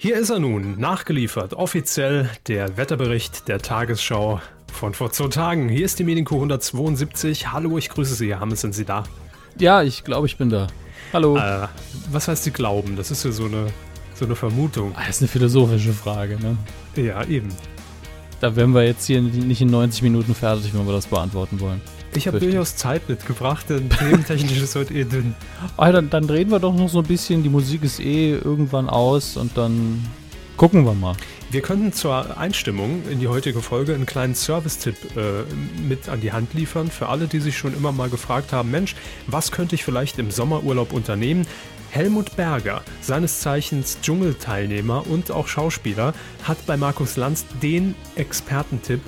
Hier ist er nun, nachgeliefert, offiziell der Wetterbericht der Tagesschau von vor zwei Tagen. Hier ist die Medienkuh 172. Hallo, ich grüße Sie, Herr Hammes, sind Sie da? Ja, ich glaube, ich bin da. Hallo. Äh, was heißt Sie glauben? Das ist ja so eine, so eine Vermutung. Ah, das ist eine philosophische Frage, ne? Ja, eben. Da wären wir jetzt hier nicht in 90 Minuten fertig, wenn wir das beantworten wollen. Ich habe durchaus Zeit mitgebracht, denn thementechnisch ist heute eh dünn. Ah, dann, dann drehen wir doch noch so ein bisschen. Die Musik ist eh irgendwann aus und dann gucken wir mal. Wir könnten zur Einstimmung in die heutige Folge einen kleinen Service-Tipp äh, mit an die Hand liefern für alle, die sich schon immer mal gefragt haben, Mensch, was könnte ich vielleicht im Sommerurlaub unternehmen? Helmut Berger, seines Zeichens Dschungelteilnehmer und auch Schauspieler, hat bei Markus Lanz den Expertentipp,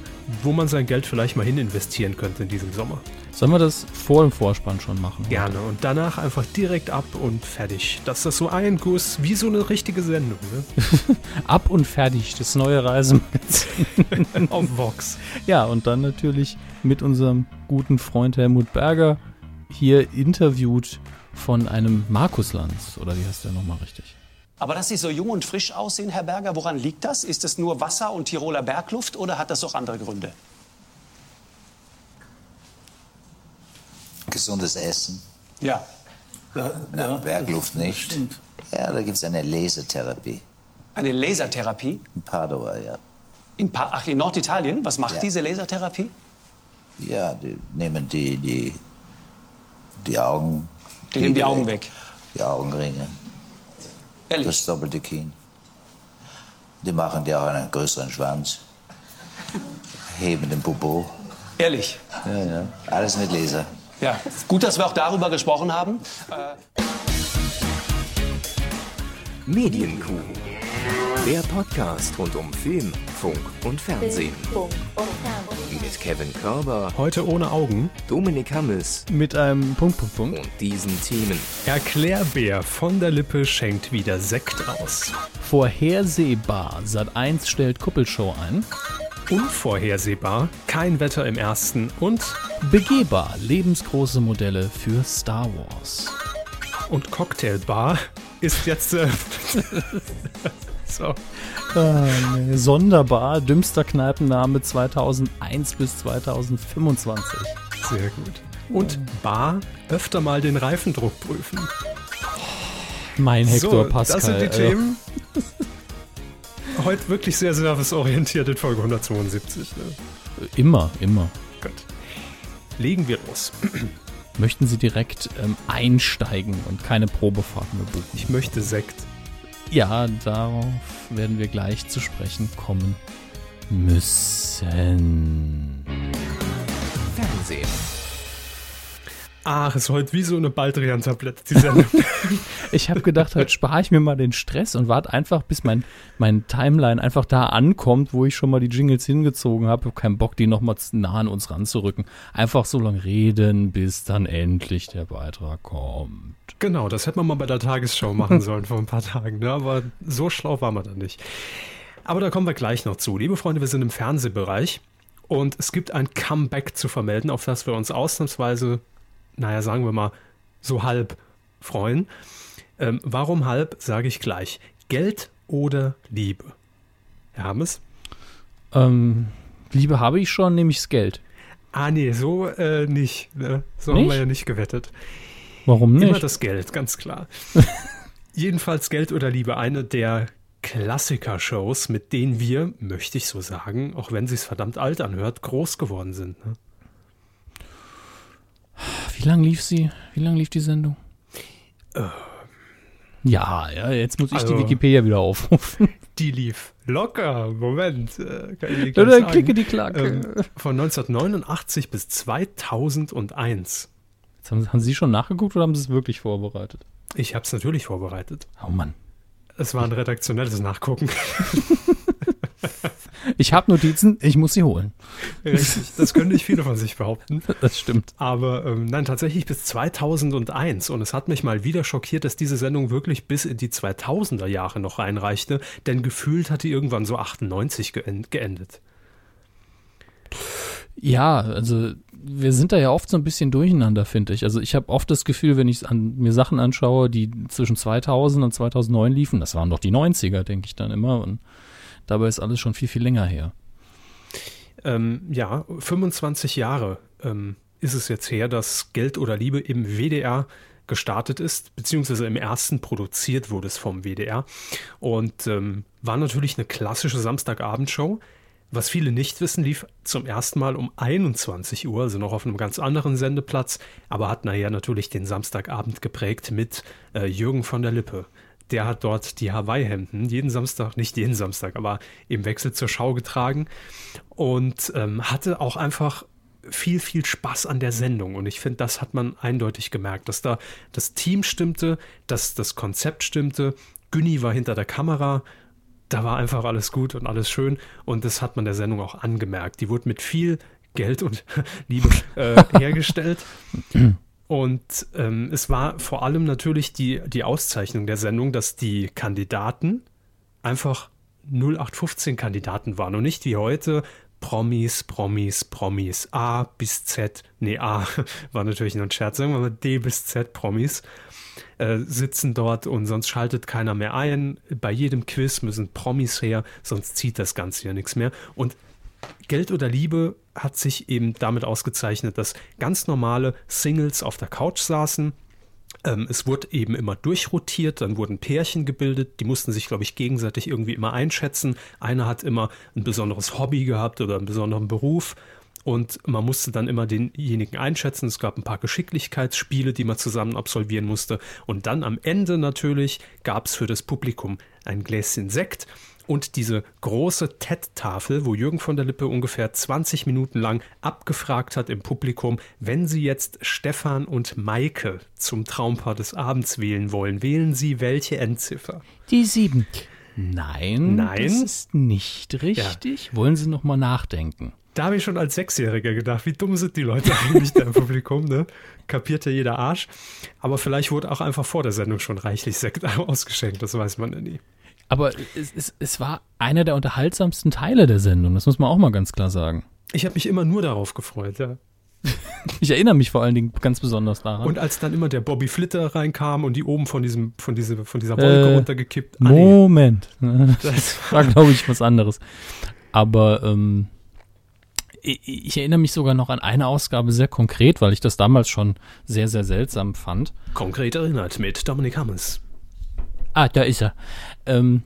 wo man sein Geld vielleicht mal hin investieren könnte in diesem Sommer. Sollen wir das vor dem Vorspann schon machen? Gerne. Und danach einfach direkt ab und fertig. Das ist so ein Guss, wie so eine richtige Sendung. Ne? ab und fertig, das neue Reisemagazin. Auf Vox. Ja, und dann natürlich mit unserem guten Freund Helmut Berger hier interviewt von einem Markus Lanz. Oder wie heißt der nochmal richtig? Aber dass Sie so jung und frisch aussehen, Herr Berger, woran liegt das? Ist es nur Wasser und Tiroler Bergluft oder hat das auch andere Gründe? Gesundes Essen. Ja. ja, ja Bergluft nicht. Ja, da gibt es eine Lasertherapie. Eine Lasertherapie? In Padua, ja. In pa Ach, in Norditalien? Was macht ja. diese Lasertherapie? Ja, die nehmen die, die, die Augen. Die nehmen die Augen weg. Die Augenringe. Ehrlich? Das doppelte Kinn. Die machen dir auch einen größeren Schwanz. Heben den Popo. Ehrlich? Ja, ja. Alles mit Laser. Ja, gut, dass wir auch darüber gesprochen haben. Äh Medienkuh. Der Podcast rund um Film, Funk und Fernsehen. Mit Kevin Körber. Heute ohne Augen. Dominik Hammes. Mit einem Punkt, Punkt, Punkt. Und diesen Themen. Erklärbär von der Lippe schenkt wieder Sekt aus. Vorhersehbar. Sat 1 stellt Kuppelshow ein. Unvorhersehbar. Kein Wetter im ersten. Und begehbar. Lebensgroße Modelle für Star Wars. Und Cocktailbar ist jetzt. Äh, so. Nee. Sonderbar, dümmster Kneipenname 2001 bis 2025. Sehr gut. Und Bar, öfter mal den Reifendruck prüfen. Mein Hector so, Pascal. Das sind die Themen. Heute wirklich sehr serviceorientiert in Folge 172. Ne? Immer, immer. Gut. Legen wir los. Möchten Sie direkt ähm, einsteigen und keine Probefahrt mehr buchen? Ich möchte Sekt. Ja, darauf werden wir gleich zu sprechen kommen müssen. Fernsehen. Ach, ist heute wie so eine Baldrian-Tablette, die Sendung. ich habe gedacht, heute spare ich mir mal den Stress und warte einfach, bis mein, mein Timeline einfach da ankommt, wo ich schon mal die Jingles hingezogen habe. Ich habe keinen Bock, die nochmal nah an uns ranzurücken. Einfach so lange reden, bis dann endlich der Beitrag kommt. Genau, das hätte man mal bei der Tagesschau machen sollen vor ein paar Tagen, ne? aber so schlau war man dann nicht. Aber da kommen wir gleich noch zu. Liebe Freunde, wir sind im Fernsehbereich und es gibt ein Comeback zu vermelden, auf das wir uns ausnahmsweise naja, sagen wir mal, so halb freuen. Ähm, warum halb, sage ich gleich. Geld oder Liebe? Herr Hammes? Ähm, Liebe habe ich schon, nehme ich das Geld. Ah, nee, so äh, nicht. Ne? So nicht? haben wir ja nicht gewettet. Warum nicht? Immer das Geld, ganz klar. Jedenfalls Geld oder Liebe, eine der Klassiker-Shows, mit denen wir, möchte ich so sagen, auch wenn sie es verdammt alt anhört, groß geworden sind. Ne? Wie lange lief sie? Wie lange lief die Sendung? Äh, ja, ja, jetzt muss ich also, die Wikipedia wieder aufrufen. Die lief locker. Moment. Äh, kann Oder klicke die Klacke. Ähm, von 1989 bis 2001. Jetzt haben, haben Sie schon nachgeguckt oder haben Sie es wirklich vorbereitet? Ich habe es natürlich vorbereitet. Oh Mann. Es war ein redaktionelles Nachgucken. Ich habe Notizen, ich muss sie holen. Richtig, das können nicht viele von sich behaupten. Das stimmt. Aber ähm, nein, tatsächlich bis 2001. Und es hat mich mal wieder schockiert, dass diese Sendung wirklich bis in die 2000er Jahre noch reinreichte. Denn gefühlt hat die irgendwann so 98 geendet. Ja, also wir sind da ja oft so ein bisschen durcheinander, finde ich. Also ich habe oft das Gefühl, wenn ich an, mir Sachen anschaue, die zwischen 2000 und 2009 liefen, das waren doch die 90er, denke ich dann immer. Und dabei ist alles schon viel, viel länger her. Ähm, ja, 25 Jahre ähm, ist es jetzt her, dass Geld oder Liebe im WDR gestartet ist, beziehungsweise im ersten produziert wurde es vom WDR. Und ähm, war natürlich eine klassische Samstagabendshow. Was viele nicht wissen, lief zum ersten Mal um 21 Uhr, also noch auf einem ganz anderen Sendeplatz, aber hat nachher natürlich den Samstagabend geprägt mit äh, Jürgen von der Lippe. Der hat dort die Hawaii-Hemden jeden Samstag, nicht jeden Samstag, aber im Wechsel zur Schau getragen und ähm, hatte auch einfach viel, viel Spaß an der Sendung. Und ich finde, das hat man eindeutig gemerkt, dass da das Team stimmte, dass das Konzept stimmte. Günni war hinter der Kamera da war einfach alles gut und alles schön und das hat man der Sendung auch angemerkt. Die wurde mit viel Geld und Liebe äh, hergestellt. Und ähm, es war vor allem natürlich die, die Auszeichnung der Sendung, dass die Kandidaten einfach 0815 Kandidaten waren und nicht wie heute Promis, Promis, Promis, A bis Z, nee, A war natürlich nur ein Scherz, sagen wir mal D bis Z Promis äh, sitzen dort und sonst schaltet keiner mehr ein. Bei jedem Quiz müssen Promis her, sonst zieht das Ganze ja nichts mehr. Und Geld oder Liebe hat sich eben damit ausgezeichnet, dass ganz normale Singles auf der Couch saßen. Ähm, es wurde eben immer durchrotiert, dann wurden Pärchen gebildet, die mussten sich, glaube ich, gegenseitig irgendwie immer einschätzen. Einer hat immer ein besonderes Hobby gehabt oder einen besonderen Beruf und man musste dann immer denjenigen einschätzen. Es gab ein paar Geschicklichkeitsspiele, die man zusammen absolvieren musste. Und dann am Ende natürlich gab es für das Publikum ein Gläschen Sekt und diese große TED-Tafel, wo Jürgen von der Lippe ungefähr 20 Minuten lang abgefragt hat im Publikum, wenn Sie jetzt Stefan und Maike zum Traumpaar des Abends wählen wollen, wählen Sie welche Endziffer? Die sieben. Nein, Nein, das ist nicht richtig. Ja. Wollen Sie noch mal nachdenken? Da habe ich schon als Sechsjähriger gedacht, wie dumm sind die Leute eigentlich da im Publikum, ne? Kapiert ja jeder Arsch. Aber vielleicht wurde auch einfach vor der Sendung schon reichlich Sekt ausgeschenkt, das weiß man ja nie. Aber es, es, es war einer der unterhaltsamsten Teile der Sendung, das muss man auch mal ganz klar sagen. Ich habe mich immer nur darauf gefreut, ja. Ich erinnere mich vor allen Dingen ganz besonders daran. Und als dann immer der Bobby Flitter reinkam und die oben von diesem, von diese, von dieser Wolke Äh, runtergekippt. Ah, Moment. Das war, glaube ich, was anderes. Aber ähm, ich, ich erinnere mich sogar noch an eine Ausgabe sehr konkret, weil ich das damals schon sehr, sehr seltsam fand. Konkret erinnert mit Dominik Hammers. Ah, da ist er. Ähm,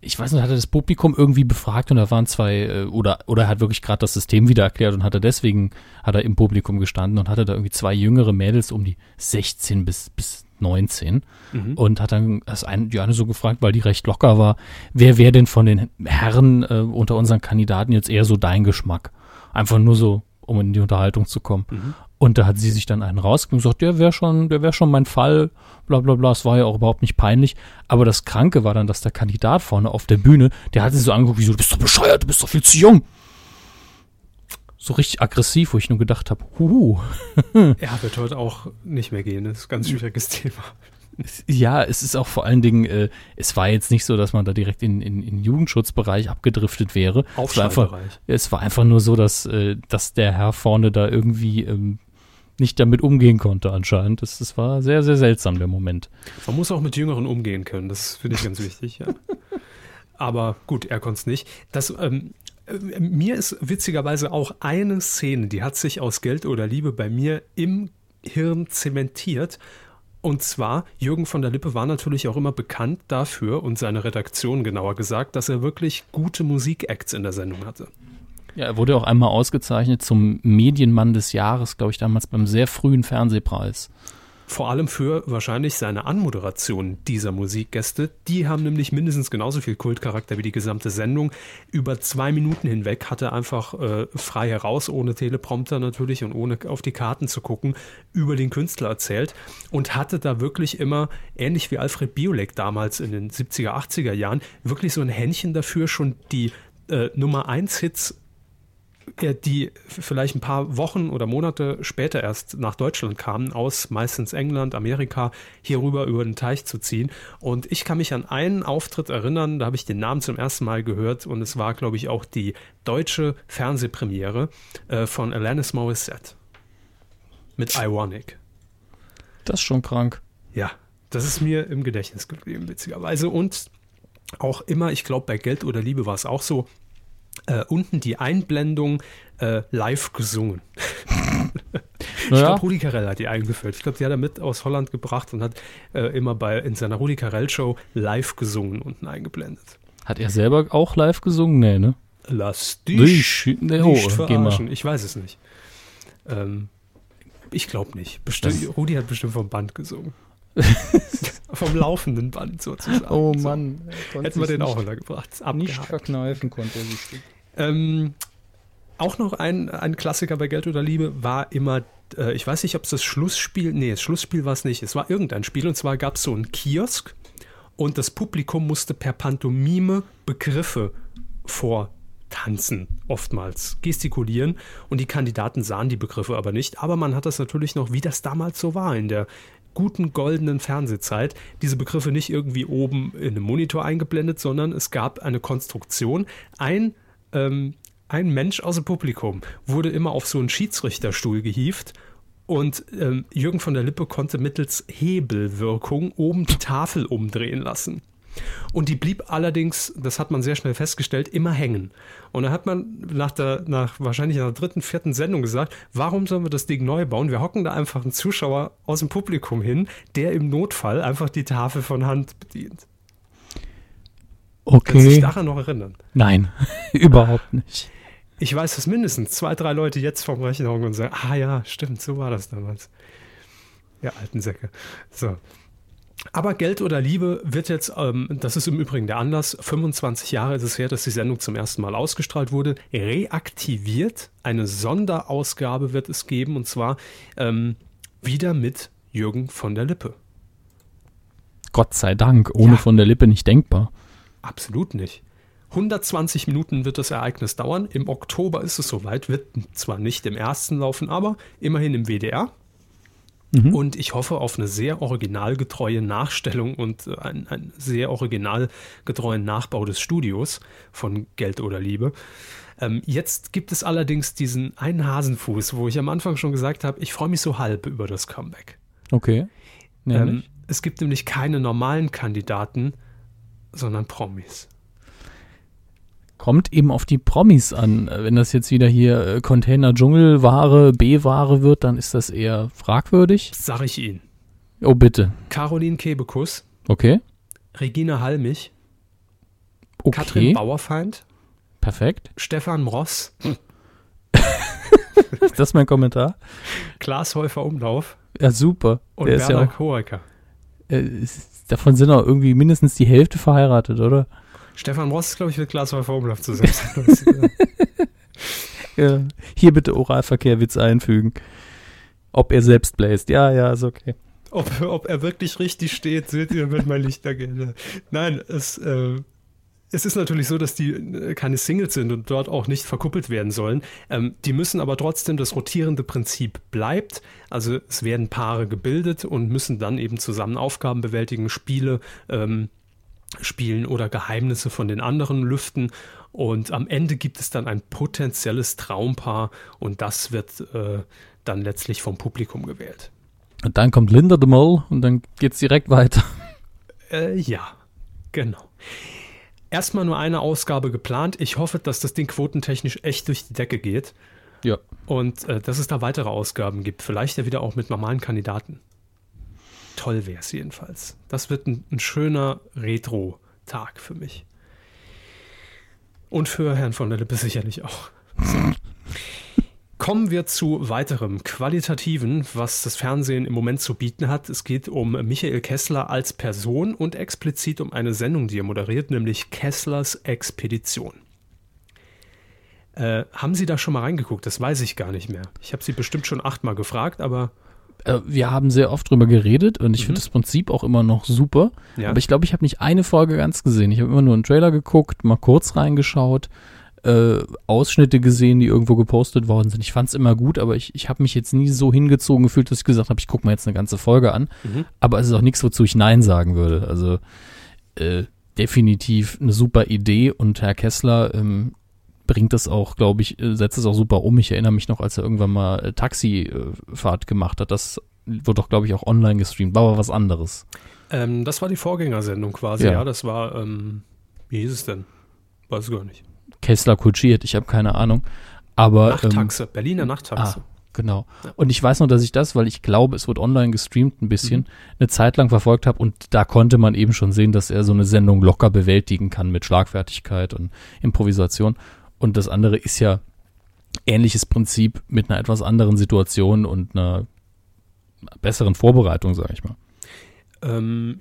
ich weiß nicht, hat er das Publikum irgendwie befragt und da waren zwei, äh, oder, oder er hat wirklich gerade das System wieder erklärt und hat er deswegen, hat er im Publikum gestanden und hatte da irgendwie zwei jüngere Mädels um die 16 bis, bis 19 Mhm. und hat dann das eine, die eine so gefragt, weil die recht locker war, wer wäre denn von den Herren äh, unter unseren Kandidaten jetzt eher so dein Geschmack? Einfach nur so, um in die Unterhaltung zu kommen. Und da hat sie sich dann einen rausgegeben und gesagt, der wäre schon, der wäre schon mein Fall, bla bla bla. Es war ja auch überhaupt nicht peinlich. Aber das Kranke war dann, dass der Kandidat vorne auf der Bühne, der hat sie so angeguckt, wie so, du bist doch bescheuert, du bist doch viel zu jung. So richtig aggressiv, wo ich nur gedacht habe, huhu. Er wird heute auch nicht mehr gehen. Das ist ein ganz schwieriges Thema. Ja, es ist auch vor allen Dingen, äh, es war jetzt nicht so, dass man da direkt in, in, in Jugendschutzbereich abgedriftet wäre. Es war, einfach, es war einfach nur so, dass, äh, dass der Herr vorne da irgendwie ähm, nicht damit umgehen konnte anscheinend. Das, das war sehr, sehr seltsam, der Moment. Man muss auch mit Jüngeren umgehen können. Das finde ich ganz wichtig. Ja. Aber gut, er konnte es nicht. Das, ähm, äh, mir ist witzigerweise auch eine Szene, die hat sich aus Geld oder Liebe bei mir im Hirn zementiert. Und zwar, Jürgen von der Lippe war natürlich auch immer bekannt dafür und seine Redaktion genauer gesagt, dass er wirklich gute Musikacts in der Sendung hatte. Ja, er wurde auch einmal ausgezeichnet zum Medienmann des Jahres, glaube ich, damals beim sehr frühen Fernsehpreis. Vor allem für wahrscheinlich seine Anmoderation dieser Musikgäste. Die haben nämlich mindestens genauso viel Kultcharakter wie die gesamte Sendung. Über zwei Minuten hinweg hat er einfach äh, frei heraus, ohne Teleprompter natürlich und ohne auf die Karten zu gucken, über den Künstler erzählt und hatte da wirklich immer, ähnlich wie Alfred Biolek damals in den 70er, 80er Jahren, wirklich so ein Händchen dafür, schon die äh, Nummer 1 Hits die vielleicht ein paar Wochen oder Monate später erst nach Deutschland kamen, aus meistens England, Amerika, hier rüber über den Teich zu ziehen. Und ich kann mich an einen Auftritt erinnern, da habe ich den Namen zum ersten Mal gehört und es war, glaube ich, auch die deutsche Fernsehpremiere äh, von Alanis Morissette mit Ironic. Das ist schon krank. Ja, das ist mir im Gedächtnis geblieben, witzigerweise. Und auch immer, ich glaube, bei Geld oder Liebe war es auch so, äh, unten die Einblendung äh, live gesungen. ich Naja. glaube, Rudi Carell hat die eingeführt. Ich glaube, die hat er mit aus Holland gebracht und hat äh, immer bei in seiner Rudi Carell Show live gesungen unten eingeblendet. Hat er selber auch live gesungen? Nee, ne? Lass Dich- dich nee, oh, nicht verarschen. Ich weiß es nicht. Ähm, ich glaube nicht. Bestimmt, Rudi hat bestimmt vom Band gesungen. vom laufenden Band sozusagen. Oh So. Mann. Hätten wir den auch untergebracht. Abgehakt. verkneifen konnte. Ähm, auch noch ein, ein Klassiker bei Geld oder Liebe war immer, äh, ich weiß nicht, ob es das Schlussspiel, nee, das Schlussspiel war es nicht, es war irgendein Spiel und zwar gab es so einen Kiosk und das Publikum musste per Pantomime Begriffe vortanzen, oftmals gestikulieren und die Kandidaten sahen die Begriffe aber nicht, aber man hat das natürlich noch, wie das damals so war in der guten goldenen Fernsehzeit, diese Begriffe nicht irgendwie oben in einem Monitor eingeblendet, sondern es gab eine Konstruktion, ein ähm, ein Mensch aus dem Publikum wurde immer auf so einen Schiedsrichterstuhl gehievt und ähm, Jürgen von der Lippe konnte mittels Hebelwirkung oben die Tafel umdrehen lassen. Und die blieb allerdings, das hat man sehr schnell festgestellt, immer hängen. Und da hat man nach der, nach wahrscheinlich einer dritten, vierten Sendung gesagt, warum sollen wir das Ding neu bauen? Wir hocken da einfach einen Zuschauer aus dem Publikum hin, der im Notfall einfach die Tafel von Hand bedient. Kannst du dich Okay. daran noch erinnern? Nein, überhaupt nicht. Ich weiß, dass mindestens zwei, drei Leute jetzt vom Rechner hocken und sagen, ah ja, stimmt, so war das damals. Ja, alten Säcke. So. Aber Geld oder Liebe wird jetzt, ähm, das ist im Übrigen der Anlass, 25 Jahre ist es her, dass die Sendung zum ersten Mal ausgestrahlt wurde, reaktiviert. Eine Sonderausgabe wird es geben und zwar ähm, wieder mit Jürgen von der Lippe. Gott sei Dank, ohne Ja. von der Lippe nicht denkbar. Absolut nicht. 120 Minuten wird das Ereignis dauern. Im Oktober ist es soweit. Wird zwar nicht im ersten laufen, aber immerhin im WDR. Und ich hoffe auf eine sehr originalgetreue Nachstellung und äh, einen, einen sehr originalgetreuen Nachbau des Studios von Geld oder Liebe. Ähm, jetzt gibt es allerdings diesen einen Hasenfuß, wo ich am Anfang schon gesagt habe, ich freue mich so halb über das Comeback. Okay. Ähm, es gibt nämlich keine normalen Kandidaten, sondern Promis. Kommt eben auf die Promis an. Äh, Wenn das jetzt wieder hier äh, Container-Dschungelware, B-Ware wird, dann ist das eher fragwürdig. Sag ich Ihnen. Oh, bitte. Caroline Kebekus, Okay. Regina Halmich, Okay. Katrin Bauerfeind, Perfekt. Stefan Ross, Ist das mein Kommentar? Klaas Häufer Umlauf Ja, super. und Der ist ja Werner auch, äh, ist, davon sind auch irgendwie mindestens die Hälfte verheiratet, oder? Stefan Ross glaube ich, mit Klaas Häufer Umlauf zusammen. Ja. Hier bitte Oralverkehr-Witz einfügen. Ob er selbst bläst. Ja, ja, ist okay. ob, ob er wirklich richtig steht, seht ihr mit mein Lichtergel. Nein, es, äh, es ist natürlich so, dass die äh, keine Singles sind und dort auch nicht verkuppelt werden sollen. Ähm, die müssen aber trotzdem, das rotierende Prinzip bleibt. Also es werden Paare gebildet und müssen dann eben zusammen Aufgaben bewältigen, Spiele ähm, spielen oder Geheimnisse von den anderen lüften. Und am Ende gibt es dann ein potenzielles Traumpaar und das wird äh, dann letztlich vom Publikum gewählt. Und dann kommt Linda de Mol und dann geht's direkt weiter. Äh, ja, genau. Erstmal nur eine Ausgabe geplant. Ich hoffe, dass das Ding quotentechnisch echt durch die Decke geht Ja. und äh, dass es da weitere Ausgaben gibt. Vielleicht ja wieder auch mit normalen Kandidaten. Toll wäre es jedenfalls. Das wird ein, ein schöner Retro-Tag für mich. Und für Herrn von der Lippe sicherlich auch. Kommen wir zu weiterem Qualitativen, was das Fernsehen im Moment zu bieten hat. Es geht um Michael Kessler als Person und explizit um eine Sendung, die er moderiert, nämlich Kesslers Expedition. Äh, haben Sie da schon mal reingeguckt? Das weiß ich gar nicht mehr. Ich habe Sie bestimmt schon achtmal gefragt, aber Äh, wir haben sehr oft drüber geredet und ich finde das Prinzip auch immer noch super. Ja. Aber ich glaube, ich habe nicht eine Folge ganz gesehen. Ich habe immer nur einen Trailer geguckt, mal kurz reingeschaut. äh, Ausschnitte gesehen, die irgendwo gepostet worden sind. Ich fand es immer gut, aber ich, ich habe mich jetzt nie so hingezogen gefühlt, dass ich gesagt habe, ich gucke mir jetzt eine ganze Folge an. Mhm. Aber es ist auch nichts, wozu ich Nein sagen würde. Also äh, definitiv eine super Idee und Herr Kessler ähm, bringt das auch, glaube ich, äh, setzt es auch super um. Ich erinnere mich noch, als er irgendwann mal äh, Taxifahrt gemacht hat. Das wurde doch, glaube ich, auch online gestreamt, war aber was anderes. Ähm, das war die Vorgängersendung quasi, Ja. ja. Das war, ähm, wie hieß es denn? Weiß gar nicht. Kessler kutschiert, ich habe keine Ahnung. Aber ähm, Nachttaxe, Berliner Nachttaxe. Ah, genau. Und ich weiß noch, dass ich das, weil ich glaube, es wird online gestreamt ein bisschen, eine Zeit lang verfolgt habe und da konnte man eben schon sehen, dass er so eine Sendung locker bewältigen kann mit Schlagfertigkeit und Improvisation. Und das andere ist ja ähnliches Prinzip mit einer etwas anderen Situation und einer besseren Vorbereitung, sage ich mal. Ähm,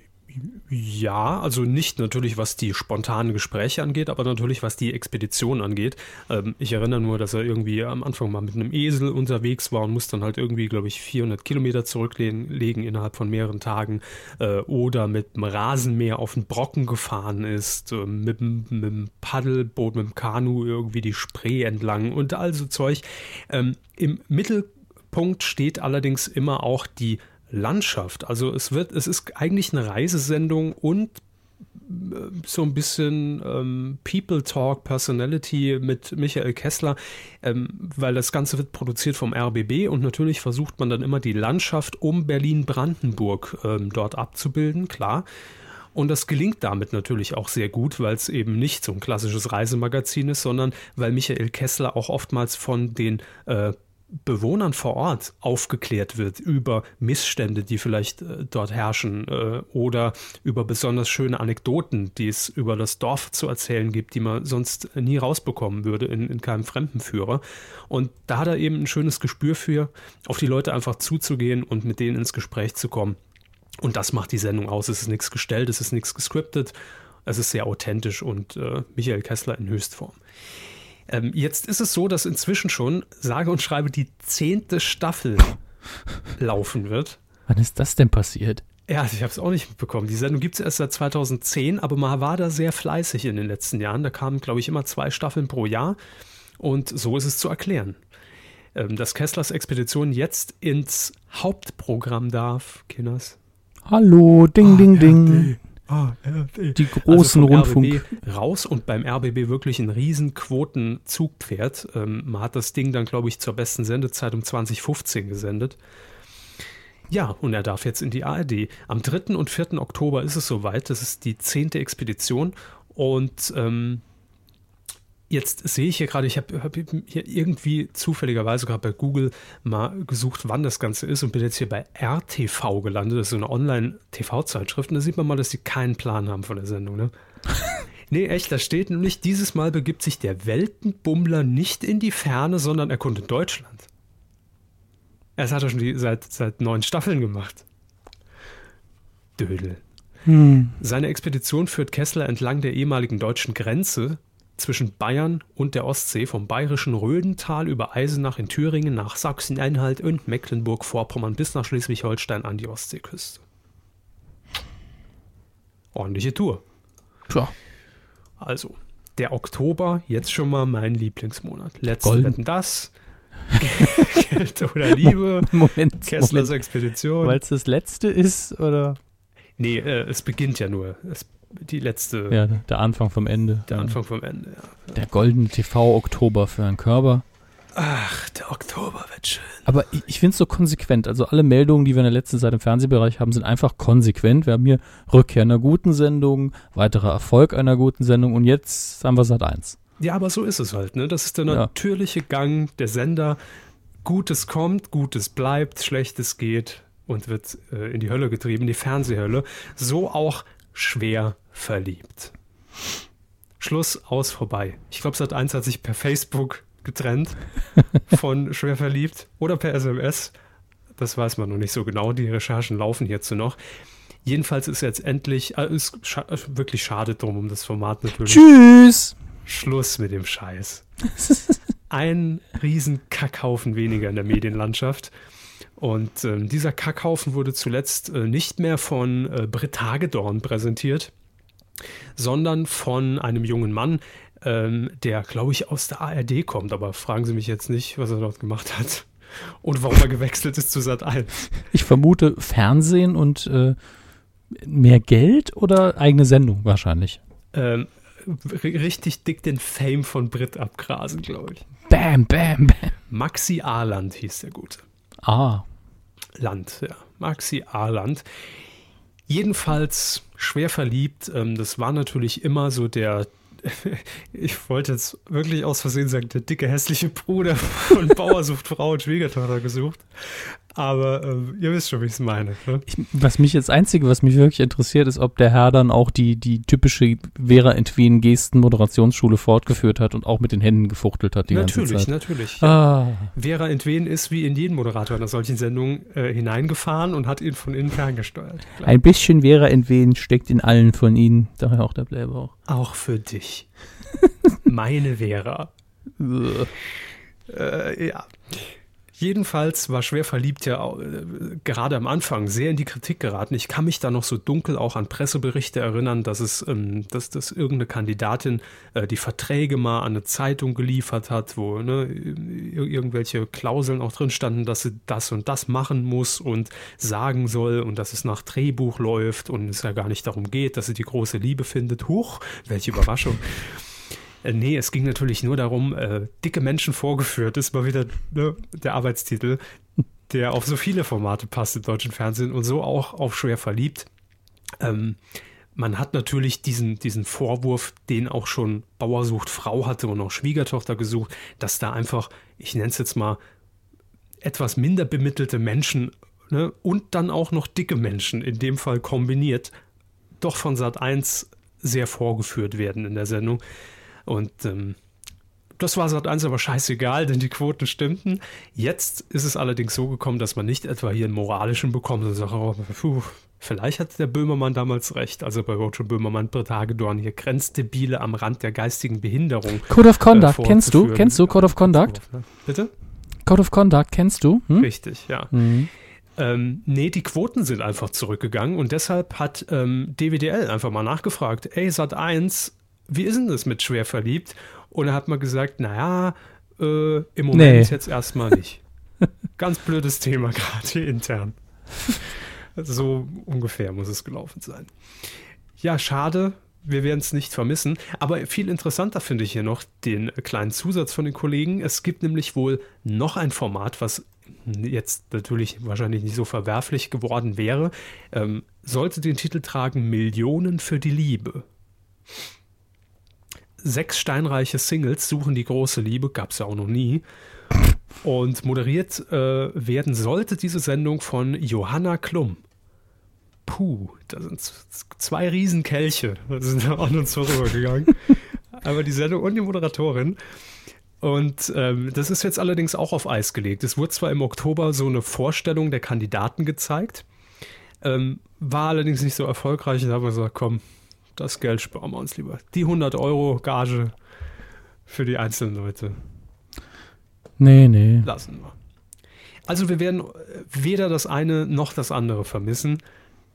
ja, also nicht natürlich, was die spontanen Gespräche angeht, aber natürlich, was die Expedition angeht. Ähm, ich erinnere nur, dass er irgendwie am Anfang mal mit einem Esel unterwegs war und muss dann halt irgendwie, glaube ich, 400 Kilometer zurücklegen legen innerhalb von mehreren Tagen äh, oder mit dem Rasenmäher auf den Brocken gefahren ist, äh, mit, mit dem Paddelboot, mit dem Kanu irgendwie die Spree entlang und all so Zeug. Ähm, Im Mittelpunkt steht allerdings immer auch die Landschaft. Also es wird, es ist eigentlich eine Reisesendung und äh, so ein bisschen ähm, People Talk, Personality mit Michael Kessler, ähm, weil das Ganze wird produziert vom RBB und natürlich versucht man dann immer die Landschaft um Berlin-Brandenburg ähm, dort abzubilden, klar. Und das gelingt damit natürlich auch sehr gut, weil es eben nicht so ein klassisches Reisemagazin ist, sondern weil Michael Kessler auch oftmals von den äh, Bewohnern vor Ort aufgeklärt wird über Missstände, die vielleicht äh, dort herrschen äh, oder über besonders schöne Anekdoten, die es über das Dorf zu erzählen gibt, die man sonst nie rausbekommen würde in, in keinem Fremdenführer. Und da hat er eben ein schönes Gespür für, auf die Leute einfach zuzugehen und mit denen ins Gespräch zu kommen. Und das macht die Sendung aus. Es ist nichts gestellt, es ist nichts gescriptet, es ist sehr authentisch und äh, Michael Kessler in Höchstform. Ähm, jetzt ist es so, dass inzwischen schon, sage und schreibe, die zehnte Staffel laufen wird. Wann ist das denn passiert? Ja, ich habe es auch nicht mitbekommen. Die Sendung gibt es erst seit 2010, aber man war da sehr fleißig in den letzten Jahren. Da kamen, glaube ich, immer zwei Staffeln pro Jahr. Und so ist es zu erklären. Ähm, dass Kesslers Expedition jetzt ins Hauptprogramm darf, Kinders. Hallo, ding, ding, ding. Die großen also Rundfunk. RBB raus und beim RBB wirklich ein riesen Quotenzugpferd. Ähm, man hat das Ding dann, glaube ich, zur besten Sendezeit um 2015 gesendet. Ja, und er darf jetzt in die ARD. Am 3. und 4. Oktober ist es soweit. Das ist die zehnte Expedition. Und ähm, jetzt sehe ich hier gerade, ich habe hab hier irgendwie zufälligerweise gerade bei Google mal gesucht, wann das Ganze ist und bin jetzt hier bei RTV gelandet. Das ist so eine Online-TV-Zeitschrift. Und da sieht man mal, dass sie keinen Plan haben von der Sendung. Ne? nee, echt, da steht nämlich, dieses Mal begibt sich der Weltenbummler nicht in die Ferne, sondern erkundet Deutschland. Das hat er schon die, seit, seit neun Staffeln gemacht. Dödel. Seine Expedition führt Kessler entlang der ehemaligen deutschen Grenze zwischen Bayern und der Ostsee vom bayerischen Rödental über Eisenach in Thüringen nach Sachsen-Anhalt und Mecklenburg-Vorpommern bis nach Schleswig-Holstein an die Ostseeküste. Ordentliche Tour. Tja, Also, der Oktober, jetzt schon mal mein Lieblingsmonat. Letzte Golden. Wetten das. Geld oder Liebe. Moment, Kesslers Moment. Expedition. Weil es das letzte ist, oder? nee, äh, es beginnt ja nur. Es, die letzte, Ja, der Anfang vom Ende. der Anfang vom Ende. Ja. Der goldene TV-Oktober für Herrn Körber. Ach, der Oktober wird schön. Aber ich, ich finde es so konsequent. Also alle Meldungen, die wir in der letzten Zeit im Fernsehbereich haben, sind einfach konsequent. Wir haben hier Rückkehr einer guten Sendung, weiterer Erfolg einer guten Sendung und jetzt haben wir Sat 1. Ja, aber so ist es halt. Ne? Das ist der Ja. natürliche Gang der Sender. Gutes kommt, Gutes bleibt, Schlechtes geht und wird äh, in die Hölle getrieben, die Fernsehhölle. So auch schwer verliebt. Schluss, aus, vorbei. Ich glaube, Sat 1 hat sich per Facebook getrennt von schwer verliebt oder per SMS. Das weiß man noch nicht so genau. Die Recherchen laufen hierzu noch. Jedenfalls ist jetzt endlich, äh, ist scha wirklich schade drum um das Format natürlich. Tschüss! Schluss mit dem Scheiß. Ein riesen Kackhaufen weniger in der Medienlandschaft. Und ähm, dieser Kackhaufen wurde zuletzt äh, nicht mehr von äh, Britt Hagedorn präsentiert, sondern von einem jungen Mann, ähm, der, glaube ich, aus der ARD kommt. Aber fragen Sie mich jetzt nicht, was er dort gemacht hat. Und warum er gewechselt ist zu Sat 1. Ich vermute Fernsehen und äh, mehr Geld oder eigene Sendung wahrscheinlich. Ähm, richtig dick den Fame von Brit abgrasen, glaube ich. Bam, bam, bam. Maxi Arland hieß der Gute. Ah. Land, ja. Maxi Arland. Jedenfalls schwer verliebt. Ähm, das war natürlich immer so der, ich wollte jetzt wirklich aus Versehen sagen, der dicke, hässliche Bruder von Bauer sucht Frau und Schwiegertochter gesucht. Aber ähm, ihr wisst schon, wie ich es meine. Ne? Ich, was mich jetzt Einzige, was mich wirklich interessiert, ist, ob der Herr dann auch die, die typische Vera Entwen Gesten Moderationsschule fortgeführt hat und auch mit den Händen gefuchtelt hat die natürlich, ganze Zeit. Natürlich, Ah. Vera Entwen ist wie in jedem Moderator einer solchen Sendung äh, hineingefahren und hat ihn von innen ferngesteuert. Klar. Ein bisschen Vera Entwen steckt in allen von ihnen. Daher auch der Blähbauch. Auch für dich. Meine Vera. Äh, ja. Jedenfalls war schwer verliebt ja äh, gerade am Anfang sehr in die Kritik geraten. Ich kann mich da noch so dunkel auch an Presseberichte erinnern, dass es, ähm, dass, dass irgendeine Kandidatin äh, die Verträge mal an eine Zeitung geliefert hat, wo ne, ir- irgendwelche Klauseln auch drin standen, dass sie das und das machen muss und sagen soll und dass es nach Drehbuch läuft und es ja gar nicht darum geht, dass sie die große Liebe findet. Huch, welche Überraschung. Äh, nee, es ging natürlich nur darum, äh, dicke Menschen vorgeführt, ist mal wieder ne, der Arbeitstitel, der auf so viele Formate passt im deutschen Fernsehen und so auch auf schwer verliebt. Ähm, man hat natürlich diesen, diesen Vorwurf, den auch schon Bauer sucht Frau hatte und auch Schwiegertochter gesucht, dass da einfach, ich nenne es jetzt mal, etwas minder bemittelte Menschen ne, und dann auch noch dicke Menschen, in dem Fall kombiniert, doch von Sat 1 sehr vorgeführt werden in der Sendung. Und ähm, das war Sat 1 aber scheißegal, denn die Quoten stimmten. Jetzt ist es allerdings so gekommen, dass man nicht etwa hier einen moralischen bekommt und sagt, oh, puh, vielleicht hat der Böhmermann damals recht. Also bei Roger Böhmermann, Britt Hagedorn, hier Grenzdebile am Rand der geistigen Behinderung. Code of Conduct, äh, kennst du? Kennst du Code of Conduct? Bitte? Code of Conduct, kennst du? Hm? Richtig, ja. Ähm, nee, die Quoten sind einfach zurückgegangen und deshalb hat ähm, DWDL einfach mal nachgefragt, ey, Sat 1, wie ist denn das mit schwer verliebt? Und er hat mal gesagt, naja, äh, im Moment Nee. jetzt erstmal nicht. Ganz blödes Thema gerade hier intern. so ungefähr muss es gelaufen sein. Ja, schade. Wir werden es nicht vermissen. Aber viel interessanter finde ich hier noch den kleinen Zusatz von den Kollegen. Es gibt nämlich wohl noch ein Format, was jetzt natürlich wahrscheinlich nicht so verwerflich geworden wäre, ähm, sollte den Titel tragen Millionen für die Liebe. Sechs steinreiche Singles suchen die große Liebe, gab es ja auch noch nie. Und moderiert äh, werden sollte diese Sendung von Johanna Klum. Puh, da sind zwei Riesenkelche, die sind da an uns vorübergegangen. Aber die Sendung und die Moderatorin. Und ähm, das ist jetzt allerdings auch auf Eis gelegt. Es wurde zwar im Oktober so eine Vorstellung der Kandidaten gezeigt, ähm, war allerdings nicht so erfolgreich. Da haben wir gesagt, komm, das Geld sparen wir uns lieber. Die 100 Euro Gage für die einzelnen Leute Nee, nee. lassen wir. Also wir werden äh, weder das eine noch das andere vermissen.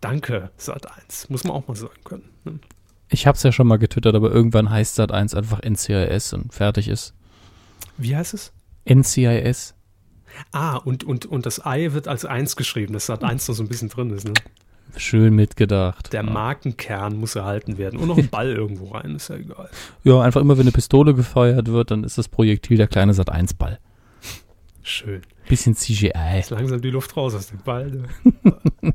Danke, Sat1. Muss man auch mal sagen können. ne? Ich hab's ja schon mal getwittert, aber irgendwann heißt Sat 1 einfach NCIS und fertig ist. Wie heißt es? NCIS. Ah, und, und, und das Ei wird als eins geschrieben, dass Sat1 noch so ein bisschen drin ist. Ne? Schön mitgedacht. Der ja. Markenkern muss erhalten werden. Und noch ein Ball irgendwo rein, ist ja egal. ja, einfach immer, wenn eine Pistole gefeuert wird, dann ist das Projektil der kleine Sat 1 Ball. Schön. Bisschen CGI. Ist langsam die Luft raus aus dem Ball. Ne?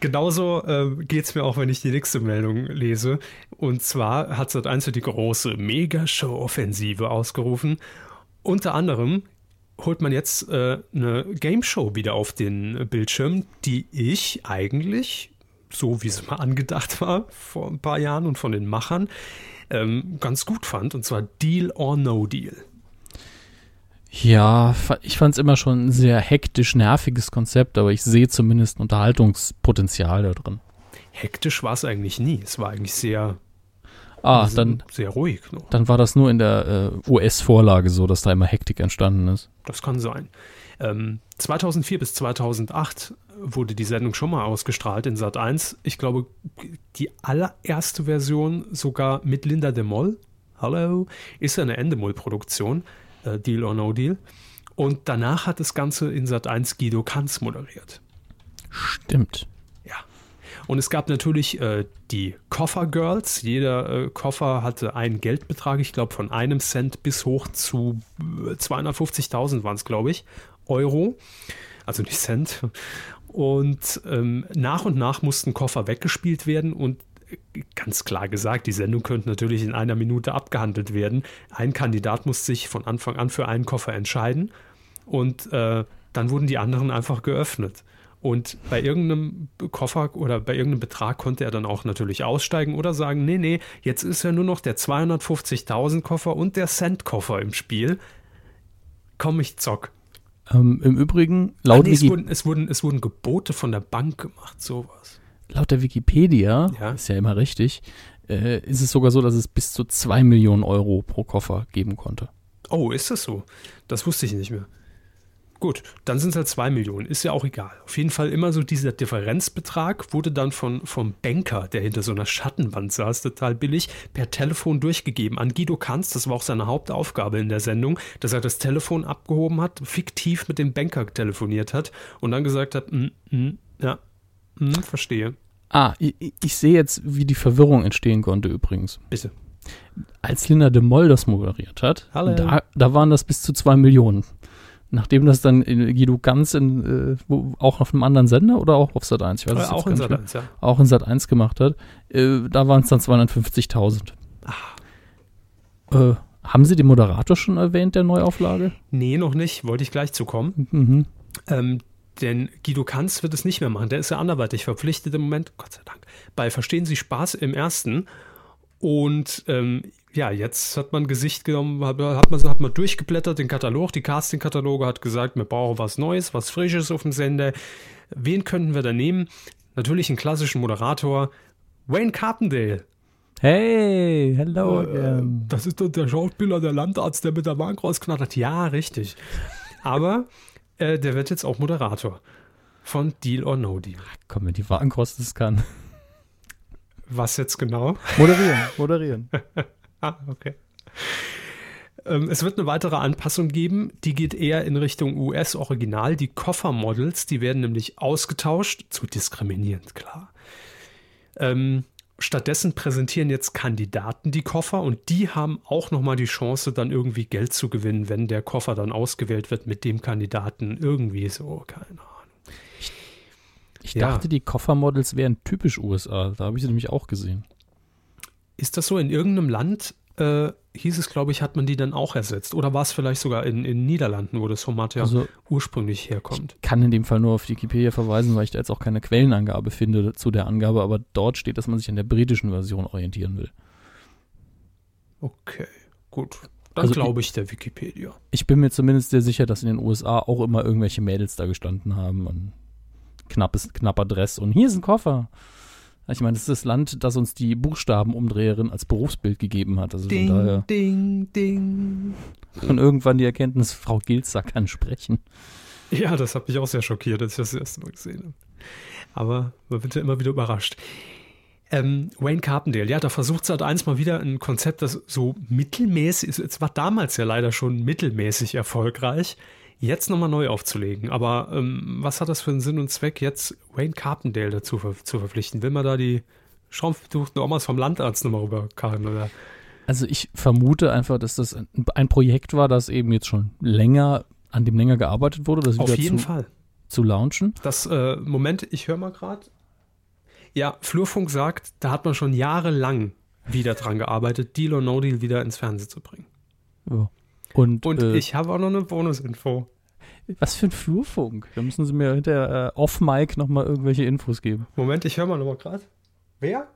Genauso äh, geht es mir auch, wenn ich die nächste Meldung lese. Und zwar hat Sat1 die große Mega-Show-Offensive ausgerufen. Unter anderem holt man jetzt äh, eine Game-Show wieder auf den Bildschirm, die ich eigentlich, so wie sie mal angedacht war, vor ein paar Jahren und von den Machern, ähm, ganz gut fand. Und zwar Deal or No Deal. Ja, ich fand's immer schon ein sehr hektisch nerviges Konzept, aber ich sehe zumindest ein Unterhaltungspotenzial da drin. Hektisch war es eigentlich nie. Es war eigentlich sehr, Ah, dann, sehr ruhig. Noch. dann war das nur in der äh, US-Vorlage so, dass da immer Hektik entstanden ist. Das kann sein. Ähm, 2004 bis 2008 wurde die Sendung schon mal ausgestrahlt in Sat 1. Ich glaube, die allererste Version sogar mit Linda de Moll. hallo, ist eine Endemol-Produktion, äh, Deal or No Deal. Und danach hat das Ganze in Sat 1 Guido Kanz moderiert. Stimmt. Und es gab natürlich äh, die Koffer Girls. Jeder äh, Koffer hatte einen Geldbetrag, ich glaube von einem Cent bis hoch zu äh, 250.000 waren es, glaube ich, Euro. Also nicht Cent. Und ähm, nach und nach mussten Koffer weggespielt werden und äh, ganz klar gesagt, die Sendung könnte natürlich in einer Minute abgehandelt werden. Ein Kandidat muss sich von Anfang an für einen Koffer entscheiden und äh, dann wurden die anderen einfach geöffnet. Und bei irgendeinem Koffer oder bei irgendeinem Betrag konnte er dann auch natürlich aussteigen oder sagen, nee, nee, jetzt ist ja nur noch der 250.000 Koffer und der Cent-Koffer im Spiel. Komm, ich zock. Ähm, Im Übrigen, Ah, laut, nee, es, wurden, es, wurden, es wurden Gebote von der Bank gemacht, sowas. laut der Wikipedia, Ja. ist ja immer richtig, äh, ist es sogar so, dass es bis zu 2 Millionen Euro pro Koffer geben konnte. Oh, ist das so? Das wusste ich nicht mehr. Gut, dann sind es halt zwei Millionen, ist ja auch egal. Auf jeden Fall immer so dieser Differenzbetrag wurde dann von, vom Banker, der hinter so einer Schattenwand saß, total billig, per Telefon durchgegeben an Guido Kanz. Das war auch seine Hauptaufgabe in der Sendung, dass er das Telefon abgehoben hat, fiktiv mit dem Banker telefoniert hat und dann gesagt hat, mm, mm, ja, mm, verstehe, Ah, ich, ich sehe jetzt, wie die Verwirrung entstehen konnte übrigens. bitte. Als Linda de Moll das moderiert hat. Da, da waren das bis zu 2 Millionen. Nachdem das dann in Guido ganz in, äh, wo, auch auf einem anderen Sender oder auch auf Sat 1, ich weiß Äh, es auch gar in nicht mehr. Sat 1, ja. auch in Sat 1 gemacht hat, äh, da waren es dann 250.000. Äh, haben Sie den Moderator schon erwähnt, der Neuauflage? Nee, noch nicht, wollte ich gleich zu kommen. Mhm. Ähm, denn Guido Kanz wird es nicht mehr machen. Der ist ja anderweitig verpflichtet im Moment, Gott sei Dank, bei Verstehen Sie Spaß im ersten. Und ähm, ja, jetzt hat man Gesicht genommen, hat, hat, man, hat man durchgeblättert, den Katalog, die Casting-Kataloge hat gesagt, wir brauchen was Neues, was Frisches auf dem Sender. Wen könnten wir da nehmen? Natürlich einen klassischen Moderator, Wayne Carpendale. Hey, hello Äh. Das ist doch der Schauspieler, der Landarzt, der mit der Bank rausknattert. Ja, richtig. Aber äh, der wird jetzt auch Moderator von Deal or No Deal. Komm, wenn die Warenkost es kann. Was jetzt genau? Moderieren, moderieren. Ah, okay. Ähm, es wird eine weitere Anpassung geben, die geht eher in Richtung US-Original. Die Koffermodels, die werden nämlich ausgetauscht, zu diskriminierend, klar. Ähm, stattdessen präsentieren jetzt Kandidaten die Koffer und die haben auch nochmal die Chance, dann irgendwie Geld zu gewinnen, wenn der Koffer dann ausgewählt wird mit dem Kandidaten. Irgendwie so, keine Ahnung. Ich Ja. dachte, die Koffermodels wären typisch USA. Da habe ich sie nämlich auch gesehen. Ist das so in irgendeinem Land? Äh, hieß es, glaube ich, hat man die dann auch ersetzt. Oder war es vielleicht sogar in den Niederlanden, wo das Format ja Also- ursprünglich herkommt? Kann in dem Fall nur auf Wikipedia verweisen, weil ich da jetzt auch keine Quellenangabe finde zu der Angabe, aber dort steht, dass man sich an der britischen Version orientieren will. Okay, gut. Dann Also glaube ich der Wikipedia. Ich bin mir zumindest sehr sicher, dass in den USA auch immer irgendwelche Mädels da gestanden haben und knappes, knapper Dress und hier ist ein Koffer. Ich meine, das ist das Land, das uns die Buchstabenumdreherin als Berufsbild gegeben hat. Also von daher ding, ding. und irgendwann die Erkenntnis, Frau Gilzer kann sprechen. Ja, das hat mich auch sehr schockiert, als ich das, das erste Mal gesehen habe. Aber man wird ja immer wieder überrascht. Ähm, Wayne Carpendale, ja, da versucht Sat 1 mal wieder ein Konzept, das so mittelmäßig ist. Es war damals ja leider schon mittelmäßig erfolgreich, jetzt nochmal neu aufzulegen. Aber ähm, was hat das für einen Sinn und Zweck, jetzt Wayne Carpendale dazu ver zu verpflichten? Will man da die schraubbetuchten Omas vom Landarzt nochmal rüberkarren? Oder? Also ich vermute einfach, dass das ein, Projekt war, das eben jetzt schon länger, an dem länger gearbeitet wurde, das Auf wieder jeden zu, Fall. zu launchen. Das, äh, Moment, ich höre mal gerade. Ja, Flurfunk sagt, da hat man schon jahrelang wieder dran gearbeitet, Deal or No Deal wieder ins Fernsehen zu bringen. Ja. Und, Und äh, ich habe auch noch eine Bonusinfo. was für ein Flurfunk? Da müssen Sie mir hinter äh, off-Mic nochmal irgendwelche Infos geben. Moment, ich höre mal nochmal gerade. Wer?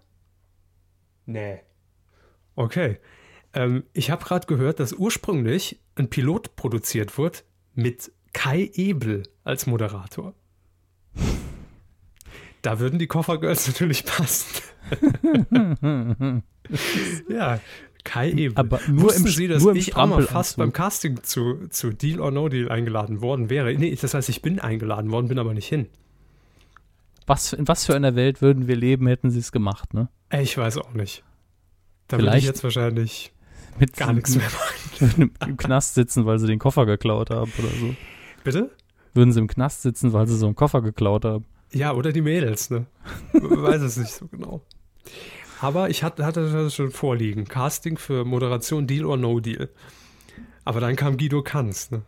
Nee. Okay. Ähm, ich habe gerade gehört, dass ursprünglich ein Pilot produziert wurde mit Kai Ebel als Moderator. Da würden die Koffergirls natürlich passen. ja, Kai Ebel. Aber nur Wussten im- Sie, dass nur ich auch mal fast beim Casting zu, zu Deal or No Deal eingeladen worden wäre? Nee, das heißt, ich bin eingeladen worden, bin aber nicht hin. Was, in was für einer Welt würden wir leben, hätten Sie es gemacht, ne? Ich weiß auch nicht. Da würde ich Vielleicht- jetzt wahrscheinlich mit gar nichts mehr machen. im Knast sitzen, weil sie den Koffer geklaut haben oder so. Bitte? Würden sie im Knast sitzen, weil sie so einen Koffer geklaut haben. Ja, oder die Mädels, ne? Weiß es nicht so genau. Aber ich hatte, hatte das schon vorliegen. Casting für Moderation Deal or No Deal. Aber dann kam Guido Kanz, ne?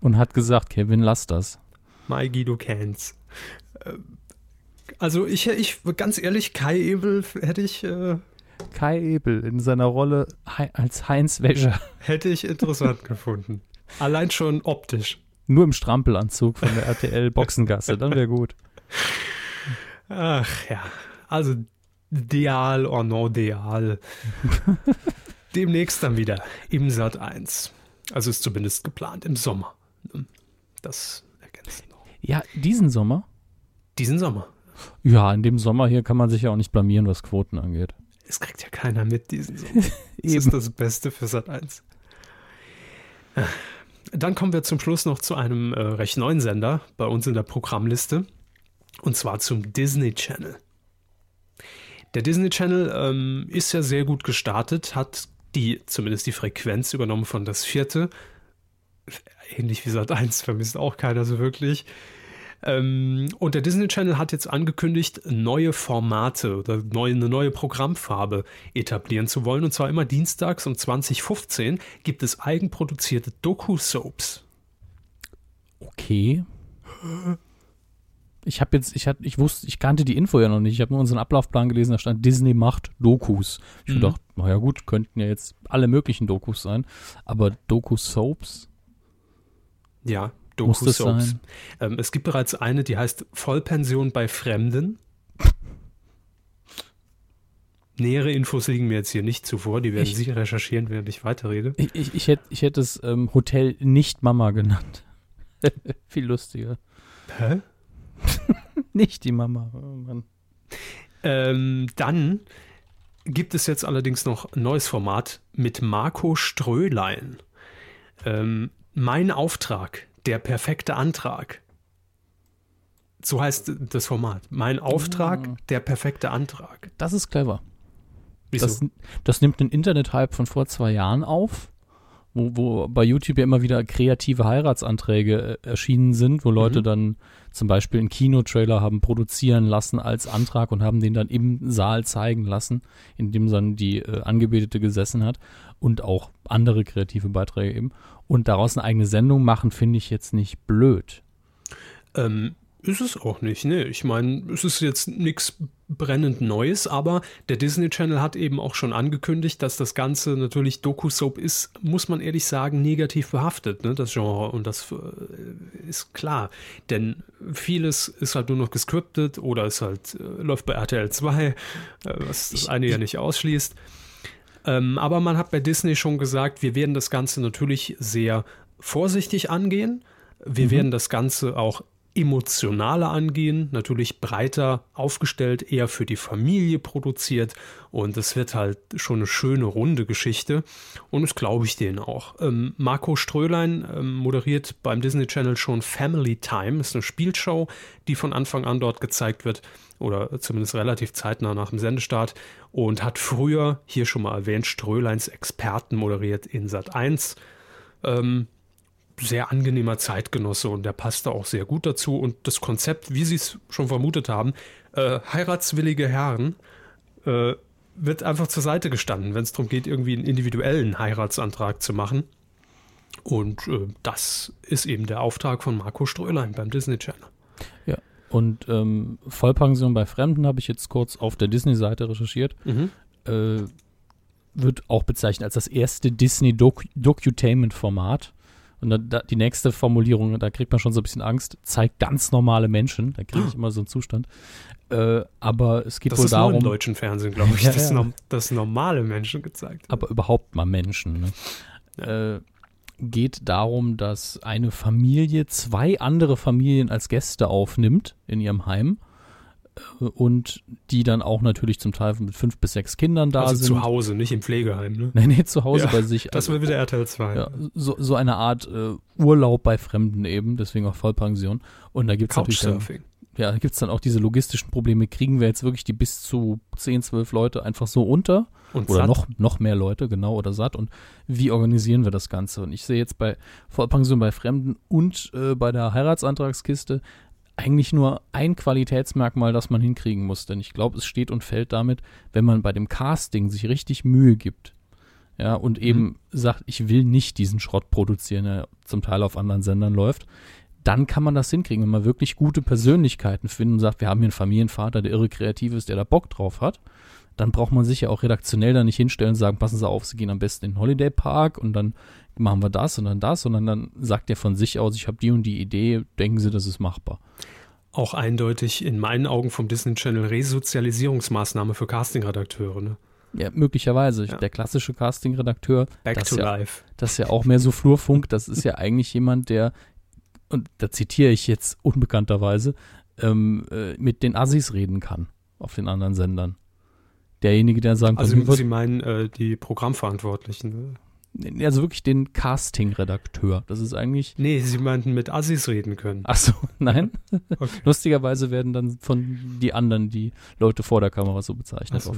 Und hat gesagt, Kevin, lass das. My Guido Kanz. Äh, Also ich, ich, ganz ehrlich, Kai Ebel hätte ich, äh, Kai Ebel in seiner Rolle als Heinz Wäscher. hätte ich interessant gefunden. Allein schon optisch. Nur im Strampelanzug von der RTL Boxengasse, dann wäre gut. Ach ja, also Deal or no Deal. Demnächst dann wieder im Sat 1. Also ist zumindest geplant im Sommer. Das ergänzt noch. Ja, diesen Sommer? Diesen Sommer. Ja, in dem Sommer hier kann man sich ja auch nicht blamieren, was Quoten angeht. Es kriegt ja keiner mit diesen Sommer. Das ist das Beste für Sat 1. Dann kommen wir zum Schluss noch zu einem äh, recht neuen Sender bei uns in der Programmliste. Und zwar zum Disney Channel. Der Disney Channel ähm, ist ja sehr gut gestartet, hat die, zumindest die Frequenz übernommen von das vierte. Ähnlich wie Sat 1 vermisst auch keiner so wirklich. Ähm, und der Disney Channel hat jetzt angekündigt, neue Formate oder neue, eine neue Programmfarbe etablieren zu wollen. Und zwar immer dienstags um 2015 gibt es eigenproduzierte Doku-Soaps. Okay. Ich habe jetzt, ich hatte, ich wusste, ich kannte die Info ja noch nicht. Ich habe nur unseren Ablaufplan gelesen, da stand Disney macht Dokus. Ich Mhm. dachte, naja gut, könnten ja jetzt alle möglichen Dokus sein. Aber Doku-Soaps? Ja, Doku-Soaps. Ähm, es gibt bereits eine, die heißt Vollpension bei Fremden. Nähere Infos liegen mir jetzt hier nicht zuvor. Die werden Ich- Sie recherchieren, während ich weiterrede. Ich, ich, ich hätte ich hätte es ähm, Hotel nicht Mama genannt. Viel lustiger. Hä? Nicht die Mama. Oh Mann. Ähm, dann gibt es jetzt allerdings noch ein neues Format mit Marco Strölein. Ähm, mein Auftrag, der perfekte Antrag. So heißt das Format. Mein Auftrag, der perfekte Antrag. Das ist clever. Wieso? Das, das nimmt einen Internet-Hype von vor zwei Jahren auf, wo, wo bei YouTube ja immer wieder kreative Heiratsanträge äh, erschienen sind, wo Leute Mhm. dann zum Beispiel einen Kinotrailer haben produzieren lassen als Antrag und haben den dann im Saal zeigen lassen, in dem dann die äh, Angebetete gesessen hat und auch andere kreative Beiträge eben. Und daraus eine eigene Sendung machen, finde ich jetzt nicht blöd. Ähm, ist es auch nicht, ne? Ich meine, es ist jetzt nichts brennend Neues, aber der Disney Channel hat eben auch schon angekündigt, dass das Ganze natürlich Doku-Soap ist, muss man ehrlich sagen, negativ behaftet, ne? Das Genre. Und das äh, ist klar. Denn vieles ist halt nur noch gescriptet oder es halt äh, läuft bei RTL 2, äh, was das eine ja ich- nicht ausschließt. Ähm, aber man hat bei Disney schon gesagt, wir werden das Ganze natürlich sehr vorsichtig angehen. Wir werden das Ganze auch emotionaler angehen, natürlich breiter aufgestellt, eher für die Familie produziert. Und es wird halt schon eine schöne runde Geschichte. Und das glaube ich denen auch. Ähm, Marco Strölein ähm, moderiert beim Disney Channel schon Family Time, ist eine Spielshow, die von Anfang an dort gezeigt wird oder zumindest relativ zeitnah nach dem Sendestart. Und hat früher, hier schon mal erwähnt, Ströleins Experten moderiert in Sat 1 sehr angenehmer Zeitgenosse und der passte auch sehr gut dazu. Und das Konzept, wie Sie es schon vermutet haben, äh, heiratswillige Herren, äh, wird einfach zur Seite gestanden, wenn es darum geht, irgendwie einen individuellen Heiratsantrag zu machen. Und äh, das ist eben der Auftrag von Marco Strölein beim Disney Channel. Ja. Und ähm, Vollpension bei Fremden habe ich jetzt kurz auf der Disney-Seite recherchiert. Äh, wird auch bezeichnet als das erste Disney-Docutainment-Format. Und da, da, die nächste Formulierung, da kriegt man schon so ein bisschen Angst, zeigt ganz normale Menschen. Da kriege ich immer so einen Zustand. Äh, aber es geht Das wohl ist nur darum, im deutschen Fernsehen, glaube ich, Ja, dass, ja. dass normale Menschen gezeigt werden. aber überhaupt mal Menschen. Ne? Äh, geht darum, dass eine Familie zwei andere Familien als Gäste aufnimmt in ihrem Heim und die dann auch natürlich zum Teil mit fünf bis sechs Kindern da also sind. zu Hause, nicht im Pflegeheim. Ne? Nee, nee, zu Hause Ja, bei sich. Das war wieder RTL 2. ja, so, so eine Art äh, Urlaub bei Fremden eben, deswegen auch Vollpension. Und da gibt es natürlich dann, ja, da gibt es dann auch diese logistischen Probleme. Kriegen wir jetzt wirklich die bis zu 10, 12 Leute einfach so unter? Und oder satt. noch, noch mehr Leute, genau, oder satt. Und wie organisieren wir das Ganze? Und ich sehe jetzt bei Vollpension bei Fremden und äh, bei der Heiratsantragskiste eigentlich nur ein Qualitätsmerkmal, das man hinkriegen muss. Denn ich glaube, es steht und fällt damit, wenn man bei dem Casting sich richtig Mühe gibt. Ja, und eben sagt, ich will nicht diesen Schrott produzieren, der zum Teil auf anderen Sendern läuft, dann kann man das hinkriegen, wenn man wirklich gute Persönlichkeiten findet und sagt, wir haben hier einen Familienvater, der irre kreativ ist, der da Bock drauf hat, dann braucht man sich ja auch redaktionell da nicht hinstellen und sagen, passen Sie auf, Sie gehen am besten in den Holiday Park und dann machen wir das und dann das, sondern dann sagt er von sich aus, ich habe die und die Idee, denken Sie, das ist machbar. Auch eindeutig in meinen Augen vom Disney Channel Resozialisierungsmaßnahme für Castingredakteure. Ne? Ja, möglicherweise. Ja. Der klassische Casting-Redakteur, Back das to ja, life. das ist ja auch mehr so Flurfunk, das ist ja eigentlich jemand, der, und da zitiere ich jetzt unbekannterweise, ähm, äh, mit den Assis reden kann auf den anderen Sendern. Derjenige, der sagen Also kann, Sie meinen äh, die Programmverantwortlichen. Also wirklich den Casting-Redakteur. Das ist eigentlich. Nee, Sie meinten mit Assis reden können. Ach so, nein. Okay. Lustigerweise werden dann von die anderen die Leute vor der Kamera so bezeichnet. So.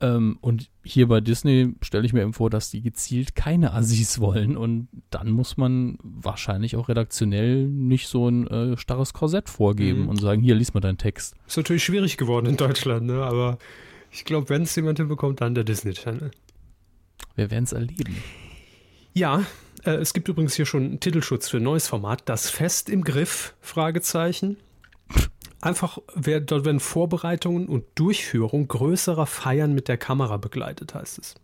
Ähm, und hier bei Disney stelle ich mir eben vor, dass die gezielt keine Assis wollen und dann muss man wahrscheinlich auch redaktionell nicht so ein äh, starres Korsett vorgeben Mhm. und sagen, hier, lies mal deinen Text. Ist natürlich schwierig geworden in Deutschland, ne? aber ich glaube, wenn es jemand hinbekommt, dann der Disney Channel. Wir werden es erleben. Ja, äh, es gibt übrigens hier schon einen Titelschutz für ein neues Format. Das Fest im Griff? Fragezeichen. Einfach, wer, dort werden Vorbereitungen und Durchführung größerer Feiern mit der Kamera begleitet, heißt es.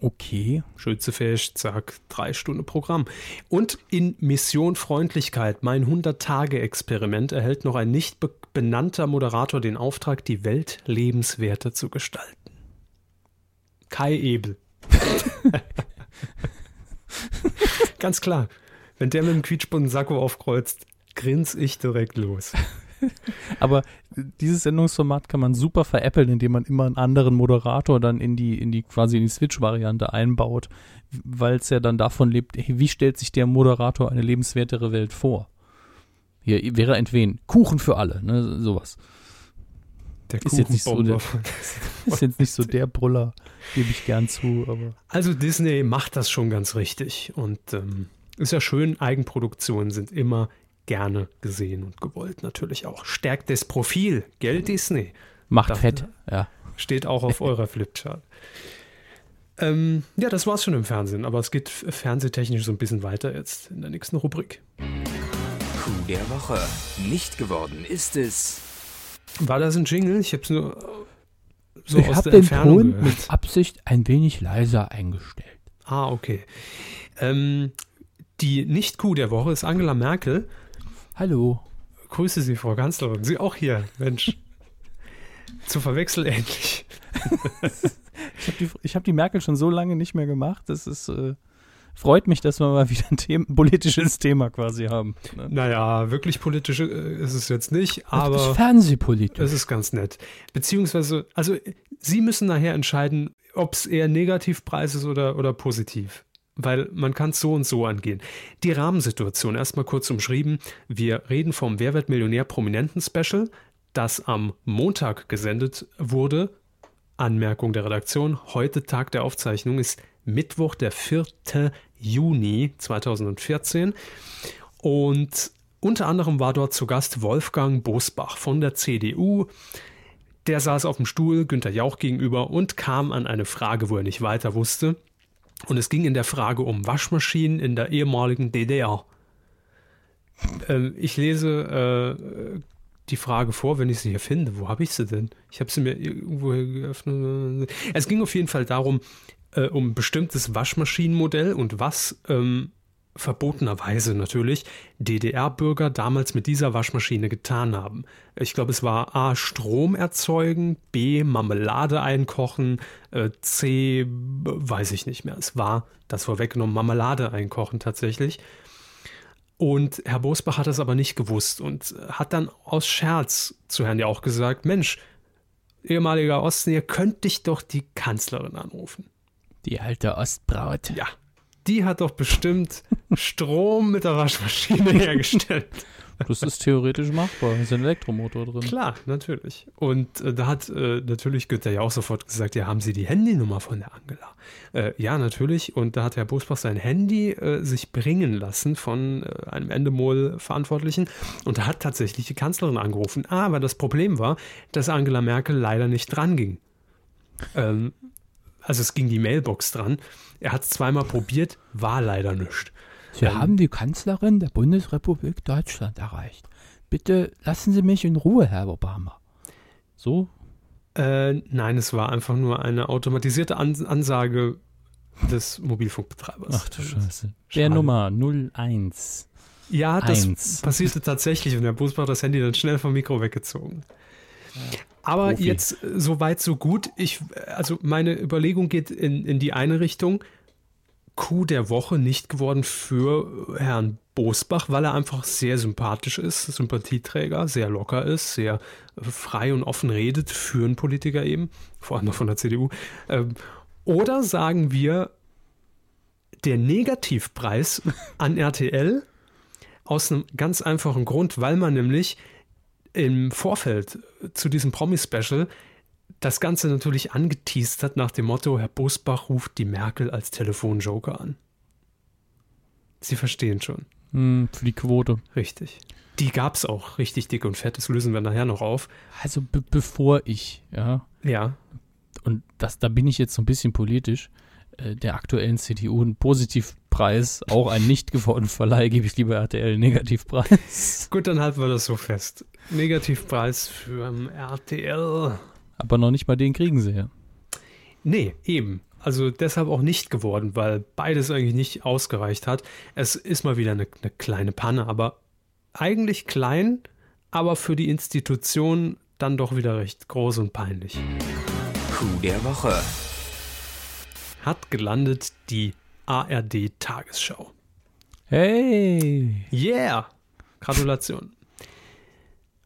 Okay. Schützefest, zack, drei Stunden Programm. Und in Mission Freundlichkeit, mein 100-Tage-Experiment, erhält noch ein nicht be benannter Moderator den Auftrag, die Welt lebenswerter zu gestalten. Kai Ebel. Ganz klar. Wenn der mit dem quietschbunten Sakko aufkreuzt, grins ich direkt los. Aber dieses Sendungsformat kann man super veräppeln, indem man immer einen anderen Moderator dann in die, in die quasi in die Switch-Variante einbaut, weil es ja dann davon lebt, wie stellt sich der Moderator eine lebenswertere Welt vor? Hier wäre entwen Kuchen für alle, ne, sowas. Der Ist jetzt nicht so Kuchenbomber. Ist jetzt nicht so der Brüller, gebe ich gern zu, aber Also Disney macht das schon ganz richtig und ähm, ist ja schön, Eigenproduktionen sind immer gerne gesehen und gewollt natürlich auch. Stärkt das Profil, gell Disney? macht Darf- fett, ja. Steht auch auf eurer Flipchart. Ähm, ja, das war's schon im Fernsehen, aber es geht fernsehtechnisch so ein bisschen weiter jetzt in der nächsten Rubrik. Coup der Woche. Nicht geworden ist es. War das ein Jingle? Ich hab's nur äh, so ich aus habe der den Entfernung Ton gehört. mit Absicht ein wenig leiser eingestellt. Ah, okay. Ähm, die Nicht-Kuh der Woche ist Angela Merkel. Hallo. Grüße Sie, Frau Kanzlerin. Sie auch hier, Mensch. Zu verwechseln ähnlich. Ich habe die, ich hab die Merkel schon so lange nicht mehr gemacht. Das ist, äh, freut mich, dass wir mal wieder ein Thema, politisches Thema quasi haben. Ne? Naja, wirklich politisch äh, ist es jetzt nicht, das ist aber fernsehpolitisch. es ist ganz nett. Beziehungsweise, also Sie müssen nachher entscheiden, ob es eher Negativpreis ist oder, oder positiv. Weil man kann es so und so angehen. Die Rahmensituation erstmal kurz umschrieben. Wir reden vom Wer wird Millionär Prominenten Special, das am Montag gesendet wurde. Anmerkung der Redaktion. Heute Tag der Aufzeichnung ist Mittwoch, der 4. Juni 2014. Und unter anderem war dort zu Gast Wolfgang Bosbach von der CDU. Der saß auf dem Stuhl Günter Jauch gegenüber und kam an eine Frage, wo er nicht weiter wusste. Und es ging in der Frage um Waschmaschinen in der ehemaligen DDR. Ähm, ich lese äh, die Frage vor, wenn ich sie hier finde. Wo habe ich sie denn? Ich habe sie mir irgendwo geöffnet. Es ging auf jeden Fall darum, äh, um ein bestimmtes Waschmaschinenmodell und was ähm, verbotenerweise natürlich DDR-Bürger damals mit dieser Waschmaschine getan haben. Ich glaube, es war A, Strom erzeugen, B, Marmelade einkochen, äh, C, weiß ich nicht mehr. Es war, das vorweggenommen, Marmelade einkochen tatsächlich. Und Herr Bosbach hat das aber nicht gewusst und hat dann aus Scherz zu Herrn ja auch gesagt, Mensch, ehemaliger Osten, ihr könnt dich doch die Kanzlerin anrufen. Die alte Ostbraut. Ja, die hat doch bestimmt Strom mit der Waschmaschine hergestellt. Das ist theoretisch machbar. Da ist ein Elektromotor drin. Klar, natürlich. Und äh, da hat äh, natürlich Günther ja auch sofort gesagt, ja, haben Sie die Handynummer von der Angela? Äh, ja, natürlich. Und da hat Herr Bosbach sein Handy äh, sich bringen lassen von äh, einem Endemol-Verantwortlichen. Und da hat tatsächlich die Kanzlerin angerufen. Aber das Problem war, dass Angela Merkel leider nicht dran ging. Ähm, also es ging die Mailbox dran. Er hat es zweimal probiert, war leider nichts. Sie haben die Kanzlerin der Bundesrepublik Deutschland erreicht. Bitte lassen Sie mich in Ruhe, Herr Obama. So? Äh, nein, es war einfach nur eine automatisierte An Ansage des Mobilfunkbetreibers. Ach du Scheiße. Der Nummer 01. Ja, das Eins. passierte tatsächlich und der Busbach hat das Handy dann schnell vom Mikro weggezogen. Aber Profi. jetzt äh, so weit, so gut. Ich, äh, also meine Überlegung geht in, in die eine Richtung. Coup der Woche nicht geworden für Herrn Bosbach, weil er einfach sehr sympathisch ist, Sympathieträger, sehr locker ist, sehr äh, frei und offen redet für einen Politiker eben, vor allem noch von der CDU. Ähm, Oder sagen wir, der Negativpreis an RTL aus einem ganz einfachen Grund, weil man nämlich im Vorfeld zu diesem Promi-Special das Ganze natürlich angeteased hat nach dem Motto, Herr Busbach ruft die Merkel als Telefonjoker an. Sie verstehen schon. Hm, für die Quote. Richtig. Die gab's auch richtig dick und fett, das lösen wir nachher noch auf. Also be bevor ich, ja, Ja, und das, da bin ich jetzt so ein bisschen politisch, der aktuellen CDU einen Positivpreis, auch einen nicht gewordenen Verleih, gebe ich lieber RTL einen Negativpreis. gut, dann halten wir das so fest. Negativpreis für ähm, RTL. Aber noch nicht mal den kriegen sie ja. Nee, eben. Also deshalb auch nicht geworden, weil beides eigentlich nicht ausgereicht hat. Es ist mal wieder eine, eine kleine Panne, aber eigentlich klein, aber für die Institution dann doch wieder recht groß und peinlich. Coup der Woche. Hat gelandet die ARD Tagesschau. Hey! Yeah! Gratulation.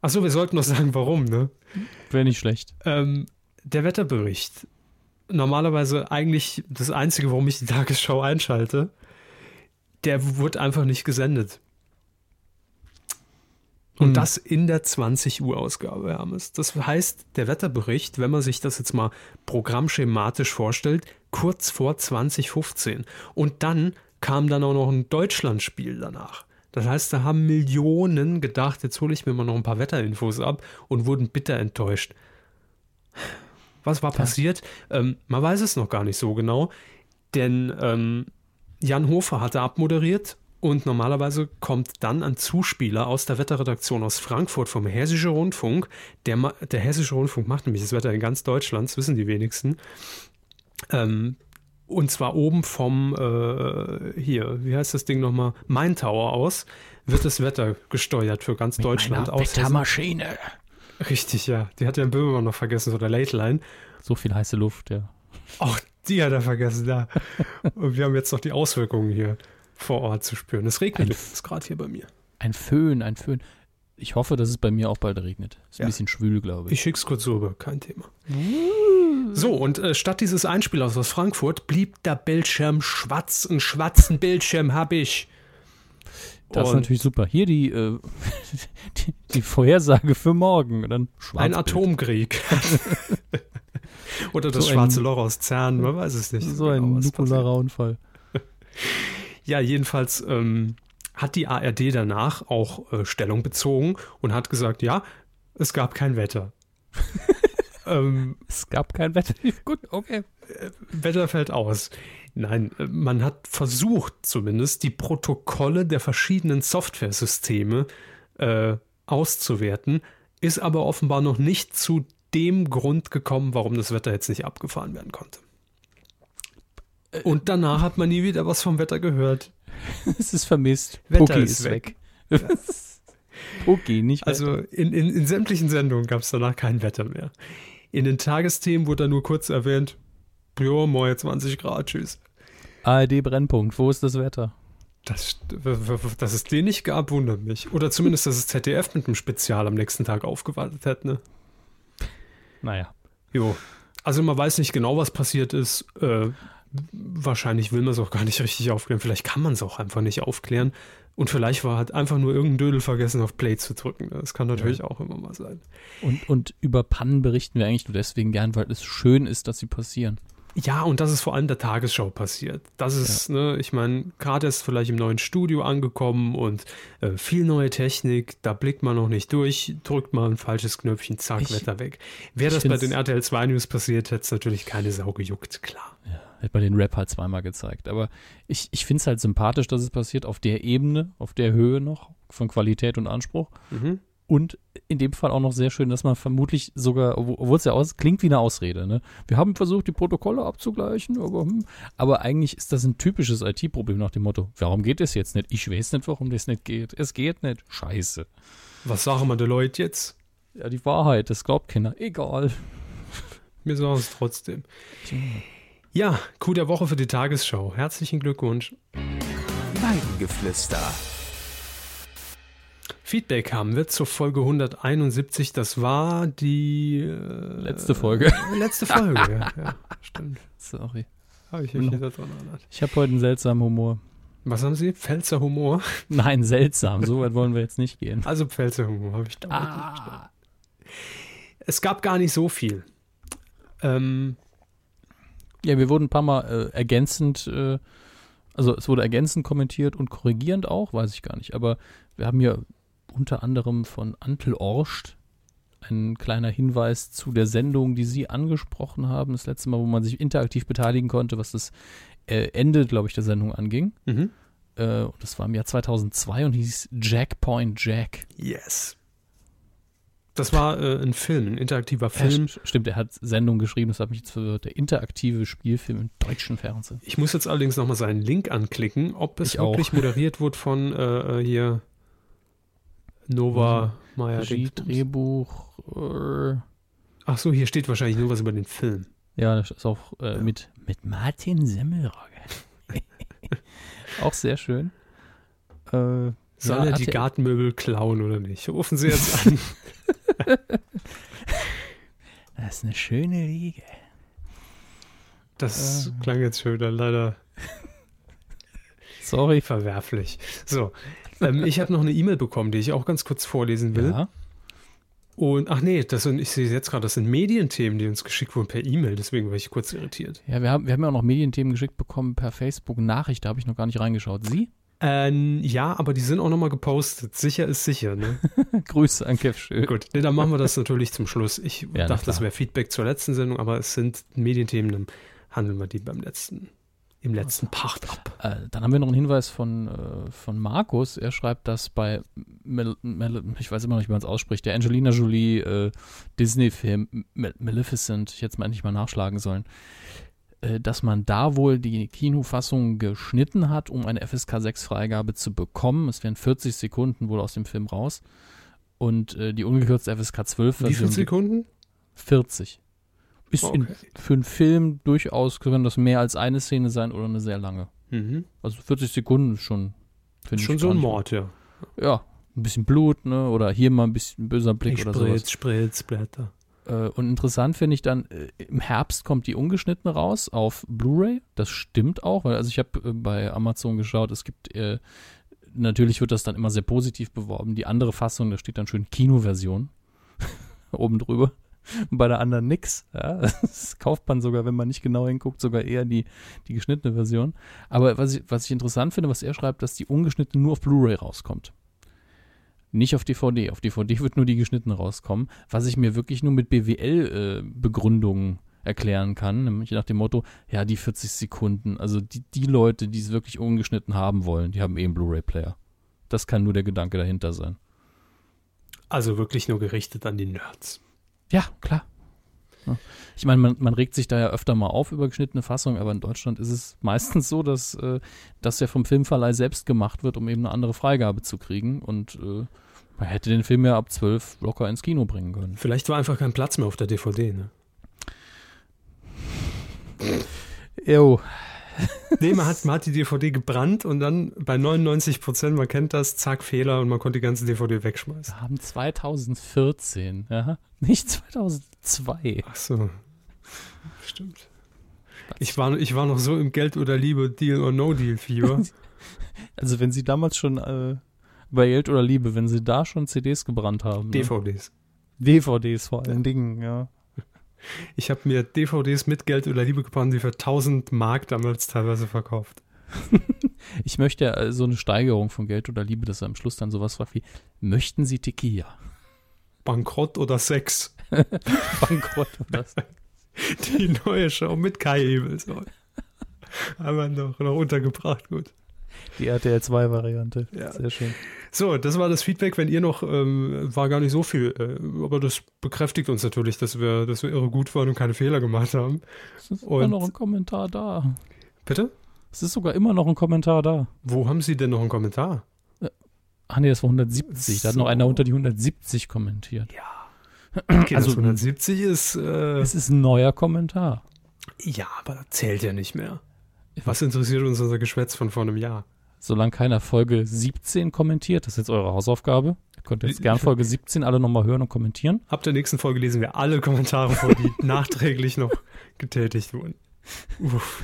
Achso, wir sollten noch sagen, warum, ne? Wäre nicht schlecht. Ähm, der Wetterbericht. Normalerweise eigentlich das Einzige, warum ich die Tagesschau einschalte. Der wurde einfach nicht gesendet. Und Hm. das in der 20 Uhr Ausgabe, Hermes. Das heißt, der Wetterbericht, wenn man sich das jetzt mal programmschematisch vorstellt, kurz vor 2015. Und dann kam dann auch noch ein Deutschlandspiel danach. Das heißt, da haben Millionen gedacht, jetzt hole ich mir mal noch ein paar Wetterinfos ab und wurden bitter enttäuscht. Was war passiert? Ähm, man weiß es noch gar nicht so genau, denn ähm, Jan Hofer hatte abmoderiert und normalerweise kommt dann ein Zuspieler aus der Wetterredaktion aus Frankfurt vom Hessischen Rundfunk. Der, der Hessische Rundfunk macht nämlich das Wetter in ganz Deutschland, das wissen die wenigsten. Ähm, und zwar oben vom, äh, hier, wie heißt das Ding nochmal? Main Tower aus, wird das Wetter gesteuert für ganz Deutschland aus. Hessen. Wettermaschine. Richtig, ja. Die hat ja Böhmermann noch vergessen, so der Late Line. So viel heiße Luft, ja. Auch die hat er vergessen, ja. Und wir haben jetzt noch die Auswirkungen hier vor Ort zu spüren. Es regnet Ein- übrigens gerade hier bei mir. Ein Föhn, ein Föhn. Ich hoffe, dass es bei mir auch bald regnet. Ist ein Ja. bisschen schwül, glaube ich. Ich schick's kurz rüber, kein Thema. So, und äh, statt dieses Einspielers aus Frankfurt blieb der Bildschirm schwarz. Einen schwarzen Bildschirm hab ich. Das ist Und natürlich super. Hier die, äh, die, die Vorhersage für morgen. Dann ein. Atomkrieg. Oder das So ein- schwarze Loch aus CERN, man weiß es nicht. So ein genau, nuklearer passiert. Unfall. Ja, jedenfalls ähm, hat die ARD danach auch äh, Stellung bezogen und hat gesagt, ja, es gab kein Wetter. ähm, Es gab kein Wetter. Gut, okay. Wetter fällt aus. Nein, äh, man hat versucht zumindest, die Protokolle der verschiedenen Softwaresysteme äh, auszuwerten, ist aber offenbar noch nicht zu dem Grund gekommen, warum das Wetter jetzt nicht abgefahren werden konnte. Und danach hat man nie wieder was vom Wetter gehört. Es ist vermisst. Wetter Pucki ist weg. weg. Pucki, nicht Also in, in, in sämtlichen Sendungen gab es danach kein Wetter mehr. In den Tagesthemen wurde nur kurz erwähnt, jo, moin 20 Grad, tschüss. ARD Brennpunkt. Wo ist das Wetter? Das, dass es den nicht gab, wundert mich. Oder zumindest, dass es ZDF mit einem Spezial am nächsten Tag aufgewartet hat, ne? Naja. Jo. Also man weiß nicht genau, was passiert ist. Äh, wahrscheinlich will man es auch gar nicht richtig aufklären. Vielleicht kann man es auch einfach nicht aufklären. Und vielleicht war halt einfach nur irgendein Dödel vergessen, auf Play zu drücken. Das kann natürlich ja. auch immer mal sein. Und, und über Pannen berichten wir eigentlich nur deswegen gern, weil es schön ist, dass sie passieren. Ja, und das ist vor allem der Tagesschau passiert. Das ist, ja. ne, ich meine, gerade ist vielleicht im neuen Studio angekommen und äh, viel neue Technik, da blickt man noch nicht durch, drückt man ein falsches Knöpfchen, zack, ich, Wetter weg. Wäre das bei den RTL 2 News passiert, hätte es natürlich keine Sau gejuckt, klar. Ja, hätte man den Rap halt zweimal gezeigt. Aber ich, ich finde es halt sympathisch, dass es passiert auf der Ebene, auf der Höhe noch von Qualität und Anspruch. Mhm. Und in dem Fall auch noch sehr schön, dass man vermutlich sogar, obwohl es ja aus, klingt wie eine Ausrede, ne? Wir haben versucht, die Protokolle abzugleichen, aber, hm, aber eigentlich ist das ein typisches IT-Problem nach dem Motto, warum geht es jetzt nicht? Ich weiß nicht, warum das nicht geht. Es geht nicht. Scheiße. Was sagen wir den Leuten jetzt? Ja, die Wahrheit, das glaubt keiner. Egal. Wir sagen es trotzdem. Ja, Coup der Woche für die Tagesschau. Herzlichen Glückwunsch. Weidengeflüster. Feedback haben wir zur Folge 171. Das war die äh, letzte Folge. Letzte Folge, ja, ja, stimmt. Sorry. Habe ich mich nicht daran erinnert. Ich habe heute einen seltsamen Humor. Was haben Sie? Pfälzer Humor? Nein, seltsam. So weit wollen wir jetzt nicht gehen. Also Pfälzer Humor habe ich da. Ah. Es gab gar nicht so viel. Ähm, ja, wir wurden ein paar Mal äh, ergänzend, äh, also es wurde ergänzend kommentiert und korrigierend auch, weiß ich gar nicht. Aber wir haben hier unter anderem von Antel Orscht. Ein kleiner Hinweis zu der Sendung, die Sie angesprochen haben, das letzte Mal, wo man sich interaktiv beteiligen konnte, was das äh, Ende, glaube ich, der Sendung anging. Mhm. Äh, das war im Jahr 2002 und hieß Jackpoint Jack. Yes. Das war äh, ein Film, ein interaktiver Film. Ja, stimmt, er hat Sendung geschrieben, das hat mich jetzt verwirrt. Der interaktive Spielfilm im deutschen Fernsehen. Ich muss jetzt allerdings nochmal seinen Link anklicken, ob es ich wirklich auch. moderiert wurde von äh, äh hier Nova Meyer. Drehbuch. Äh, Ach so, hier steht wahrscheinlich nur was über den Film. Ja, das ist auch äh, ja. mit, mit Martin Semmelrogge. auch sehr schön. Äh, Soll ja, er die Gartenmöbel klauen oder nicht? Rufen Sie jetzt an. das ist eine schöne Liege. Das äh. klang jetzt schon wieder leider. Sorry. Verwerflich. So, ähm, ich habe noch eine E-Mail bekommen, die ich auch ganz kurz vorlesen will. Ja. Und ach nee, das sind, ich sehe jetzt gerade, das sind Medienthemen, die uns geschickt wurden per E-Mail, deswegen war ich kurz irritiert. Ja, wir haben, wir haben ja auch noch Medienthemen geschickt bekommen per Facebook-Nachricht, da habe ich noch gar nicht reingeschaut. Sie? Ähm, ja, aber die sind auch nochmal gepostet. Sicher ist sicher, ne? Grüße an Kev Schön. Gut, nee, dann machen wir das natürlich zum Schluss. Ich ja, dachte, das wäre Feedback zur letzten Sendung, aber es sind Medienthemen, dann handeln wir die beim letzten im letzten Part ab. Äh, dann haben wir noch einen Hinweis von, äh, von Markus. Er schreibt, dass bei, Mel Mel ich weiß immer noch nicht, wie man es ausspricht, der Angelina Jolie äh, Disney-Film Maleficent, ich jetzt mal endlich mal nachschlagen sollen, dass man da wohl die Kinofassung geschnitten hat, um eine FSK 6-Freigabe zu bekommen. Es wären 40 Sekunden wohl aus dem Film raus. Und äh, die ungekürzte FSK 12 Wie viele Sekunden? 40. Ist okay. in, für einen Film durchaus, können das mehr als eine Szene sein oder eine sehr lange. Mhm. Also 40 Sekunden ist schon. Schon so ein Mord, ja. Ja, ein bisschen Blut, ne? Oder hier mal ein bisschen böser Blick ich oder so. Spritz, Spritz, Blätter. Äh, und interessant finde ich dann, äh, im Herbst kommt die ungeschnitten raus auf Blu-ray. Das stimmt auch, weil also ich habe äh, bei Amazon geschaut, es gibt äh, natürlich wird das dann immer sehr positiv beworben. Die andere Fassung, da steht dann schön Kinoversion oben drüber und bei der anderen nix. Ja, das kauft man sogar, wenn man nicht genau hinguckt, sogar eher die, die geschnittene Version. Aber was ich, was ich interessant finde, was er schreibt, dass die ungeschnittene nur auf Blu-ray rauskommt. Nicht auf DVD. Auf DVD wird nur die geschnittene rauskommen, was ich mir wirklich nur mit BWL-Begründungen äh, erklären kann, nämlich nach dem Motto, ja, die 40 Sekunden, also die, die Leute, die es wirklich ungeschnitten haben wollen, die haben eh einen Blu-ray-Player. Das kann nur der Gedanke dahinter sein. Also wirklich nur gerichtet an die Nerds. Ja, klar. Ich meine, man, man, regt sich da ja öfter mal auf über geschnittene Fassung, aber in Deutschland ist es meistens so, dass äh, das ja vom Filmverleih selbst gemacht wird, um eben eine andere Freigabe zu kriegen. Und äh, man hätte den Film ja ab 12 locker ins Kino bringen können. Vielleicht war einfach kein Platz mehr auf der DVD, ne? Jo, nee, man hat, man hat die DVD gebrannt und dann bei 99 Prozent, man kennt das, zack, Fehler und man konnte die ganze DVD wegschmeißen. Wir haben 2014, ja, nicht 2002. Ach so, stimmt. Ich war, ich war noch so im Geld oder Liebe, Deal or No Deal Fieber. Also wenn sie damals schon äh, bei Geld oder Liebe, wenn sie da schon CDs gebrannt haben. Ne? DVDs. DVDs vor allen Dingen, ja. Ich habe mir DVDs mit Geld oder Liebe gebrannt, die für 1000 Mark damals teilweise verkauft. Ich möchte ja äh, so eine Steigerung von Geld oder Liebe, dass er am Schluss dann sowas fragt wie, möchten Sie Tequila? Bankrott oder Sex. Bankrott oder so. Die neue Show mit Kai. Haben wir noch, noch untergebracht, gut. Die RTL 2-Variante. Ja. Sehr schön. So, das war das Feedback. Wenn ihr noch, ähm, war gar nicht so viel, äh, aber das bekräftigt uns natürlich, dass wir, dass wir irre gut waren und keine Fehler gemacht haben. Es ist Und- immer noch ein Kommentar da. Bitte? Es ist sogar immer noch ein Kommentar da. Wo haben Sie denn noch einen Kommentar? Ach nee, das war 170. Da hat noch So. einer unter die 170 kommentiert. Okay, Also- das 170 ist, äh, Es ist ein neuer Kommentar. ja, aber das zählt ja nicht mehr. Was interessiert uns unser Geschwätz von vor einem Jahr? Solange keiner Folge 17 kommentiert, das ist jetzt eure Hausaufgabe. Ihr könnt jetzt gern Folge 17 alle nochmal hören und kommentieren. Ab der nächsten Folge lesen wir alle Kommentare vor, die nachträglich noch getätigt wurden. Uff.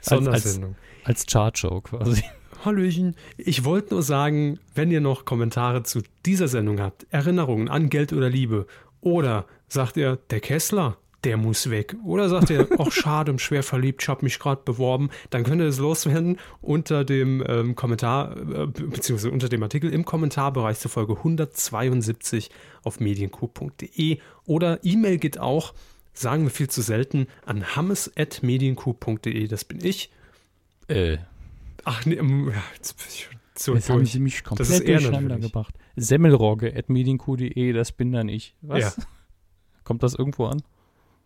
Sondersendung. Als Chartshow quasi. Hallöchen. Ich wollte nur sagen, wenn ihr noch Kommentare zu dieser Sendung habt, Erinnerungen an Geld oder Liebe, oder sagt ihr, der Kessler, der muss weg, oder sagt ihr, ach schade, schwer verliebt, ich habe mich gerade beworben, dann könnt ihr das loswerden unter dem ähm, Kommentar, äh, beziehungsweise unter dem Artikel im Kommentarbereich zur Folge 172 auf medienku.de oder E-Mail geht auch, sagen wir viel zu selten, an hammes.medienku.de, das bin ich. Äh, Ach nee, ähm, ja, jetzt bin ich schon so jetzt haben durch. sie mich Das ist komplett er durcheinander gebracht. Semmelrogge at medienq.de, das bin dann ich. Was? Ja. Kommt das irgendwo an?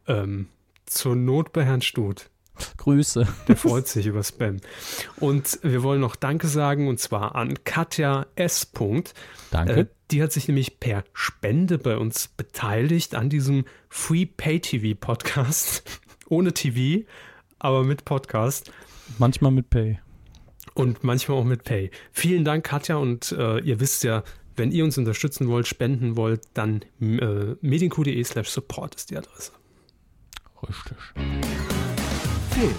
Ähm, zur Not bei Herrn Stut. Grüße. Der freut sich über Spam. Und wir wollen noch Danke sagen und zwar an Katja S. Danke. Äh, die hat sich nämlich per Spende bei uns beteiligt an diesem Free Pay TV Podcast. Ohne TV, aber mit Podcast. Manchmal mit Pay. und manchmal auch mit Pay. Vielen Dank, Katja. Und äh, ihr wisst ja, wenn ihr uns unterstützen wollt, spenden wollt, dann äh, medienq.de slash support ist die Adresse. Richtig. Film.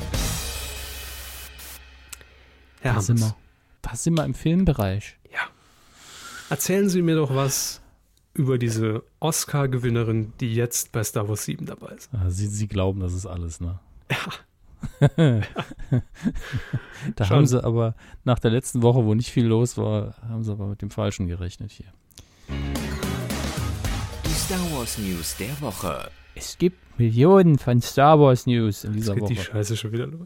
Herr Da sind, wir, da sind wir im Filmbereich. ja. Erzählen Sie mir doch was über diese Oscar-Gewinnerin, die jetzt bei Star Wars 7 dabei ist. Ah, Sie, Sie glauben, das ist alles, ne? da Schon. haben sie aber nach der letzten Woche, wo nicht viel los war, haben sie aber mit dem Falschen gerechnet hier. Die Star Wars News der Woche. Es gibt Millionen von Star Wars News in Jetzt dieser geht die Woche. Scheiße schon wieder los.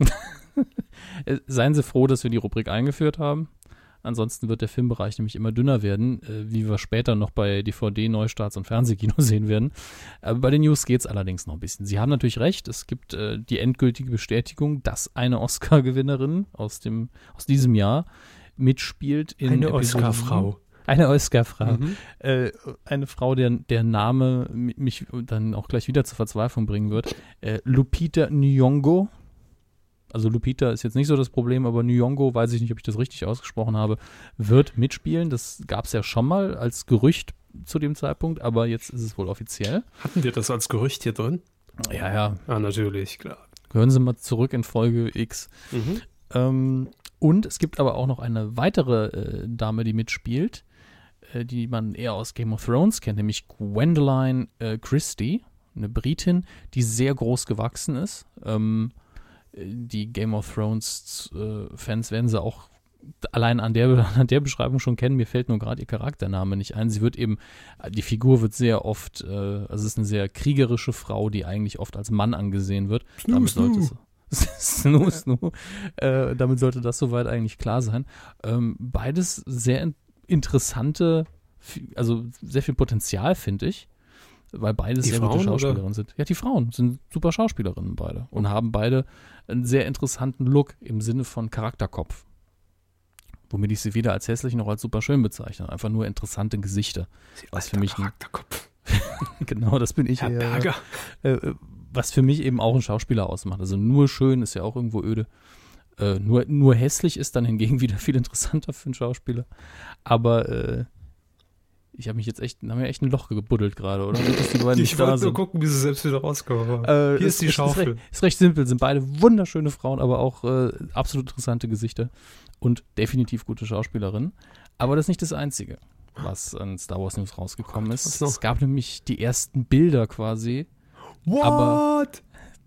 Seien Sie froh, dass wir die Rubrik eingeführt haben. Ansonsten wird der Filmbereich nämlich immer dünner werden, äh, wie wir später noch bei DVD-Neustarts und Fernsehkino sehen werden. Aber bei den News geht es allerdings noch ein bisschen. Sie haben natürlich recht, es gibt äh, die endgültige Bestätigung, dass eine Oscar-Gewinnerin aus, dem, aus diesem Jahr mitspielt in Eine Oscar-Frau. Eine Oscar-Frau. Mhm. Äh, eine Frau, der, der Name mi- mich dann auch gleich wieder zur Verzweiflung bringen wird. Äh, Lupita Nyong'o. Also Lupita ist jetzt nicht so das Problem, aber Nyong'o, weiß ich nicht, ob ich das richtig ausgesprochen habe, wird mitspielen. Das gab es ja schon mal als Gerücht zu dem Zeitpunkt, aber jetzt ist es wohl offiziell. Hatten wir das als Gerücht hier drin? Ja, ja. Ah, natürlich, klar. Hören Sie mal zurück in Folge X. Mhm. Ähm, und es gibt aber auch noch eine weitere äh, Dame, die mitspielt, äh, die man eher aus Game of Thrones kennt, nämlich Gwendoline äh, Christie, eine Britin, die sehr groß gewachsen ist. Ähm, äh, die Game of Thrones äh, Fans werden sie auch allein an der, an der Beschreibung schon kennen. Mir fällt nur gerade ihr Charaktername nicht ein. Sie wird eben, die Figur wird sehr oft, äh, also es ist eine sehr kriegerische Frau, die eigentlich oft als Mann angesehen wird. Damit sollte es, Snoo, snoo. Äh, damit sollte das soweit eigentlich klar sein. Ähm, beides sehr interessante, also sehr viel Potenzial, finde ich. Weil beides Die sehr Frauen, gute oder? Schauspielerinnen sind. Ja, die Frauen sind super Schauspielerinnen beide und haben beide einen sehr interessanten Look im Sinne von Charakterkopf. Womit ich sie weder als hässlich noch als super schön bezeichne. Einfach nur interessante Gesichter. Was für mich Charakterkopf. genau, das bin ich. Herr Berger. äh, was für mich eben auch ein Schauspieler ausmacht. Also nur schön ist ja auch irgendwo öde. Äh, nur, nur hässlich ist dann hingegen wieder viel interessanter für einen Schauspieler. Aber äh, Ich habe mich jetzt echt, haben wir echt ein Loch gebuddelt gerade, oder? Die Ich wollte nur gucken, wie sie selbst wieder rauskommen. Äh, Hier ist die Ist Schaufel. recht, ist recht simpel, sind beide wunderschöne Frauen, aber auch äh, absolut interessante Gesichter und definitiv gute Schauspielerinnen. Aber das ist nicht das Einzige, was an Star Wars News rausgekommen ist. Was noch? Es gab nämlich die ersten Bilder quasi, What? aber-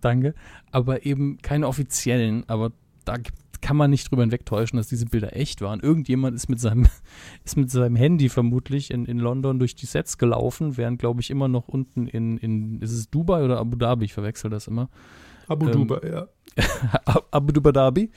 danke, aber eben keine offiziellen, aber da kann man nicht drüber hinwegtäuschen, dass diese Bilder echt waren. Irgendjemand ist mit seinem, ist mit seinem Handy vermutlich in, in London durch die Sets gelaufen, während, glaube ich, immer noch unten in, in, ist es Dubai oder Abu Dhabi? Ich verwechsel das immer. Abu ähm, Duba, ja. Abu Dhabi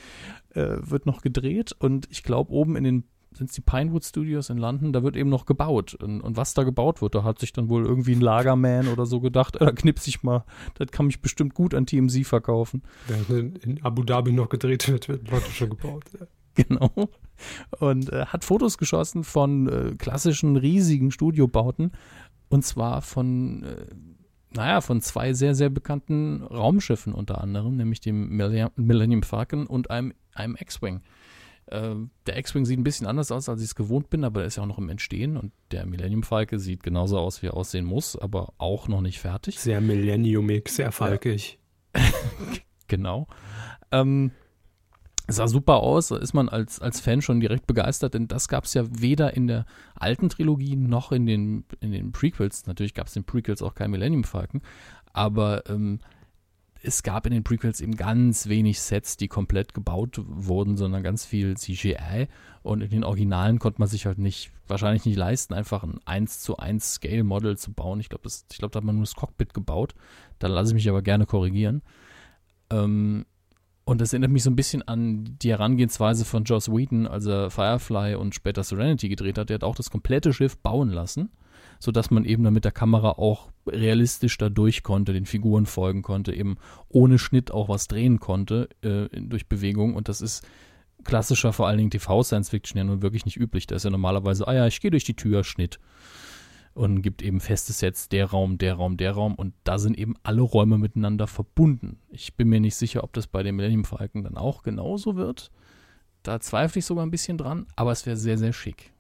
äh, wird noch gedreht und ich glaube oben in den sind es die Pinewood Studios in London, da wird eben noch gebaut. Und, und was da gebaut wird, da hat sich dann wohl irgendwie ein Lagerman oder so gedacht, äh, da knips ich mal, das kann mich bestimmt gut an TMZ verkaufen. Während in, in Abu Dhabi noch gedreht wird, werden Leute schon gebaut. Ja. Genau. Und äh, hat Fotos geschossen von äh, klassischen riesigen Studiobauten. Und zwar von, äh, naja, von zwei sehr, sehr bekannten Raumschiffen unter anderem, nämlich dem Millennium- Millennium Falcon und einem, einem X-Wing. Äh, der X-Wing sieht ein bisschen anders aus, als ich es gewohnt bin, aber er ist ja auch noch im Entstehen. Und der Millennium Falcon sieht genauso aus, wie er aussehen muss, aber auch noch nicht fertig. Sehr millenniumig, sehr falkig. Genau. Ähm, sah super aus, da ist man als, als Fan schon direkt begeistert, denn das gab es ja weder in der alten Trilogie noch in den, in den Prequels. Natürlich gab es in den Prequels auch kein Millennium Falcon, aber ähm, es gab in den Prequels eben ganz wenig Sets, die komplett gebaut wurden, sondern ganz viel CGI. Und in den Originalen konnte man sich halt nicht, wahrscheinlich nicht leisten, einfach ein 1 zu 1 Scale-Model zu bauen. Ich glaube, glaube, da hat man nur das Cockpit gebaut. Da lasse ich mich aber gerne korrigieren. Ähm, und das erinnert mich so ein bisschen an die Herangehensweise von Joss Whedon, als er Firefly und später Serenity gedreht hat. Der hat auch das komplette Schiff bauen lassen, sodass man eben dann mit der Kamera auch realistisch da durch konnte, den Figuren folgen konnte, eben ohne Schnitt auch was drehen konnte äh, durch Bewegung. Und das ist klassischer, vor allen Dingen TV-Science-Fiction ja nun wirklich nicht üblich. Da ist ja normalerweise, ah ja, ich gehe durch die Tür, Schnitt und gibt eben feste Sets, der Raum, der Raum, der Raum und da sind eben alle Räume miteinander verbunden. Ich bin mir nicht sicher, ob das bei dem Millennium Falcon dann auch genauso wird. Da zweifle ich sogar ein bisschen dran, aber es wäre sehr, sehr schick.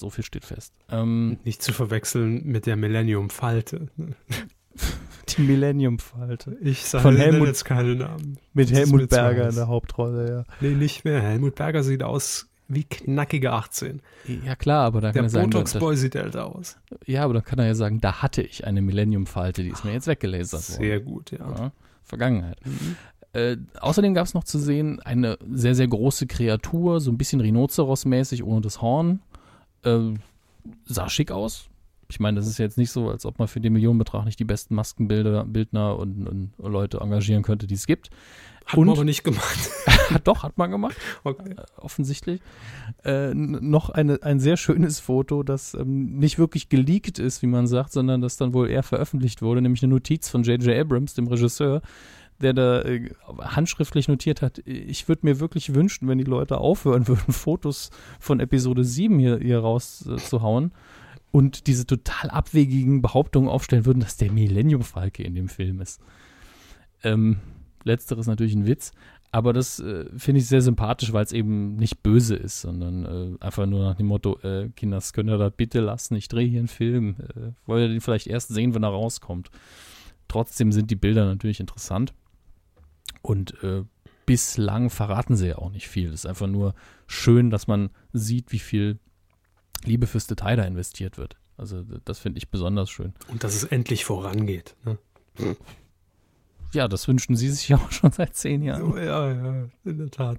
So viel steht fest. Ähm, Nicht zu verwechseln mit der Millennium-Falte. die Millennium-Falte. Ich sage Von Helmut- jetzt keine Namen. Mit Das Helmut Berger in der Hauptrolle, ja. Nee, nicht mehr. Helmut Berger sieht aus wie knackige 18. Ja, klar, aber da Der kann er sagen, da, Botox-Boy sieht älter aus. ja, aber dann kann er ja sagen, da hatte ich eine Millennium-Falte, die ist mir jetzt weggelasert worden. Sehr gut, ja. Ja, Vergangenheit. Äh, außerdem gab es noch zu sehen eine sehr, sehr große Kreatur, so ein bisschen Rhinoceros-mäßig, ohne das Horn. Äh, sah schick aus. Ich meine, das ist jetzt nicht so, als ob man für den Millionenbetrag nicht die besten Maskenbilder, Bildner und, und Leute engagieren könnte, die es gibt. Hat Und- man aber nicht gemacht. Hat doch, hat man gemacht Okay. offensichtlich. Äh, noch eine, ein sehr schönes Foto, das ähm, nicht wirklich geleakt ist, wie man sagt, sondern das dann wohl eher veröffentlicht wurde, nämlich eine Notiz von J.J. Abrams, dem Regisseur, der da äh, handschriftlich notiert hat, ich würde mir wirklich wünschen, wenn die Leute aufhören würden, Fotos von Episode 7 hier, hier rauszuhauen und diese total abwegigen Behauptungen aufstellen würden, dass der Millennium Falke in dem Film ist. Ähm, letzteres natürlich ein Witz, aber das äh, finde ich sehr sympathisch, weil es eben nicht böse ist, sondern äh, einfach nur nach dem Motto, äh, Kinders, könnt ihr das bitte lassen, ich drehe hier einen Film. Äh, wollt ihr den vielleicht erst sehen, wenn er rauskommt. Trotzdem sind die Bilder natürlich interessant und äh, bislang verraten sie ja auch nicht viel. Es ist einfach nur schön, dass man sieht, wie viel Liebe fürs Detail da investiert wird. Also das finde ich besonders schön. Und dass es endlich vorangeht. Ne? Ja, das wünschen Sie sich ja auch schon seit zehn Jahren. Ja, ja, in der Tat.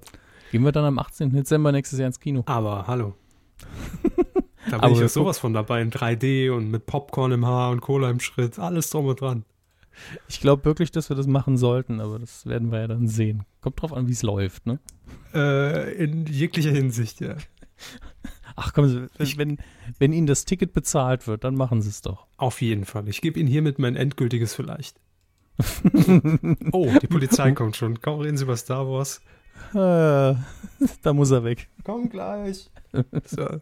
Gehen wir dann am 18. Dezember nächstes Jahr ins Kino. Aber hallo. Da bin Aber ich ja sowas von dabei in 3D und mit Popcorn im Haar und Cola im Schritt. Alles drum und dran. Ich glaube wirklich, dass wir das machen sollten, aber das werden wir ja dann sehen. Kommt drauf an, wie es läuft, ne? Äh, in jeglicher Hinsicht, ja. Ach komm, wenn, wenn, Ihnen das Ticket bezahlt wird, dann machen Sie es doch. Auf jeden Fall. Ich gebe Ihnen hiermit mein endgültiges Vielleicht. oh, die Polizei kommt schon. Komm, reden Sie über Star Wars. Äh, da muss er weg. Komm gleich. So, über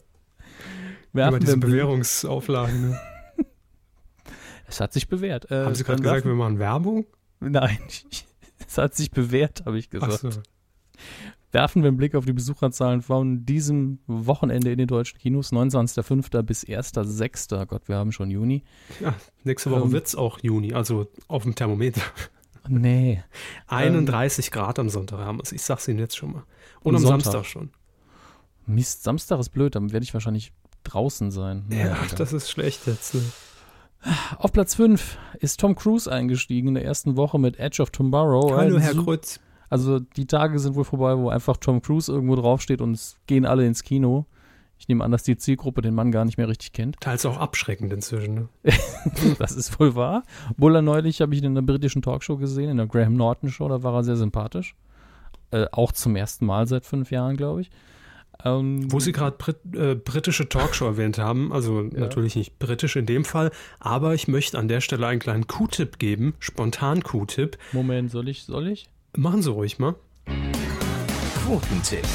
Werfen diese einen Blick. Bewährungsauflagen. Ne? Es hat sich bewährt. Äh, Haben Sie gerade gesagt, wir machen Werbung? Nein, es hat sich bewährt, habe ich gesagt. so. werfen wir einen Blick auf die Besucherzahlen von diesem Wochenende in den deutschen Kinos, 29.05. bis 1.06. Gott, wir haben schon Juni. Ja, nächste Woche Ähm. wird's auch Juni, also auf dem Thermometer. Nee. 31 Grad am Sonntag haben wir es. Ich sag's Ihnen jetzt schon mal. Und Am Sonntag. Samstag schon. Mist, Samstag ist blöd, dann werde ich wahrscheinlich draußen sein. Ja, egal. das ist schlecht jetzt. Ne? Auf Platz 5 ist Tom Cruise eingestiegen in der ersten Woche mit Edge of Tomorrow. Hallo, Ein Herr Kreuz. Also die Tage sind wohl vorbei, wo einfach Tom Cruise irgendwo draufsteht und es gehen alle ins Kino. Ich nehme an, dass die Zielgruppe den Mann gar nicht mehr richtig kennt. Teils auch abschreckend inzwischen. Ne? Das ist wohl wahr. Obwohl er neulich, habe ich ihn in einer britischen Talkshow gesehen, in der Graham Norton Show, da war er sehr sympathisch. Äh, auch zum ersten Mal seit fünf Jahren, glaube ich. Ähm, Wo Sie gerade Brit äh, britische Talkshow erwähnt haben, also natürlich nicht britisch in dem Fall, aber ich möchte an der Stelle einen kleinen Q-Tipp geben, spontan Q-Tipp. Moment, soll ich, soll ich? Machen Sie ruhig mal. Quotentipp.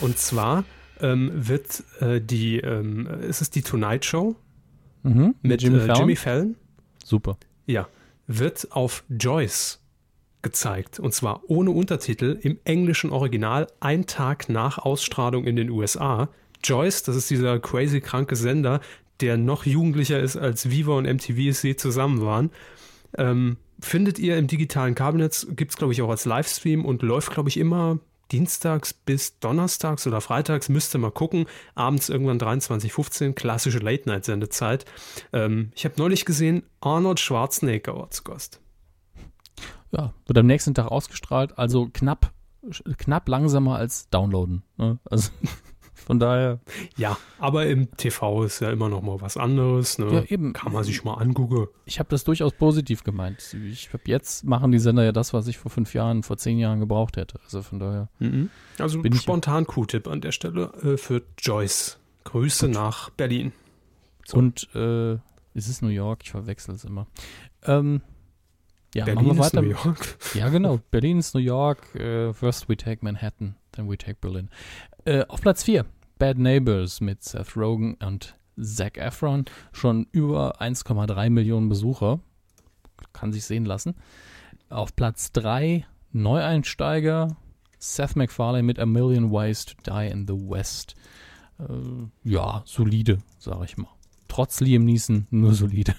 Und zwar ähm, wird äh, die, ähm, ist es die Tonight Show Mhm. mit Jimmy äh, Fallon? Jimmy Fallon? Super. Ja, wird auf Joyce gezeigt. Und zwar ohne Untertitel im englischen Original, ein Tag nach Ausstrahlung in den USA. Joyce, das ist dieser crazy kranke Sender, der noch jugendlicher ist als Viva und MTV es je zusammen waren. Ähm, findet ihr im digitalen Kabelnetz, gibt es glaube ich auch als Livestream und läuft glaube ich immer dienstags bis donnerstags oder freitags, müsst ihr mal gucken. Abends irgendwann 23.15 klassische Late-Night-Sendezeit. Ähm, ich habe neulich gesehen, Arnold Schwarzenegger war zu Gast. Ja, wird am nächsten Tag ausgestrahlt, also knapp, knapp langsamer als downloaden. Ne? Also von daher, Ja, aber im TV ist ja immer noch mal was anderes. Ne? Ja, eben. Kann man sich mal angucken. ich habe das durchaus positiv gemeint. Ich habe jetzt machen die Sender ja das, was ich vor fünf Jahren, vor zehn Jahren gebraucht hätte. Also von daher. Also Bin spontan Q-Tipp an der Stelle äh, für Joyce. Grüße nach Berlin. Und äh, ist es New York? Ich verwechsel es immer. Ähm, ja, Berlin machen wir ist weiter. New York. Ja, genau. Berlin ist New York. Äh, first we take Manhattan, then we take Berlin. Äh, auf Platz 4, Bad Neighbors mit Seth Rogen und Zac Efron. Schon über 1,3 Millionen Besucher. Kann sich sehen lassen. Auf Platz 3, Neueinsteiger. Seth MacFarlane mit A Million Ways to Die in the West. Äh, ja, solide, sage ich mal. Trotz Liam Neeson nur solide.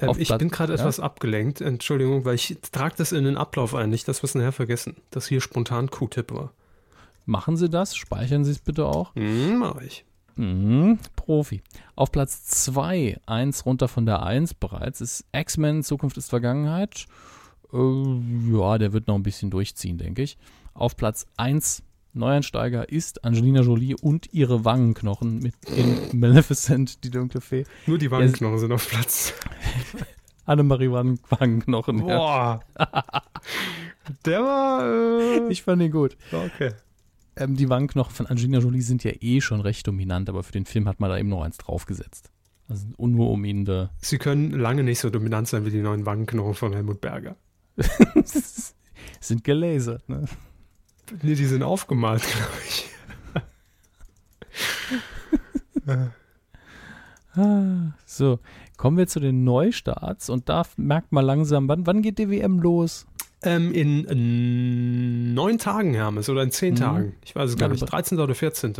Ähm, ich Platz- bin gerade ja? etwas abgelenkt. Entschuldigung, weil ich trage das in den Ablauf ein. Nicht, dass wir es nachher vergessen. Dass hier spontan Q-Tipp war. Machen Sie das, speichern Sie es bitte auch. Hm, mach ich. Mhm, Profi. Auf Platz 2, eins runter von der 1 bereits, ist X-Men Zukunft ist Vergangenheit. Äh, ja, der wird noch ein bisschen durchziehen, denke ich. Auf Platz 1, Neueinsteiger, ist Angelina Jolie und ihre Wangenknochen mit in Maleficent, die dunkle Fee. Nur die Wangenknochen sind auf Platz. Annemarie Wangen- Wangenknochen. Ja. Boah. Der war. Äh, Ich fand ihn gut. okay. Ähm, die Wangenknochen von Angelina Jolie sind ja eh schon recht dominant, aber für den Film hat man da eben noch eins draufgesetzt. Also nur um ihn da Sie können lange nicht so dominant sein wie die neuen Wangenknochen von Helmut Berger. sind gelasert, ne? Nee, die sind aufgemalt, glaube ich. So, kommen wir zu den Neustarts und da merkt man langsam, wann, wann geht die WM los? Ähm, in äh, neun Tagen, Hermes, oder in zehn Mhm. Tagen. Ich weiß es gar Ja, nicht. aber- 13. oder 14.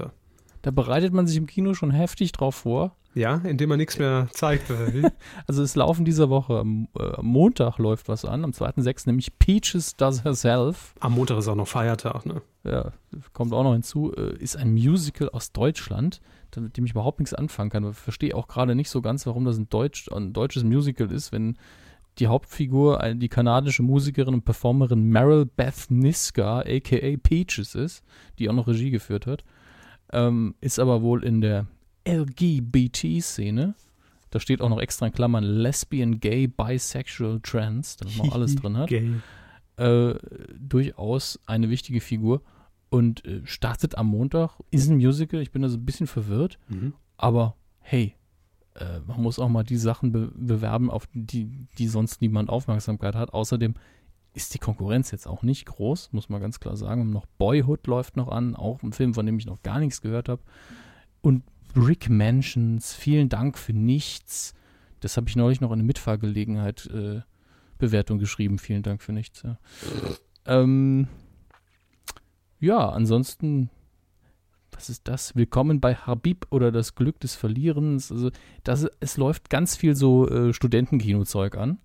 Da bereitet man sich im Kino schon heftig drauf vor. Ja, indem man nichts mehr zeigt. Also es laufen dieser Woche, am äh, am Montag läuft was an, am 2.6. nämlich Peaches Does Herself. Am Montag ist auch noch Feiertag, ne? Ja, kommt auch noch hinzu, äh, ist ein Musical aus Deutschland, mit dem ich überhaupt nichts anfangen kann. Ich verstehe auch gerade nicht so ganz, warum das ein, Deutsch, ein deutsches Musical ist, wenn die Hauptfigur ein- die kanadische Musikerin und Performerin Meryl Beth Niska, aka Peaches ist, die auch noch Regie geführt hat, ähm, ist aber wohl in der LGBT-Szene. Da steht auch noch extra in Klammern Lesbian, Gay, Bisexual, Trans, damit man alles drin hat Gay. äh, durchaus eine wichtige Figur und äh, startet am Montag, ist ein Musical, ich bin da so ein bisschen verwirrt, Mhm. aber hey, äh, man muss auch mal die Sachen be bewerben, auf die, die sonst niemand Aufmerksamkeit hat. Außerdem ist die Konkurrenz jetzt auch nicht groß, muss man ganz klar sagen. Und noch Boyhood läuft noch an, auch ein Film, von dem ich noch gar nichts gehört habe. Und Rick Mansions, vielen Dank für nichts. Das habe ich neulich noch in der Mitfahrgelegenheit äh, Bewertung geschrieben. Vielen Dank für nichts. Ja. Ähm, ja, ansonsten, was ist das? Willkommen bei Habib oder das Glück des Verlierens. Also, das, es läuft ganz viel so äh, Studentenkino-Zeug an.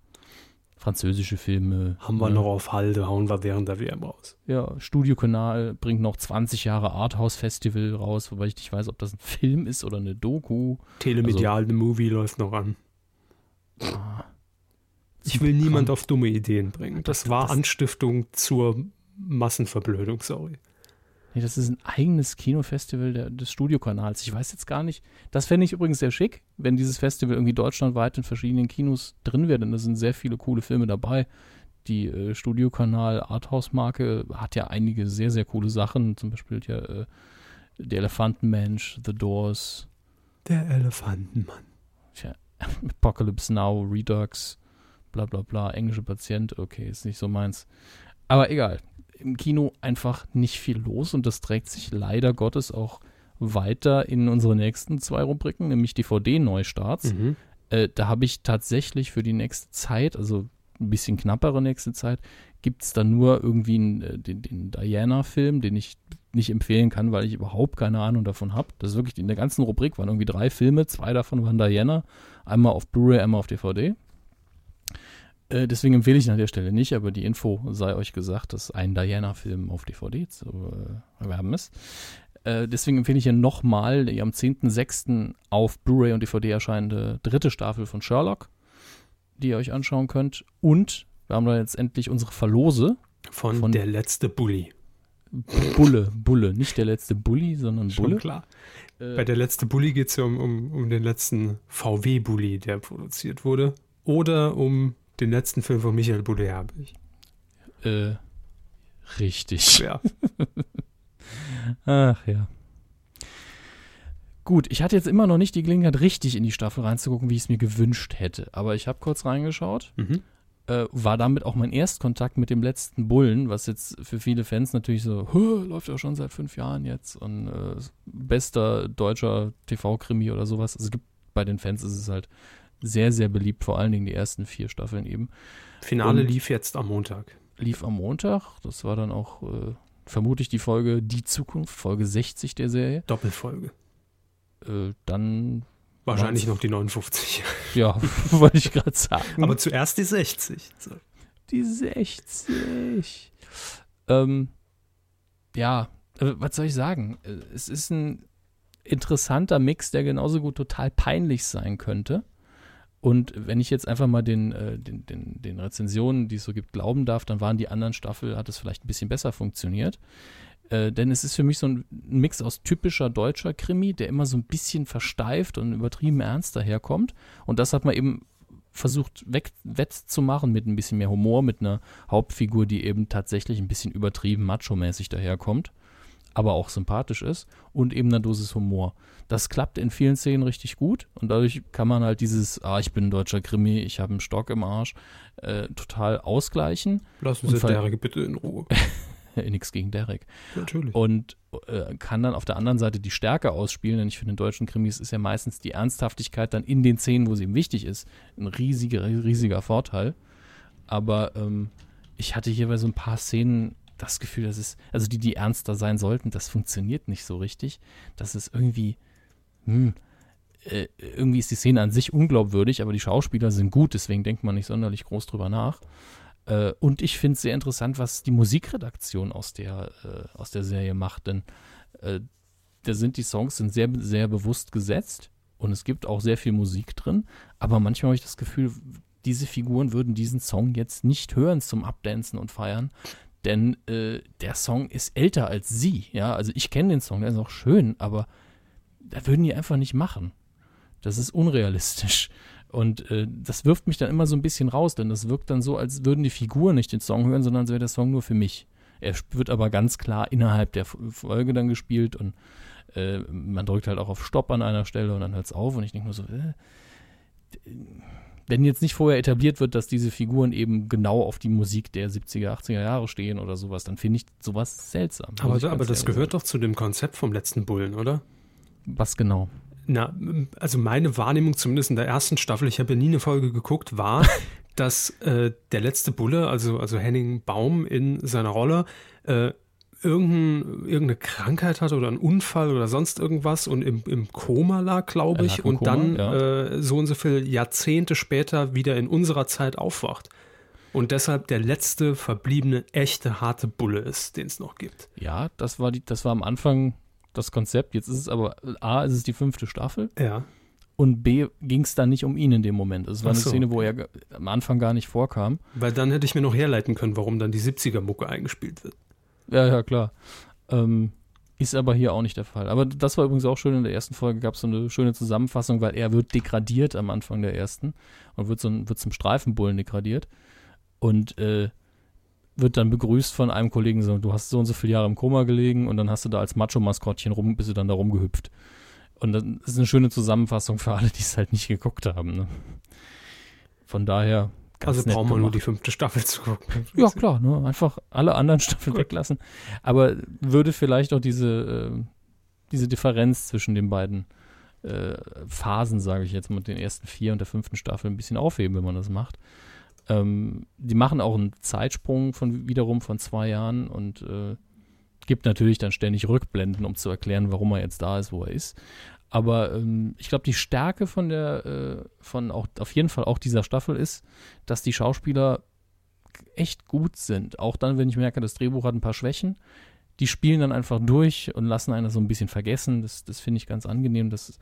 Französische Filme. Haben wir ne? noch auf Halde, hauen wir während der WM raus. Ja, Studiokanal bringt noch 20 Jahre Arthouse-Festival raus, wobei ich nicht weiß, ob das ein Film ist oder eine Doku. Telemedial, The Movie läuft noch an. Ah. Ich will niemand auf dumme Ideen bringen. Das, Das- war das- Anstiftung zur Massenverblödung, sorry. Nee, das ist ein eigenes Kinofestival der, des Studiokanals. Ich weiß jetzt gar nicht. Das fände ich übrigens sehr schick, wenn dieses Festival irgendwie deutschlandweit in verschiedenen Kinos drin wäre, denn da sind sehr viele coole Filme dabei. Die äh, Studiokanal Arthouse-Marke hat ja einige sehr, sehr coole Sachen. Zum Beispiel ja äh, Der Elefantenmensch, The Doors, Der Elefantenmann. Tja, Apocalypse Now, Redux, bla bla bla, englische Patient, okay, ist nicht so meins. Aber egal, im Kino einfach nicht viel los und das trägt sich leider Gottes auch weiter in unsere nächsten zwei Rubriken, nämlich DVD-Neustarts. Mhm. Äh, da habe ich tatsächlich für die nächste Zeit, also ein bisschen knappere nächste Zeit, gibt es da nur irgendwie einen, äh, den, den Diana-Film, den ich nicht empfehlen kann, weil ich überhaupt keine Ahnung davon habe. Das ist wirklich in der ganzen Rubrik waren irgendwie drei Filme, zwei davon waren Diana, einmal auf Blu-ray, einmal auf DVD. Äh, deswegen empfehle ich ihn an der Stelle nicht, aber die Info sei euch gesagt, dass ein Diana-Film auf DVD zu äh, erwerben ist. Äh, deswegen empfehle ich hier nochmal die am 10.06. auf Blu-ray und DVD erscheinende dritte Staffel von Sherlock, die ihr euch anschauen könnt. Und wir haben da jetzt endlich unsere Verlose. Von, Von- Der letzte Bulli. Bulle, Bulle, nicht der letzte Bulli, sondern Schon Bulle. klar. Äh, Bei der letzte Bulli geht es ja um, um, um den letzten VW-Bulli, der produziert wurde. Oder um den letzten Film von Michael Bublé habe ich. Äh, richtig. Ja. Ach ja. Gut, ich hatte jetzt immer noch nicht die Gelegenheit, richtig in die Staffel reinzugucken, wie ich es mir gewünscht hätte. Aber ich habe kurz reingeschaut. Mhm. Äh, war damit auch mein Erstkontakt mit dem letzten Bullen, was jetzt für viele Fans natürlich so, "Hö, läuft ja schon seit fünf Jahren jetzt und äh, bester deutscher TV-Krimi oder sowas. Also es gibt bei den Fans ist es halt sehr, sehr beliebt, vor allen Dingen die ersten vier Staffeln eben. Finale Und- lief jetzt am Montag. lief am Montag. Das war dann auch äh, vermutlich die Folge Die Zukunft, Folge 60 der Serie. Doppelfolge. Äh, dann, Wahrscheinlich noch die 59. ja, wollte ich gerade sagen. Aber zuerst die 60. So. die 60. Ähm, ja, äh, was soll ich sagen? Äh, Es ist ein interessanter Mix, der genauso gut total peinlich sein könnte. Und wenn ich jetzt einfach mal den, äh, den, den, den Rezensionen, die es so gibt, glauben darf, dann waren die anderen Staffel, hat es vielleicht ein bisschen besser funktioniert. Äh, denn es ist für mich so ein Mix aus typischer deutscher Krimi, der immer so ein bisschen versteift und übertrieben ernst daherkommt. Und das hat man eben versucht weg, wettzumachen mit ein bisschen mehr Humor, mit einer Hauptfigur, die eben tatsächlich ein bisschen übertrieben macho-mäßig daherkommt, aber auch sympathisch ist und eben eine Dosis Humor. Das klappt in vielen Szenen richtig gut und dadurch kann man halt dieses, ah, ich bin ein deutscher Krimi, ich habe einen Stock im Arsch, äh, total ausgleichen. Lassen Sie Derek bitte in Ruhe. Nix gegen Derek. Natürlich. und äh, kann dann auf der anderen Seite die Stärke ausspielen, denn ich finde, in deutschen Krimis ist ja meistens die Ernsthaftigkeit dann in den Szenen, wo sie ihm wichtig ist, ein riesiger, riesiger Vorteil. Aber ähm, ich hatte hier bei so ein paar Szenen das Gefühl, dass es, also die, die ernster sein sollten, das funktioniert nicht so richtig. Das ist irgendwie, hm, äh, irgendwie ist die Szene an sich unglaubwürdig, aber die Schauspieler sind gut, deswegen denkt man nicht sonderlich groß drüber nach. Äh, und ich finde es sehr interessant, was die Musikredaktion aus der, äh, aus der Serie macht, denn äh, da sind die Songs sind sehr, sehr bewusst gesetzt und es gibt auch sehr viel Musik drin, aber manchmal habe ich das Gefühl, diese Figuren würden diesen Song jetzt nicht hören zum Abdancen und Feiern, denn äh, der Song ist älter als sie, ja, also ich kenne den Song, der ist auch schön, aber da würden die einfach nicht machen. Das ist unrealistisch. Und äh, das wirft mich dann immer so ein bisschen raus, denn das wirkt dann so, als würden die Figuren nicht den Song hören, sondern als wäre der Song nur für mich. Er wird aber ganz klar innerhalb der Folge dann gespielt und äh, man drückt halt auch auf Stopp an einer Stelle und dann hört es auf und ich denke nur so, äh, wenn jetzt nicht vorher etabliert wird, dass diese Figuren eben genau auf die Musik der 70er, 80er Jahre stehen oder sowas, dann finde ich sowas seltsam. Aber, aber das gehört sagen. doch zu dem Konzept vom letzten Bullen, oder? Was genau? Na, also meine Wahrnehmung, zumindest in der ersten Staffel, ich habe ja nie eine Folge geguckt, war, dass äh, der letzte Bulle, also, also Henning Baum in seiner Rolle, äh, irgendein, irgendeine Krankheit hatte oder einen Unfall oder sonst irgendwas und im, im Koma lag, glaube ich, und Koma, dann ja. äh, so und so viele Jahrzehnte später wieder in unserer Zeit aufwacht. Und deshalb der letzte verbliebene echte harte Bulle ist, den es noch gibt. Ja, das war die, das war am Anfang das Konzept. Jetzt ist es aber A, ist es die fünfte Staffel Ja. und B ging es dann nicht um ihn in dem Moment. Es war Ach eine so, Szene, wo er am Anfang gar nicht vorkam. Weil dann hätte ich mir noch herleiten können, warum dann die 70er-Mucke eingespielt wird. Ja, ja, klar. Ähm, ist aber hier auch nicht der Fall. Aber das war übrigens auch schön. In der ersten Folge gab es so eine schöne Zusammenfassung, weil er wird degradiert am Anfang der ersten und wird, so ein, wird zum Streifenbullen degradiert und äh, wird dann begrüßt von einem Kollegen, so, du hast so und so viele Jahre im Koma gelegen und dann hast du da als Macho-Maskottchen rum, bist du dann da rumgehüpft. Und das ist eine schöne Zusammenfassung für alle, die es halt nicht geguckt haben. Ne? Von daher. Ganz Also brauchen wir nur die fünfte Staffel zu gucken. Ja, klar, ne? einfach alle anderen Staffeln Gut. weglassen. Aber würde vielleicht auch diese, äh, diese Differenz zwischen den beiden äh, Phasen, sage ich jetzt mal, den ersten vier und der fünften Staffel ein bisschen aufheben, wenn man das macht. Ähm, die machen auch einen Zeitsprung von wiederum von zwei Jahren und äh, gibt natürlich dann ständig Rückblenden, um zu erklären, warum er jetzt da ist, wo er ist. Aber ähm, ich glaube, die Stärke von der, äh, von auch auf jeden Fall auch dieser Staffel ist, dass die Schauspieler echt gut sind. Auch dann, wenn ich merke, das Drehbuch hat ein paar Schwächen. Die spielen dann einfach durch und lassen einen so ein bisschen vergessen. Das, das finde ich ganz angenehm. Das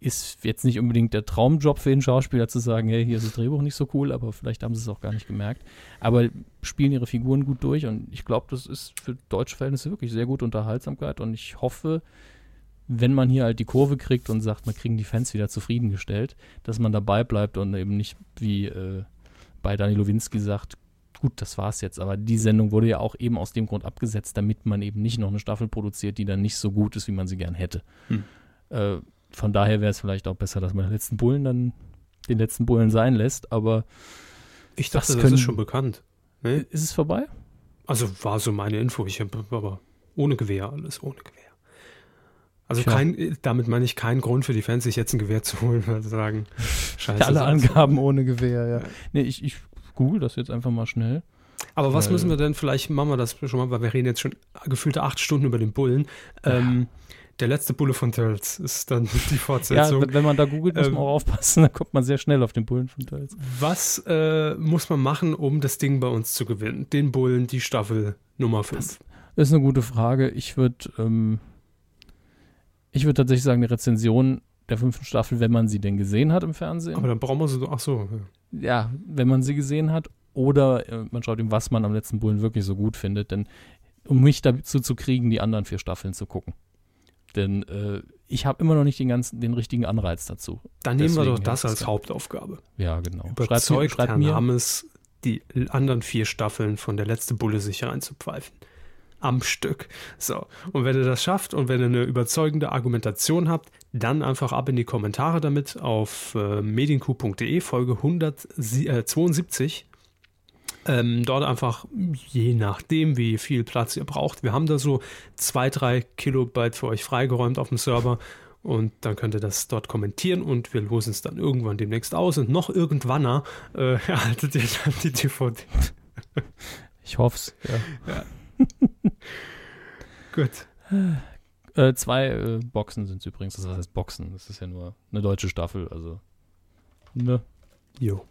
ist jetzt nicht unbedingt der Traumjob für den Schauspieler zu sagen, hey, hier ist das Drehbuch nicht so cool, aber vielleicht haben sie es auch gar nicht gemerkt. Aber spielen ihre Figuren gut durch und ich glaube, das ist für deutsche Verhältnisse wirklich sehr gute Unterhaltsamkeit und ich hoffe, wenn man hier halt die Kurve kriegt und sagt, man kriegen die Fans wieder zufriedengestellt, dass man dabei bleibt und eben nicht wie äh, bei Dani Lowinski sagt, gut, das war's jetzt. Aber die Sendung wurde ja auch eben aus dem Grund abgesetzt, damit man eben nicht noch eine Staffel produziert, die dann nicht so gut ist, wie man sie gern hätte. Hm. Äh, von daher wäre es vielleicht auch besser, dass man den letzten Bullen dann den letzten Bullen sein lässt. Aber Ich Das dachte, das, können- ist schon bekannt. Ne? ist es vorbei? Also war so meine Info. Ich habe aber ohne Gewehr alles, ohne Gewehr. Also Tja. kein, damit meine ich keinen Grund für die Fans, sich jetzt ein Gewehr zu holen, weil sie sagen, scheiße. Alle so- Angaben ohne Gewehr, ja. Nee, ich, ich google das jetzt einfach mal schnell. Aber was müssen wir denn, vielleicht machen wir das schon mal, weil wir reden jetzt schon gefühlte acht Stunden über den Bullen. Ähm, der letzte Bulle von Tölz ist dann die Ja, Fortsetzung. wenn man da googelt, muss Ähm, man auch aufpassen, dann kommt man sehr schnell auf den Bullen von Tölz. was äh, muss man machen, um das Ding bei uns zu gewinnen? Den Bullen, die Staffel Nummer 5. Das ist eine gute Frage. Ich würde, ähm, ich würde tatsächlich sagen, eine Rezension der fünften Staffel, wenn man sie denn gesehen hat im Fernsehen. Aber dann brauchen wir so, ach so. ja. ja, wenn man sie gesehen hat. Oder äh, man schaut ihm, was man am letzten Bullen wirklich so gut findet. Denn um mich dazu zu kriegen, die anderen vier Staffeln zu gucken. Denn äh, ich habe immer noch nicht den ganzen, den richtigen Anreiz dazu. Dann nehmen wir Deswegen doch das als. Hauptaufgabe. Ja, genau. Überzeugt mir, schreibt Herrn mir. Hammes, die anderen vier Staffeln von der letzte Bulle sich reinzupfeifen. Am Stück. So. Und wenn ihr das schafft und wenn ihr eine überzeugende Argumentation habt, dann einfach ab in die Kommentare damit auf äh, medienku.de, Folge 172. Ähm, dort einfach, je nachdem, wie viel Platz ihr braucht. Wir haben da so zwei, drei Kilobyte für euch freigeräumt auf dem Server. Und dann könnt ihr das dort kommentieren und wir losen es dann irgendwann demnächst aus. Und noch irgendwann äh, erhaltet ihr dann die DVD. Ich hoffe es. Ja. Gut. Äh, zwei äh, Boxen sind es übrigens. Das heißt Boxen. Das ist ja nur eine deutsche Staffel. Also ne, Jo.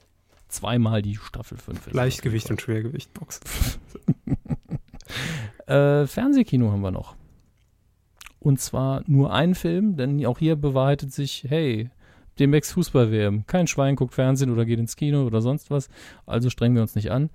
zweimal die Staffel 5. Leichtgewicht und Schwergewicht Box. Äh, Fernsehkino haben wir noch. Und zwar nur ein Film, denn auch hier bewahrheitet sich, hey, demnächst Fußball-WM. Kein Schwein guckt Fernsehen oder geht ins Kino oder sonst was. Also strengen wir uns nicht an.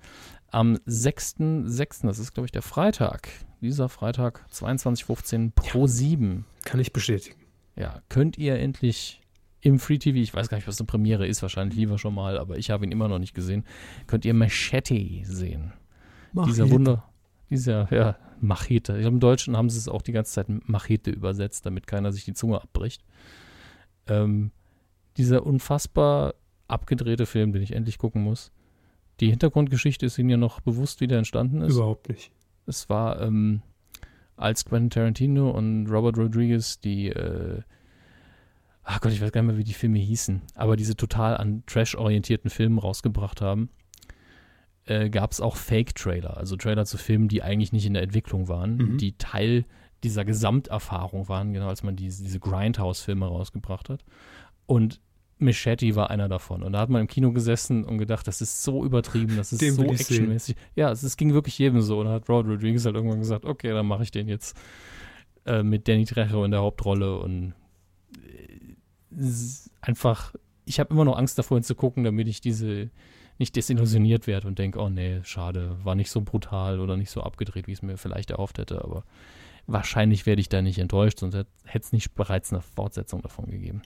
Am 6.6., das ist glaube ich der Freitag, dieser Freitag 22.15 pro 7, Kann ich bestätigen. ja, könnt ihr endlich im Free TV, ich weiß gar nicht, was eine Premiere ist, wahrscheinlich lieber schon mal, aber ich habe ihn immer noch nicht gesehen, könnt ihr Machete sehen. dieser Wunder, dieser, ja, Machete. Im Deutschen haben sie es auch die ganze Zeit Machete übersetzt, damit keiner sich die Zunge abbricht. Ähm, dieser unfassbar abgedrehte Film, den ich endlich gucken muss. Die Hintergrundgeschichte ist Ihnen ja noch bewusst, wie der entstanden ist. Überhaupt nicht. Es war, ähm, als Quentin Tarantino und Robert Rodriguez die, äh, ach Gott, ich weiß gar nicht mehr, wie die Filme hießen, aber diese total an Trash-orientierten Filmen rausgebracht haben. äh, gab es auch Fake-Trailer, also Trailer zu Filmen, die eigentlich nicht in der Entwicklung waren, Mhm. die Teil dieser Gesamterfahrung waren, genau als man diese, diese Grindhouse-Filme rausgebracht hat. Und Machete war einer davon. Und da hat man im Kino gesessen und gedacht, das ist so übertrieben, das ist Den so actionmäßig. Ja, es, es ging wirklich jedem so. Und da hat Rod Rodriguez halt irgendwann gesagt, okay, dann mache ich den jetzt äh, mit Danny Trejo in der Hauptrolle und äh, einfach, ich habe immer noch Angst davor hinzugucken, damit ich diese nicht desillusioniert werde und denke, oh nee, schade, war nicht so brutal oder nicht so abgedreht, wie ich es mir vielleicht erhofft hätte, aber wahrscheinlich werde ich da nicht enttäuscht, sonst hätte es nicht bereits eine Fortsetzung davon gegeben.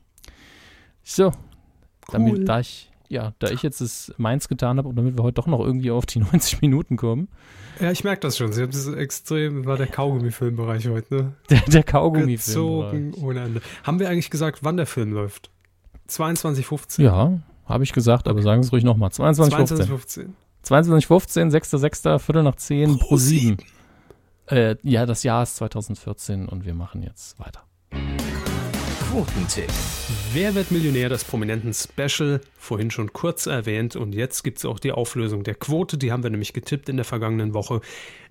So, damit, da ich, ja, da ich jetzt das meins getan habe und damit wir heute doch noch irgendwie auf die 90 Minuten kommen, Ja, ich merke das schon. Sie haben das extrem, war der Kaugummi-Filmbereich heute, ne? der, der Kaugummi-Film. Gezogen ohne Ende. Haben wir eigentlich gesagt, wann der Film läuft? 22.15. Ja, habe ich gesagt, aber sagen Sie es ruhig nochmal. 22.15. 22.15. 22.15, 6.6., Viertel nach 10, pro 7. Äh, ja, das Jahr ist 2014 und wir machen jetzt weiter. Quotentipp. Wer wird Millionär? Das prominenten Special, vorhin schon kurz erwähnt. Und jetzt gibt es auch die Auflösung der Quote. Die haben wir nämlich getippt in der vergangenen Woche.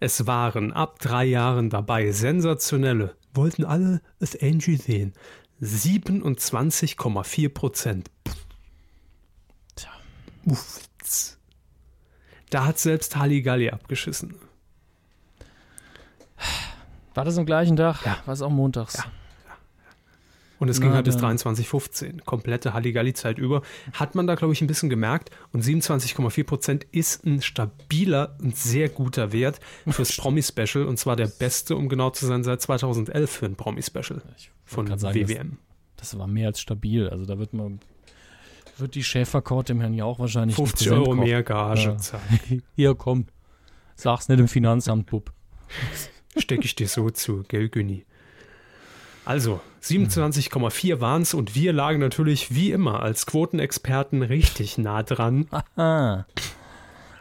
Es waren ab drei Jahren dabei sensationelle, wollten alle es Angie sehen. 27,4 Prozent. Tja. Uff. Da hat selbst Halligalli abgeschissen. War das am gleichen Tag? Ja. War es auch montags? Und es ging halt bis dann. 23,15. Komplette Halligalli-Zeit über. Hat man da, glaube ich, ein bisschen gemerkt. Und 27,4 Prozent ist ein stabiler und sehr guter Wert fürs Promi-Special. Und zwar der beste, um genau zu sein, seit 2011 für ein Promi-Special von sagen, WWM. Das, das war mehr als stabil. Also da wird man, wird die Schäferkort dem Herrn Jauch wahrscheinlich 50 einen Euro Präsent mehr Gage. Ja. zahlen. Hier, komm. Sag's nicht im Finanzamt, Bub. Stecke ich dir so zu, gell, Günni? Also, 27,4 waren es und wir lagen natürlich wie immer als Quotenexperten richtig nah dran. Ah.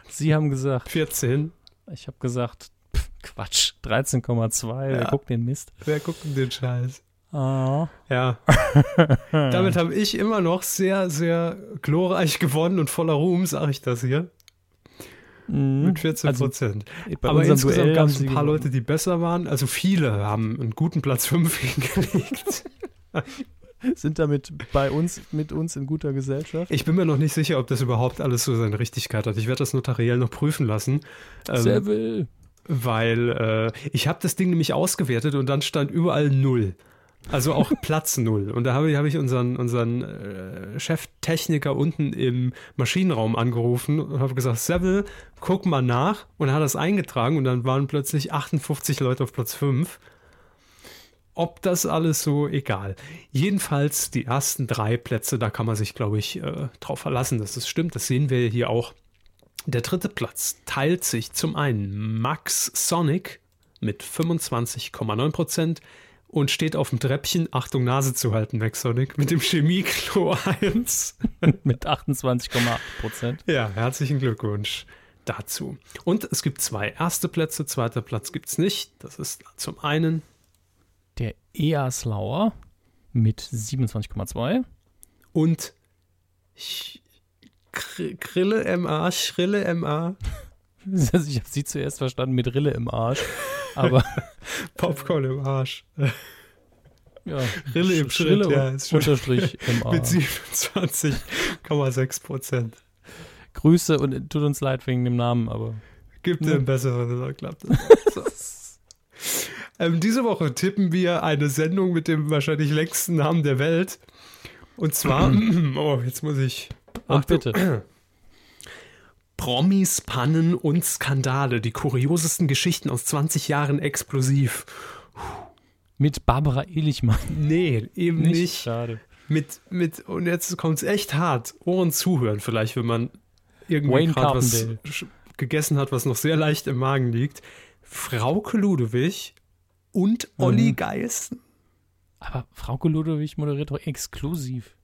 Sie haben gesagt, 14. ich habe gesagt, pff, Quatsch, 13,2, wer Ja. guckt den Mist? Wer guckt denn den Scheiß? Ah. Ja. Damit habe ich immer noch sehr, sehr glorreich gewonnen und voller Ruhm, sage ich das hier, mit 14 Also, Prozent. Bei Aber insgesamt gab es ein paar. Leute, die besser waren. Also viele haben einen guten Platz 5 hingelegt. sind damit bei uns, mit uns in guter Gesellschaft. Ich bin mir noch nicht sicher, ob das überhaupt alles so seine Richtigkeit hat. Ich werde das notariell noch prüfen lassen. Ähm, Seville. weil äh, ich habe das Ding nämlich ausgewertet und dann stand überall null. Also auch Platz null. Und da habe ich, habe ich unseren, unseren äh, Cheftechniker unten im Maschinenraum angerufen und habe gesagt, Seville, guck mal nach. Und er hat das eingetragen und dann waren plötzlich 58 Leute auf Platz 5. Ob das alles so, egal. Jedenfalls die ersten drei Plätze, da kann man sich, glaube ich, äh, drauf verlassen, dass das stimmt. Das sehen wir hier auch. Der dritte Platz teilt sich zum einen Max Sonic mit 25,9 Prozent und steht auf dem Treppchen, Achtung Nase zu halten, Max Sonic, mit dem Chemieklo 1. mit 28,8 Prozent. Ja, herzlichen Glückwunsch dazu. Und es gibt zwei erste Plätze, zweiter Platz gibt es nicht. Das ist zum einen Der Easlauer mit 27,2. und Ch- Kr- Krille MA, Schrille MA, Also ich habe sie zuerst verstanden mit Rille im Arsch. Aber Popcorn im Arsch. ja, Rille im Schrille Schritt, ja, ist schon- Unterstrich im Mit Arsch. 27,6 Prozent. Grüße und tut uns leid wegen dem Namen, aber Gibt Ja. einen besseren, dann klappt das. So. ähm, diese Woche tippen wir eine Sendung mit dem wahrscheinlich längsten Namen der Welt. Und zwar, oh, jetzt muss ich. und Achtung. bitte. Promis, Pannen und Skandale. Die kuriosesten Geschichten aus 20 Jahren explosiv. Mit Barbara Ehlichmann. Nee, eben nicht. Schade. Mit, mit, und jetzt kommt es echt hart. Ohren zuhören, vielleicht, wenn man irgendwie gerade was gegessen hat, was noch sehr leicht im Magen liegt. Frauke Ludewig und Olli Mhm. Geißen. Aber Frauke Ludwig moderiert doch exklusiv.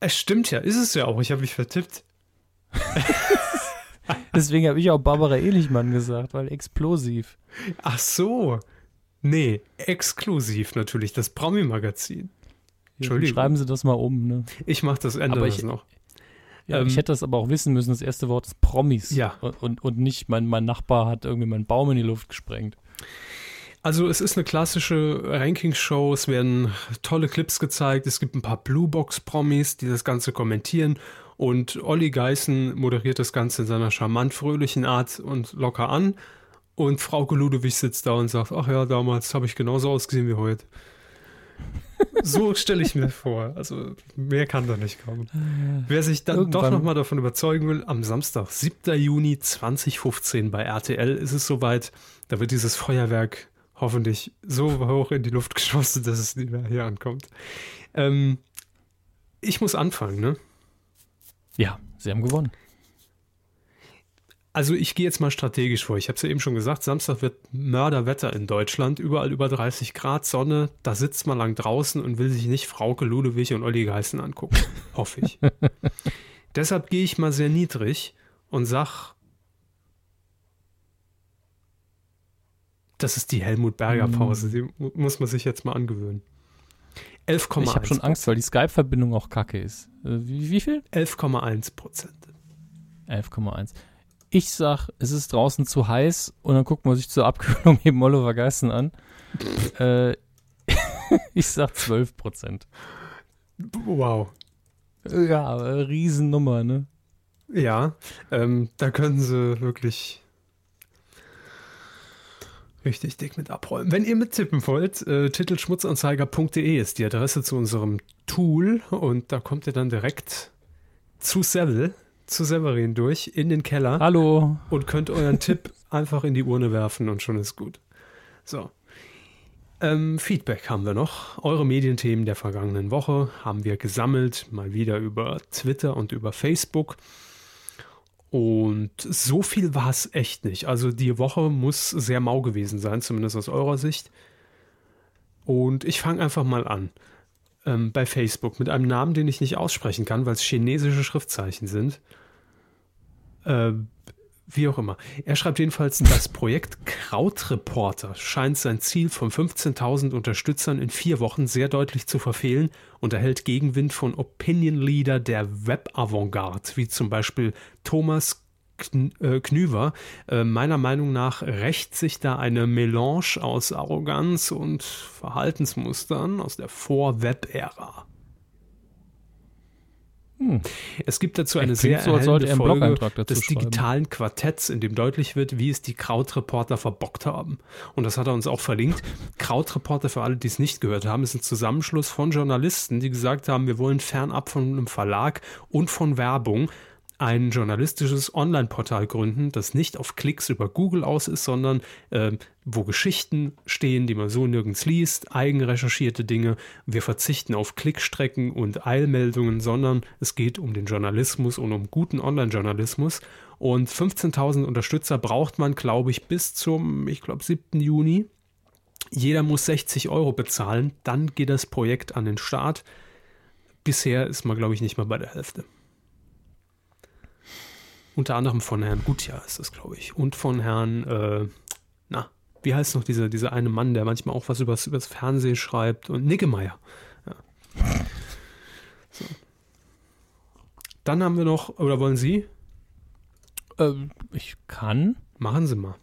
Es stimmt ja, ist es ja auch. Ich habe mich vertippt. Deswegen habe ich auch Barbara Ehlichmann gesagt, weil explosiv. Ach so. Nee, exklusiv natürlich, das Promi-Magazin. Entschuldigung. Schreiben Sie das mal um, ne? Ich mache das Ende Aber das ich- noch. Ja, Ähm, ich hätte das aber auch wissen müssen. Das erste Wort ist Promis. Ja. Und, und, und nicht, mein, mein Nachbar hat irgendwie meinen Baum in die Luft gesprengt. Also es ist eine klassische Ranking-Show, es werden tolle Clips gezeigt, es gibt ein paar Bluebox-Promis, die das Ganze kommentieren und Olli Geißen moderiert das Ganze in seiner charmant fröhlichen Art und locker an und Frauke Ludewig sitzt da und sagt, ach ja, damals habe ich genauso ausgesehen wie heute. So stelle ich mir vor. Also mehr kann da nicht kommen. Wer sich dann doch Irgendwann- nochmal davon überzeugen will, am Samstag, 7. Juni 2015 bei RTL ist es soweit. Da wird dieses Feuerwerk hoffentlich so hoch in die Luft geschossen, dass es nicht mehr hier ankommt. Ähm, ich muss anfangen, ne? Ja, sie haben gewonnen. Also ich gehe jetzt mal strategisch vor. Ich habe es ja eben schon gesagt, Samstag wird Mörderwetter in Deutschland, überall über 30 Grad Sonne. Da sitzt man lang draußen und will sich nicht Frauke Ludewig und Olli Geißen angucken. Hoffe ich. Deshalb gehe ich mal sehr niedrig und sag, das ist die Helmut Berger Pause. Die mu- muss man sich jetzt mal angewöhnen. 11,1 Ich habe schon Angst, weil die Skype-Verbindung auch kacke ist. Äh, Wie, wie viel? 11,1 Prozent. 11,1. Ich sag, es ist draußen zu heiß und dann guckt man sich zur Abkühlung eben Oliver Geißen an. äh, ich sag 12 Prozent. Wow. Ja, Riesennummer, ne? Ja, ähm, da können sie wirklich richtig dick mit abräumen. Wenn ihr mittippen wollt, äh, titelschmutzanzeiger.de ist die Adresse zu unserem Tool und da kommt ihr dann direkt zu Seville, zu Severin durch, in den Keller Hallo. und könnt euren Tipp einfach in die Urne werfen und schon ist gut. So. Ähm, Feedback haben wir noch. Eure Medienthemen der vergangenen Woche haben wir gesammelt, mal wieder über Twitter und über Facebook. Und so viel war es echt nicht. Also die Woche muss sehr mau gewesen sein, zumindest aus eurer Sicht. Und ich fange einfach mal an. Ähm, bei Facebook mit einem Namen, den ich nicht aussprechen kann, weil es chinesische Schriftzeichen sind. Äh, wie auch immer. Er schreibt jedenfalls, das Projekt Krautreporter scheint sein Ziel von 15.000 Unterstützern in vier Wochen sehr deutlich zu verfehlen und erhält Gegenwind von Opinion Leader der Web-Avantgarde, wie zum Beispiel Thomas äh, Knüver. Äh, meiner Meinung nach rächt sich da eine Melange aus Arroganz und Verhaltensmustern aus der Vor-Web-Ära. Es gibt dazu eine Klingt sehr so, erhellende er Folge des schreiben. digitalen Quartetts, in dem deutlich wird, wie es die Krautreporter verbockt haben. Und das hat er uns auch verlinkt. Krautreporter, für alle, die es nicht gehört haben, ist ein Zusammenschluss von Journalisten, die gesagt haben, wir wollen fernab von einem Verlag und von Werbung ein journalistisches Online-Portal gründen, das nicht auf Klicks über Google aus ist, sondern äh, wo Geschichten stehen, die man so nirgends liest, eigenrecherchierte Dinge. Wir verzichten auf Klickstrecken und Eilmeldungen, sondern es geht um den Journalismus und um guten Online-Journalismus. Und 15.000 Unterstützer braucht man, glaube ich, bis zum, ich glaube, 7. Juni. Jeder muss 60 Euro bezahlen, dann geht das Projekt an den Start. Bisher ist man, glaube ich, nicht mal bei der Hälfte. Unter anderem von Herrn Gutjahr ist das, glaube ich. Und von Herrn, äh, na, wie heißt noch dieser, dieser eine Mann, der manchmal auch was übers, übers Fernsehen schreibt? Und Niggemeier. Ja. So. Dann haben wir noch, oder wollen Sie? Ähm, ich kann. Machen Sie mal.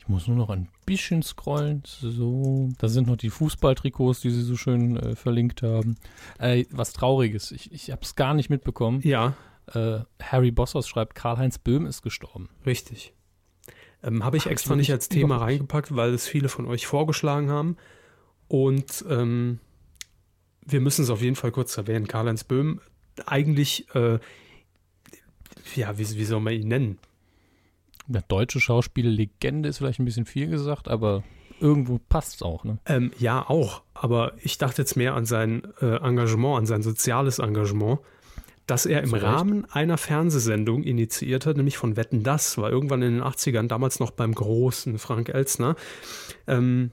Ich muss nur noch ein bisschen scrollen. So, da sind noch die Fußballtrikots, die Sie so schön äh, verlinkt haben. Äh, was Trauriges. Ich, ich habe es gar nicht mitbekommen. Ja, Äh, Harry Bossos schreibt, Karl-Heinz Böhm ist gestorben. richtig. Ähm, Habe ich Hab extra ich nicht als Thema reingepackt, weil es viele von euch vorgeschlagen haben. Und ähm, wir müssen es auf jeden Fall kurz erwähnen. Karl-Heinz Böhm, eigentlich, äh, ja, wie, wie soll man ihn nennen? Der deutsche Schauspiellegende ist vielleicht ein bisschen viel gesagt, aber irgendwo passt es auch. Ne? Ähm, ja, auch. Aber ich dachte jetzt mehr an sein äh, Engagement, an sein soziales Engagement, das er im Recht. Rahmen einer Fernsehsendung initiiert hat, nämlich von Wetten Das, war irgendwann in den 80ern, damals noch beim großen Frank Elstner. Ähm,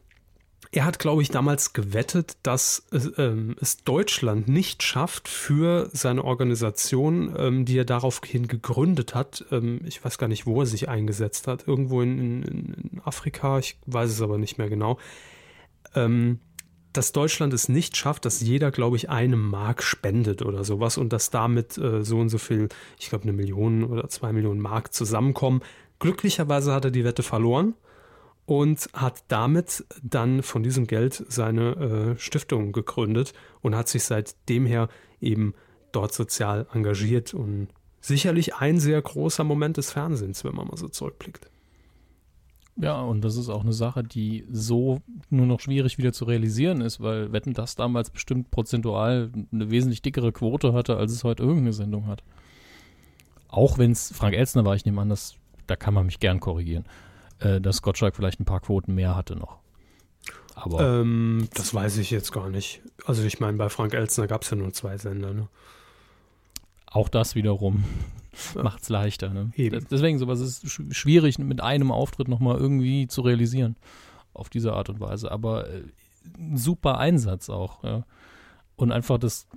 er hat, glaube ich, damals gewettet, dass es, ähm, es Deutschland nicht schafft, für seine Organisation, ähm, die er daraufhin gegründet hat, ähm, ich weiß gar nicht, wo er sich eingesetzt hat, irgendwo in, in, in Afrika, ich weiß es aber nicht mehr genau, ähm, dass Deutschland es nicht schafft, dass jeder, glaube ich, eine Mark spendet oder sowas und dass damit äh, so und so viel, ich glaube, eine Million oder zwei Millionen Mark zusammenkommen. Glücklicherweise hat er die Wette verloren und hat damit dann von diesem Geld seine äh, Stiftung gegründet und hat sich seitdem her eben dort sozial engagiert und sicherlich ein sehr großer Moment des Fernsehens, wenn man mal so zurückblickt. Ja, und das ist auch eine Sache, die so nur noch schwierig wieder zu realisieren ist, weil Wetten das damals bestimmt prozentual eine wesentlich dickere Quote hatte, als es heute irgendeine Sendung hat. Auch wenn es Frank Elzner war, ich nehme an, dass, da kann man mich gern korrigieren, äh, dass Gottschalk vielleicht ein paar Quoten mehr hatte noch. Aber ähm, das weiß ich jetzt gar nicht. Also ich meine, bei Frank Elzner gab es ja nur zwei Sender. Ne? Auch das wiederum macht es leichter. Ne? Deswegen, sowas ist schwierig mit einem Auftritt nochmal irgendwie zu realisieren. Auf diese Art und Weise. Aber äh, ein super Einsatz auch. Ja? Und einfach das,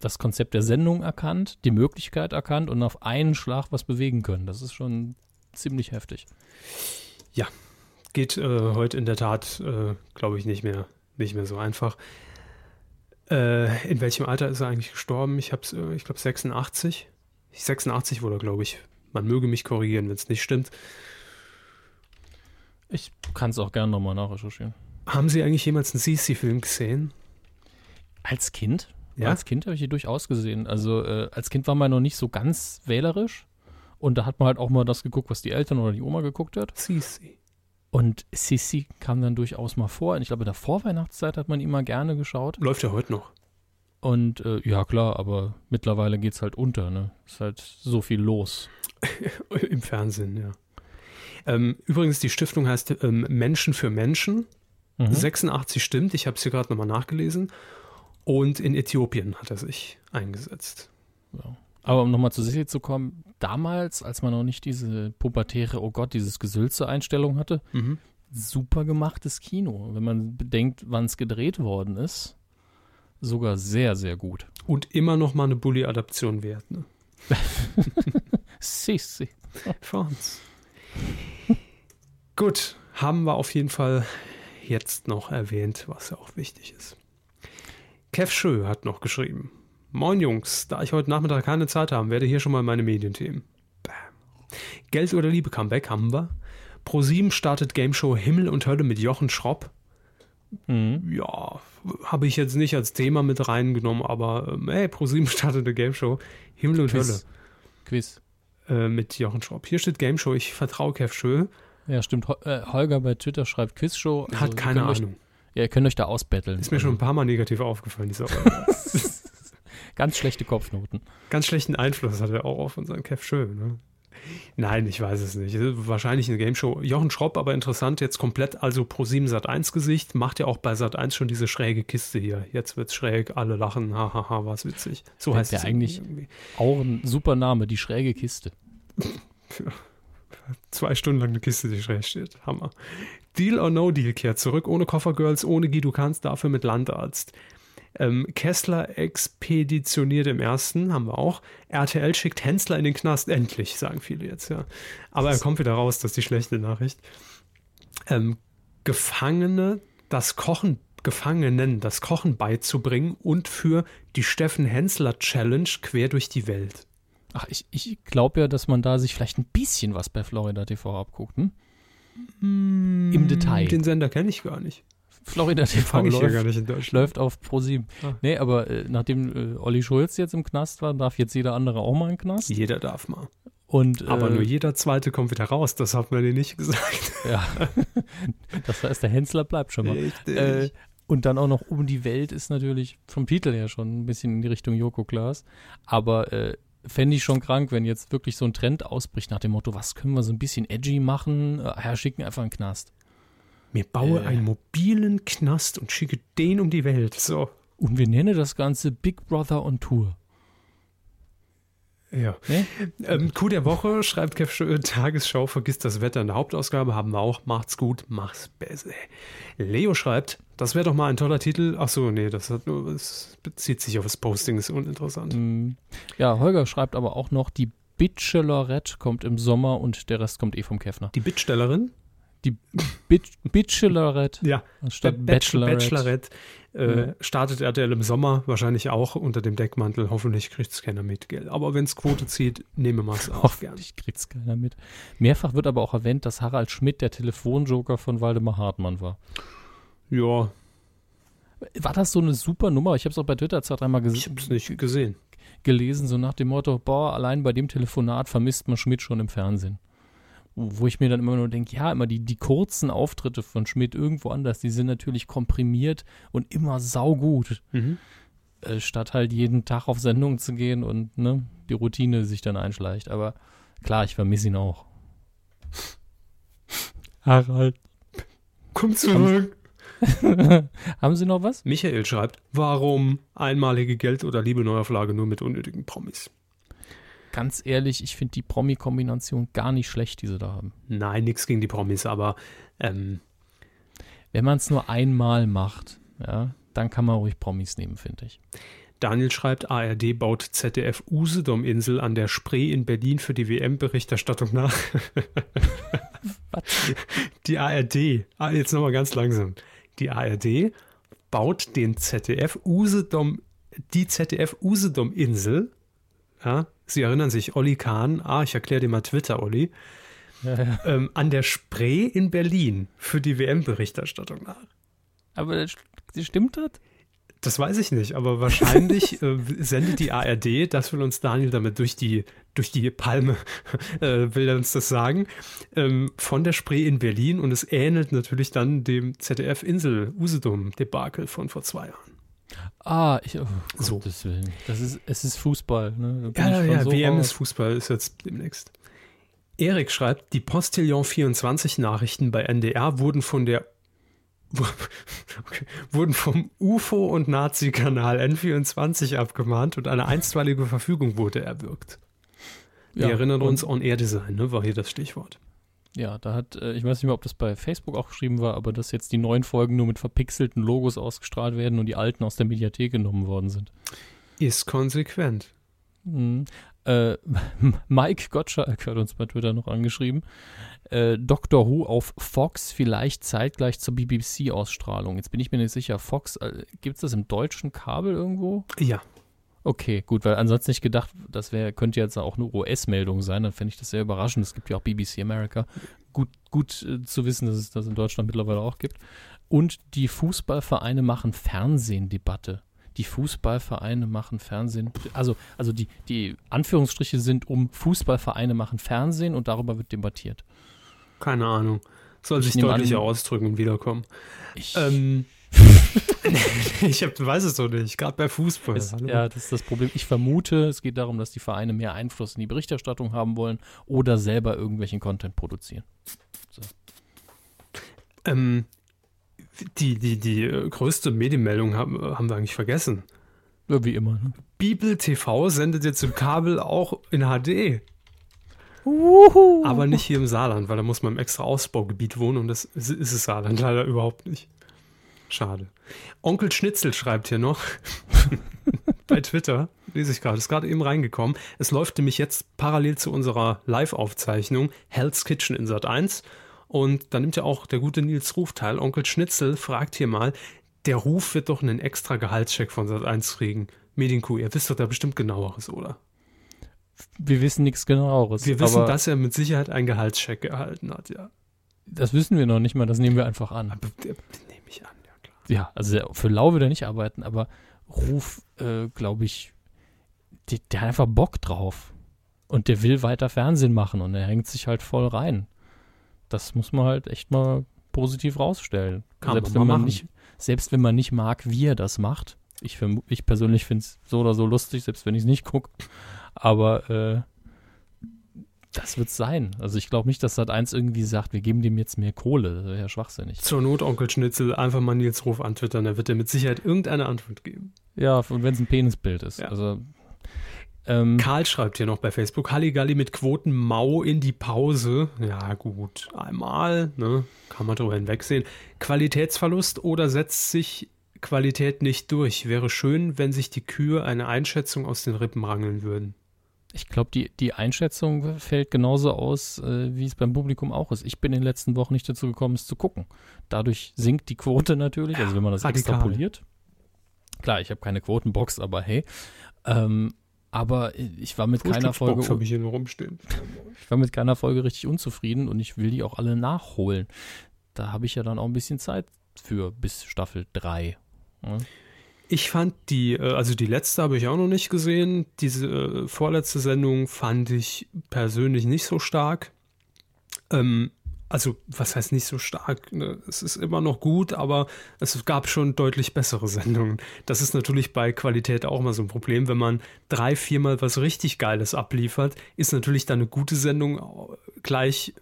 das Konzept der Sendung erkannt, die Möglichkeit erkannt und auf einen Schlag was bewegen können. Das ist schon ziemlich heftig. Ja, geht äh, heute in der Tat, äh, glaube ich, nicht mehr, nicht mehr so einfach. Äh, in welchem Alter ist er eigentlich gestorben? Ich habe äh, ich glaube 86. 86 wurde er, glaube ich. Man möge mich korrigieren, wenn es nicht stimmt. Ich kann es auch gerne nochmal nachrecherchieren. Haben Sie eigentlich jemals einen CC-Film gesehen? Als Kind? Ja? Als Kind habe ich die durchaus gesehen. Also äh, als Kind war man noch nicht so ganz wählerisch. Und da hat man halt auch mal das geguckt, was die Eltern oder die Oma geguckt hat. CC. Und Sissi kam dann durchaus mal vor. Und ich glaube, in der Vorweihnachtszeit hat man ihn mal gerne geschaut. Läuft ja heute noch. Und äh, ja, klar, aber mittlerweile geht es halt unter, ne? Ist halt so viel los. Im Fernsehen, ja. Ähm, übrigens, die Stiftung heißt ähm, Menschen für Menschen. Mhm. 86 stimmt, ich habe es hier gerade nochmal nachgelesen. Und in Äthiopien hat er sich eingesetzt. Ja. Aber um nochmal zu Sissi zu kommen, damals, als man noch nicht diese pubertäre, oh Gott, dieses Gesülze-Einstellung hatte, mhm. super gemachtes Kino. Wenn man bedenkt, wann es gedreht worden ist, sogar sehr, sehr gut. Und immer noch mal eine Bully-Adaption wert, ne? Sissi. Franz. Gut, haben wir auf jeden Fall jetzt noch erwähnt, was ja auch wichtig ist. Kev Schö hat noch geschrieben. Moin Jungs, da ich heute Nachmittag keine Zeit habe, werde hier schon mal meine Medienthemen. Bam. Geld oder Liebe Comeback haben wir. Pro7 startet Game Show Himmel und Hölle mit Jochen Schropp. Mhm. Ja, habe ich jetzt nicht als Thema mit reingenommen, aber ähm, hey, Pro7 startet eine Game Show Himmel und Quiz. Hölle. Quiz. Äh, mit Jochen Schropp. Hier steht Game Show, ich vertraue Kev Schö. Ja, stimmt. Äh, Holger bei Twitter schreibt Quizshow. Also Hat keine Ahnung. Euch, ja, ihr könnt euch da ausbetteln. Ist mir also. schon ein paar Mal negativ aufgefallen, dieser Ganz schlechte Kopfnoten. Ganz schlechten Einfluss hat er auch auf unseren Kev Schö. Ne? Nein, ich weiß es nicht. Wahrscheinlich eine Gameshow. Jochen Schropp, aber interessant, jetzt komplett, also pro 7 Sat 1 Gesicht, macht ja auch bei Sat 1 schon diese schräge Kiste hier. Jetzt wird's schräg, alle lachen, hahaha, ha, ha, was witzig. So heißt ja eigentlich irgendwie. auch ein super Name, die schräge Kiste. Zwei Stunden lang eine Kiste, die schräg steht. Hammer. Deal or No Deal kehrt zurück, ohne Koffergirls, ohne Guido Kanz, dafür mit Landarzt. Ähm, Kessler expeditioniert im ersten, haben wir auch. RTL schickt Hensler in den Knast, endlich, sagen viele jetzt, ja. Aber er kommt wieder raus, das ist die schlechte Nachricht. Ähm, Gefangene das Kochen, Gefangenen das Kochen beizubringen und für die Steffen Hensler Challenge quer durch die Welt. Ach, ich, ich glaube ja, dass man da sich vielleicht ein bisschen was bei Florida TV abguckt, hm? Im Detail. Den Sender kenne ich gar nicht. Florida TV läuft, läuft auf Pro7. Ah. Nee, aber äh, nachdem äh, Olli Schulz jetzt im Knast war, darf jetzt jeder andere auch mal in den Knast. Jeder darf mal. Und, aber äh, nur jeder Zweite kommt wieder raus, das hat man dir nicht gesagt. Ja, das heißt, der Hensler bleibt schon mal. Richtig. Äh, und dann auch noch um die Welt ist natürlich vom Titel her schon ein bisschen in die Richtung Joko Klaas. Aber äh, fände ich schon krank, wenn jetzt wirklich so ein Trend ausbricht nach dem Motto, was können wir so ein bisschen edgy machen? Äh, ja, schicken einfach einen Knast. Mir baue äh. einen mobilen Knast und schicke den um die Welt. So. Und wir nennen das Ganze Big Brother on Tour. Ja. Nee? Ähm, Coup der Woche schreibt Kev Schö, Tagesschau, vergisst das Wetter in der Hauptausgabe, haben wir auch. Macht's gut, mach's besser. Leo schreibt, das wäre doch mal ein toller Titel. Ach so, nee, das, hat nur, das bezieht sich auf das Posting, ist uninteressant. Mm. Ja, Holger schreibt aber auch noch, die Bachelorette kommt im Sommer und der Rest kommt eh vom Käfner. Die Bittstellerin? Die Bachelorette. Ja, Statt Bachelorette, Bachelorette. Äh, Ja. startet RTL im Sommer, wahrscheinlich auch unter dem Deckmantel. Hoffentlich kriegt es keiner mit, gell? Aber wenn es Quote zieht, nehmen wir es auch gern. Hoffentlich kriegt's keiner mit. Mehrfach wird aber auch erwähnt, dass Harald Schmidt der Telefonjoker von Waldemar Hartmann war. Ja, War das so eine super Nummer? Ich habe es auch bei Twitter zwei, dreimal ich ges habe es nicht gesehen. gelesen, so nach dem Motto, boah, allein bei dem Telefonat vermisst man Schmidt schon im Fernsehen. Wo ich mir dann immer nur denke, ja, immer die, die kurzen Auftritte von Schmidt irgendwo anders, die sind natürlich komprimiert und immer saugut. Mhm. Äh, statt halt jeden Tag auf Sendung zu gehen und ne, die Routine sich dann einschleicht. Aber klar, ich vermisse ihn auch. Harald. Komm zurück. Haben Sie noch was? Michael schreibt, warum einmalige Geld- oder Liebe-Neuauflage nur mit unnötigen Promis? Ganz ehrlich, ich finde die Promi-Kombination gar nicht schlecht, die sie da haben. Nein, nichts gegen die Promis, aber ähm, Wenn man es nur einmal macht, ja, dann kann man ruhig Promis nehmen, finde ich. Daniel schreibt, ARD baut ZDF Usedom-Insel an der Spree in Berlin für die WM-Berichterstattung nach. Die ARD, ah, jetzt nochmal ganz langsam. Die ARD baut den ZDF Usedom, die ZDF Usedom-Insel. Ja, Sie erinnern sich, Olli Kahn, ah, ich erkläre dir mal Twitter, Olli, ähm, an der Spree in Berlin für die WM-Berichterstattung nach. Aber stimmt das? Das weiß ich nicht, aber wahrscheinlich äh, sendet die ARD, das will uns Daniel damit durch die, durch die Palme, äh, will er uns das sagen, ähm, von der Spree in Berlin und es ähnelt natürlich dann dem ZDF-Insel-Usedom-Debakel von vor zwei Jahren. Ah, ich, oh, So. Gottes Willen. Das ist, es ist Fußball. Ne? Ja, ja, so WM raus. ist Fußball, ist jetzt demnächst. Erik schreibt, die Postillon 24 Nachrichten bei NDR wurden von der okay, wurden vom UFO und Nazi-Kanal N24 abgemahnt und eine einstweilige Verfügung wurde erwirkt. Wir Ja, erinnern uns, On-Air-Design, ne, war hier das Stichwort. Ja, da hat, äh, ich weiß nicht mehr, ob das bei Facebook auch geschrieben war, aber dass jetzt die neuen Folgen nur mit verpixelten Logos ausgestrahlt werden und die alten aus der Mediathek genommen worden sind. Ist konsequent. Mhm. Äh, Mike Gottschalk hat uns bei Twitter noch angeschrieben. Äh, Doctor Who auf Fox vielleicht zeitgleich zur BBC-Ausstrahlung. Jetzt bin ich mir nicht sicher. Fox, äh, gibt es das im deutschen Kabel irgendwo? Ja, Okay, gut, weil ansonsten nicht gedacht, das wäre, könnte jetzt auch eine US-Meldung sein, dann fände ich das sehr überraschend. Es gibt ja auch BBC America. Gut, gut äh, zu wissen, dass es das in Deutschland mittlerweile auch gibt. Und die Fußballvereine machen Fernsehen-Debatte. Die Fußballvereine machen Fernsehen. Also, also die, die Anführungsstriche sind um Fußballvereine machen Fernsehen und darüber wird debattiert. keine Ahnung. Soll Ich sich deutlicher an- ausdrücken und wiederkommen. Ich, Ähm, ich hab, weiß es doch nicht, gerade bei Fußball. Es, ja, das ist das Problem. Ich vermute, es geht darum, dass die Vereine mehr Einfluss in die Berichterstattung haben wollen oder selber irgendwelchen Content produzieren. Ähm, die, die, die äh, größte Medienmeldung haben, äh, haben wir eigentlich vergessen. Ja, wie immer. Ne? Bibel TV sendet jetzt im Kabel auch in HD. Aber nicht hier im Saarland, weil da muss man im extra Ausbaugebiet wohnen und das ist, ist es Saarland leider überhaupt nicht. Schade. Onkel Schnitzel schreibt hier noch bei Twitter, lese ich gerade, ist gerade eben reingekommen. Es läuft nämlich jetzt parallel zu unserer Live-Aufzeichnung Hell's Kitchen in Sat 1 und da nimmt ja auch der gute Nils Ruf teil. Onkel Schnitzel fragt hier mal, der Ruf wird doch einen extra Gehaltscheck von Sat 1 kriegen. Medienkuh, ihr wisst doch da bestimmt genaueres, oder? Wir wissen nichts genaueres. Wir wissen, dass er mit Sicherheit einen Gehaltscheck erhalten hat, ja. Das wissen wir noch nicht mal, das nehmen wir einfach an. Aber der, nehme ich an, ja also für Lau wird er nicht arbeiten, aber Ruf, äh, glaube ich, der, der hat einfach Bock drauf. Und der will weiter Fernsehen machen und er hängt sich halt voll rein. Das muss man halt echt mal positiv rausstellen. Kann selbst, man wenn man machen. nicht, selbst wenn man nicht mag, wie er das macht. Ich, ich persönlich finde es so oder so lustig, selbst wenn ich es nicht gucke. Aber äh, das wird sein. Also ich glaube nicht, dass Sat 1 irgendwie sagt, wir geben dem jetzt mehr Kohle. Das wäre ja schwachsinnig. Zur Not, Onkel Schnitzel, einfach mal Nils Ruf antwittern, da wird er mit Sicherheit irgendeine Antwort geben. Ja, und wenn es ein Penisbild ist. Ja. Also ähm, Karl schreibt hier noch bei Facebook, Halligalli mit Quoten Mau in die Pause. Ja gut, einmal, ne, kann man drüber hinwegsehen. Qualitätsverlust oder setzt sich Qualität nicht durch? Wäre schön, wenn sich die Kühe eine Einschätzung aus den Rippen rangeln würden. Ich glaube, die, die Einschätzung fällt genauso aus, äh, wie es beim Publikum auch ist. Ich bin in den letzten Wochen nicht dazu gekommen, es zu gucken. Dadurch sinkt die Quote natürlich, also wenn man das radikal. extrapoliert. Klar, ich habe keine Quotenbox, aber hey. Ähm, aber ich war mit keiner Folge habe ich hier nur rumstehen. ich war mit keiner Folge richtig unzufrieden und ich will die auch alle nachholen. Da habe ich ja dann auch ein bisschen Zeit für bis Staffel 3. Ja. Ich fand die, äh, also die letzte habe ich auch noch nicht gesehen. Diese äh, vorletzte Sendung fand ich persönlich nicht so stark. Ähm, also, was heißt nicht so stark? Ne? Es ist immer noch gut, aber es gab schon deutlich bessere Sendungen. Das ist natürlich bei Qualität auch mal so ein Problem. Wenn man drei, viermal was richtig Geiles abliefert, ist natürlich dann eine gute Sendung gleich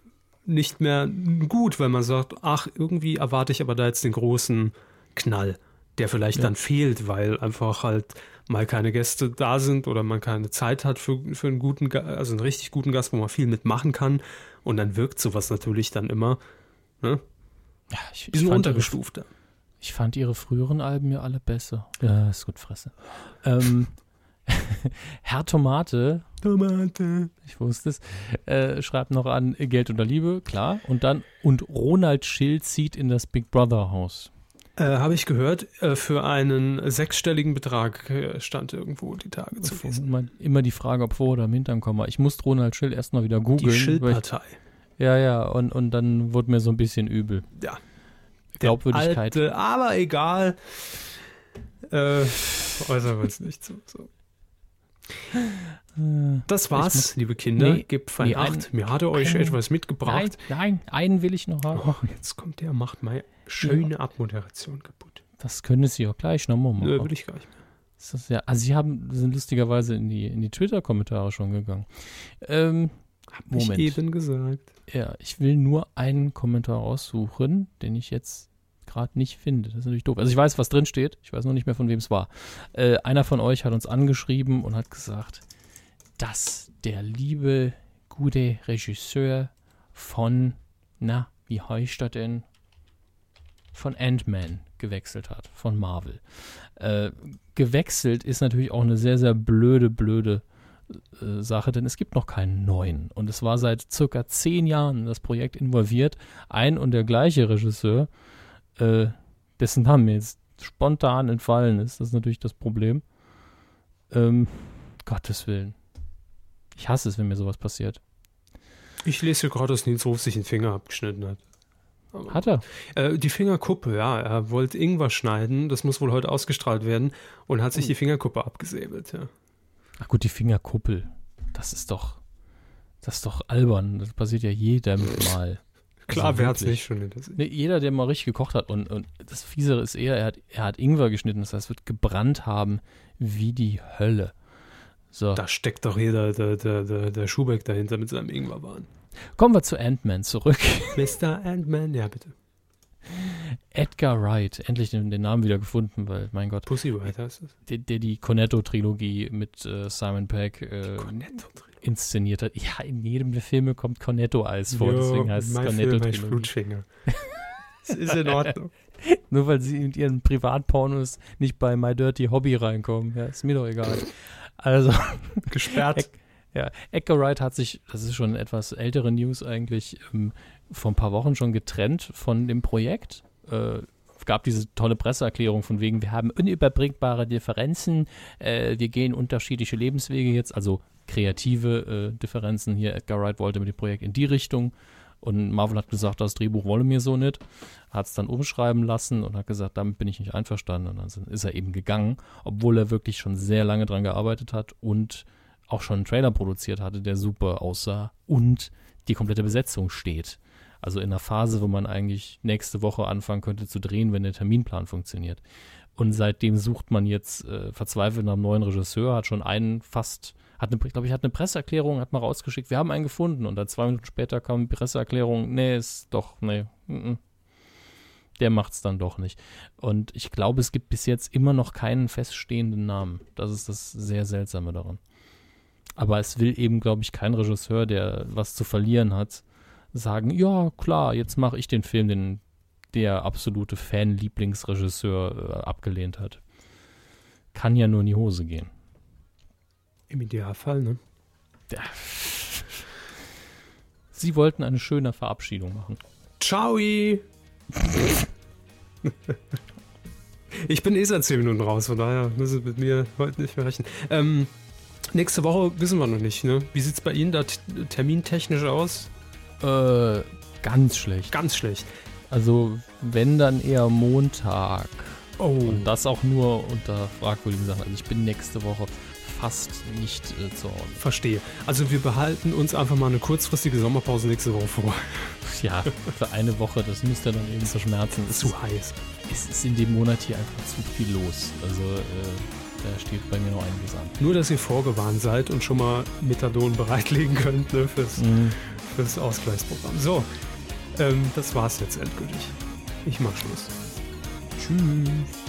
nicht mehr gut, weil man sagt, ach, irgendwie erwarte ich aber da jetzt den großen Knall, der vielleicht Ja. dann fehlt, weil einfach halt mal keine Gäste da sind oder man keine Zeit hat für, für einen guten, also einen richtig guten Gast, wo man viel mitmachen kann. Und dann wirkt sowas natürlich dann immer ne, Ja, ich, bisschen fand ihre, ich fand ihre früheren Alben ja alle besser. Ja, ist gut, Fresse. Ähm, Herr Tomate, Tomate. ich wusste es, äh, schreibt noch an Geld oder Liebe, klar. Und dann, und Ronald Schill zieht in das Big Brother Haus. Äh, Habe ich gehört, äh, für einen sechsstelligen Betrag äh, stand irgendwo die Tage zu lesen. Immer, die Frage, ob vor oder im Hintern komme. Ich musste Ronald Schill erstmal wieder Die googeln. ich- Schildpartei. Ja, ja, und, und dann wurde mir so ein bisschen übel. Ja. Glaubwürdigkeit. Alte, aber egal. Äh, äußern wir uns nicht so. so. Das war's, muss- liebe Kinder. Nee, Gebt fein nee, Acht. ein- Mir hat er euch ein- etwas Nein, mitgebracht. nein, einen will ich noch haben. Oh, jetzt kommt der, macht meine schöne Abmoderation kaputt. Das können Sie auch gleich nochmal machen. Nö, will ich gar nicht mehr. Ist das ja, also Sie haben, sind lustigerweise in die, in die Twitter-Kommentare schon gegangen. Ähm, Hab Moment. ich eben gesagt. ja, ich will nur einen Kommentar raussuchen, den ich jetzt gerade nicht finde. Das ist natürlich doof. Also ich weiß, was drin steht. Ich weiß noch nicht mehr, von wem es war. Äh, einer von euch hat uns angeschrieben und hat gesagt, dass der liebe, gute Regisseur von, na, wie heißt er denn? Von Ant-Man gewechselt hat, von Marvel. Äh, gewechselt ist natürlich auch eine sehr, sehr blöde, blöde äh, Sache, denn es gibt noch keinen neuen. Und es war seit circa zehn Jahren in das Projekt involviert. Ein und der gleiche Regisseur, äh, dessen Name mir jetzt spontan entfallen ist. Das ist natürlich das Problem. Ähm, Gottes Willen. Ich hasse es, wenn mir sowas passiert. Ich lese gerade, dass Nils Ruf sich den Finger abgeschnitten hat. Aber- Hat er? Äh, die Fingerkuppe, ja. Er wollte Ingwer schneiden. Das muss wohl heute ausgestrahlt werden. Und hat Oh. sich die Fingerkuppe abgesäbelt, ja. Ach gut, die Fingerkuppel. Das ist doch, das ist doch albern. Das passiert ja jedem Mal. Klar, Also wer hat's wirklich. nicht schon hinter sich? Nee, jeder, der mal richtig gekocht hat und, und das Fiesere ist eher, er hat, er hat Ingwer geschnitten, das heißt, es wird gebrannt haben wie die Hölle. So, Da steckt doch jeder, der, der, der, der Schubeck dahinter mit seinem Ingwerwahn. Kommen wir zu Ant-Man zurück. Mr. Ant-Man, ja bitte. Edgar Wright, endlich den, den Namen wieder gefunden, weil, mein Gott, Pussy Riot heißt es. der, der die Cornetto-Trilogie mit äh, Simon Pegg äh, inszeniert hat. Ja, in jedem der Filme kommt Cornetto-Eis vor, deswegen heißt es Cornetto-Trilogie. Es ist in Ordnung. Nur weil sie mit ihren Privatpornos nicht bei My Dirty Hobby reinkommen. Ja, ist mir doch egal. Also, Gesperrt. Ja, Edgar Wright hat sich, das ist schon etwas ältere News eigentlich, ähm, vor ein paar Wochen schon getrennt von dem Projekt. Äh, gab diese tolle Presseerklärung von wegen, wir haben unüberbringbare Differenzen, äh, wir gehen unterschiedliche Lebenswege jetzt, also kreative äh, Differenzen hier. Edgar Wright wollte mit dem Projekt in die Richtung und Marvel hat gesagt, das Drehbuch wolle mir so nicht. Hat es dann umschreiben lassen und hat gesagt, damit bin ich nicht einverstanden. Und dann ist er eben gegangen, obwohl er wirklich schon sehr lange dran gearbeitet hat und auch schon einen Trailer produziert hatte, der super aussah und die komplette Besetzung steht. Also in einer Phase, wo man eigentlich nächste Woche anfangen könnte zu drehen, wenn der Terminplan funktioniert. Und seitdem sucht man jetzt äh, verzweifelt nach einem neuen Regisseur, hat schon einen fast, hat eine, glaube ich, hat eine Presseerklärung, hat mal rausgeschickt, wir haben einen gefunden. Und dann zwei Minuten später kam die Presseerklärung, nee, ist doch, nee, mm, der macht's dann doch nicht. Und ich glaube, es gibt bis jetzt immer noch keinen feststehenden Namen. Das ist das sehr Seltsame daran. Aber es will eben, glaube ich, kein Regisseur, der was zu verlieren hat, sagen, ja, klar, jetzt mache ich den Film, den der absolute Fan-Lieblingsregisseur äh, abgelehnt hat. Kann ja nur in die Hose gehen. Im Idealfall, ne? Sie wollten eine schöne Verabschiedung machen. Ciao! Ich bin eh seit 10 Minuten raus, von daher müssen Sie mit mir heute nicht mehr rechnen. Ähm, nächste Woche wissen wir noch nicht, ne? Wie sieht's bei Ihnen da termintechnisch aus? Äh, ganz schlecht. Ganz schlecht. Also, wenn dann eher Montag. Oh. Und das auch nur unter fragwürdigen Sachen. Also, ich bin nächste Woche fast nicht äh, zu Hause. Verstehe. Also wir behalten uns einfach mal eine kurzfristige Sommerpause nächste Woche vor. Ja, für eine Woche, das müsste dann eben zu schmerzen. Es Zu heiß. Es ist in dem Monat hier einfach zu viel los. Also, äh, steht bei mir noch einiges an. Nur, dass ihr vorgewarnt seid und schon mal Methadon bereitlegen könnt ne, fürs, fürs Ausgleichsprogramm. So, ähm, das war's jetzt endgültig. Ich mach Schluss. Tschüss.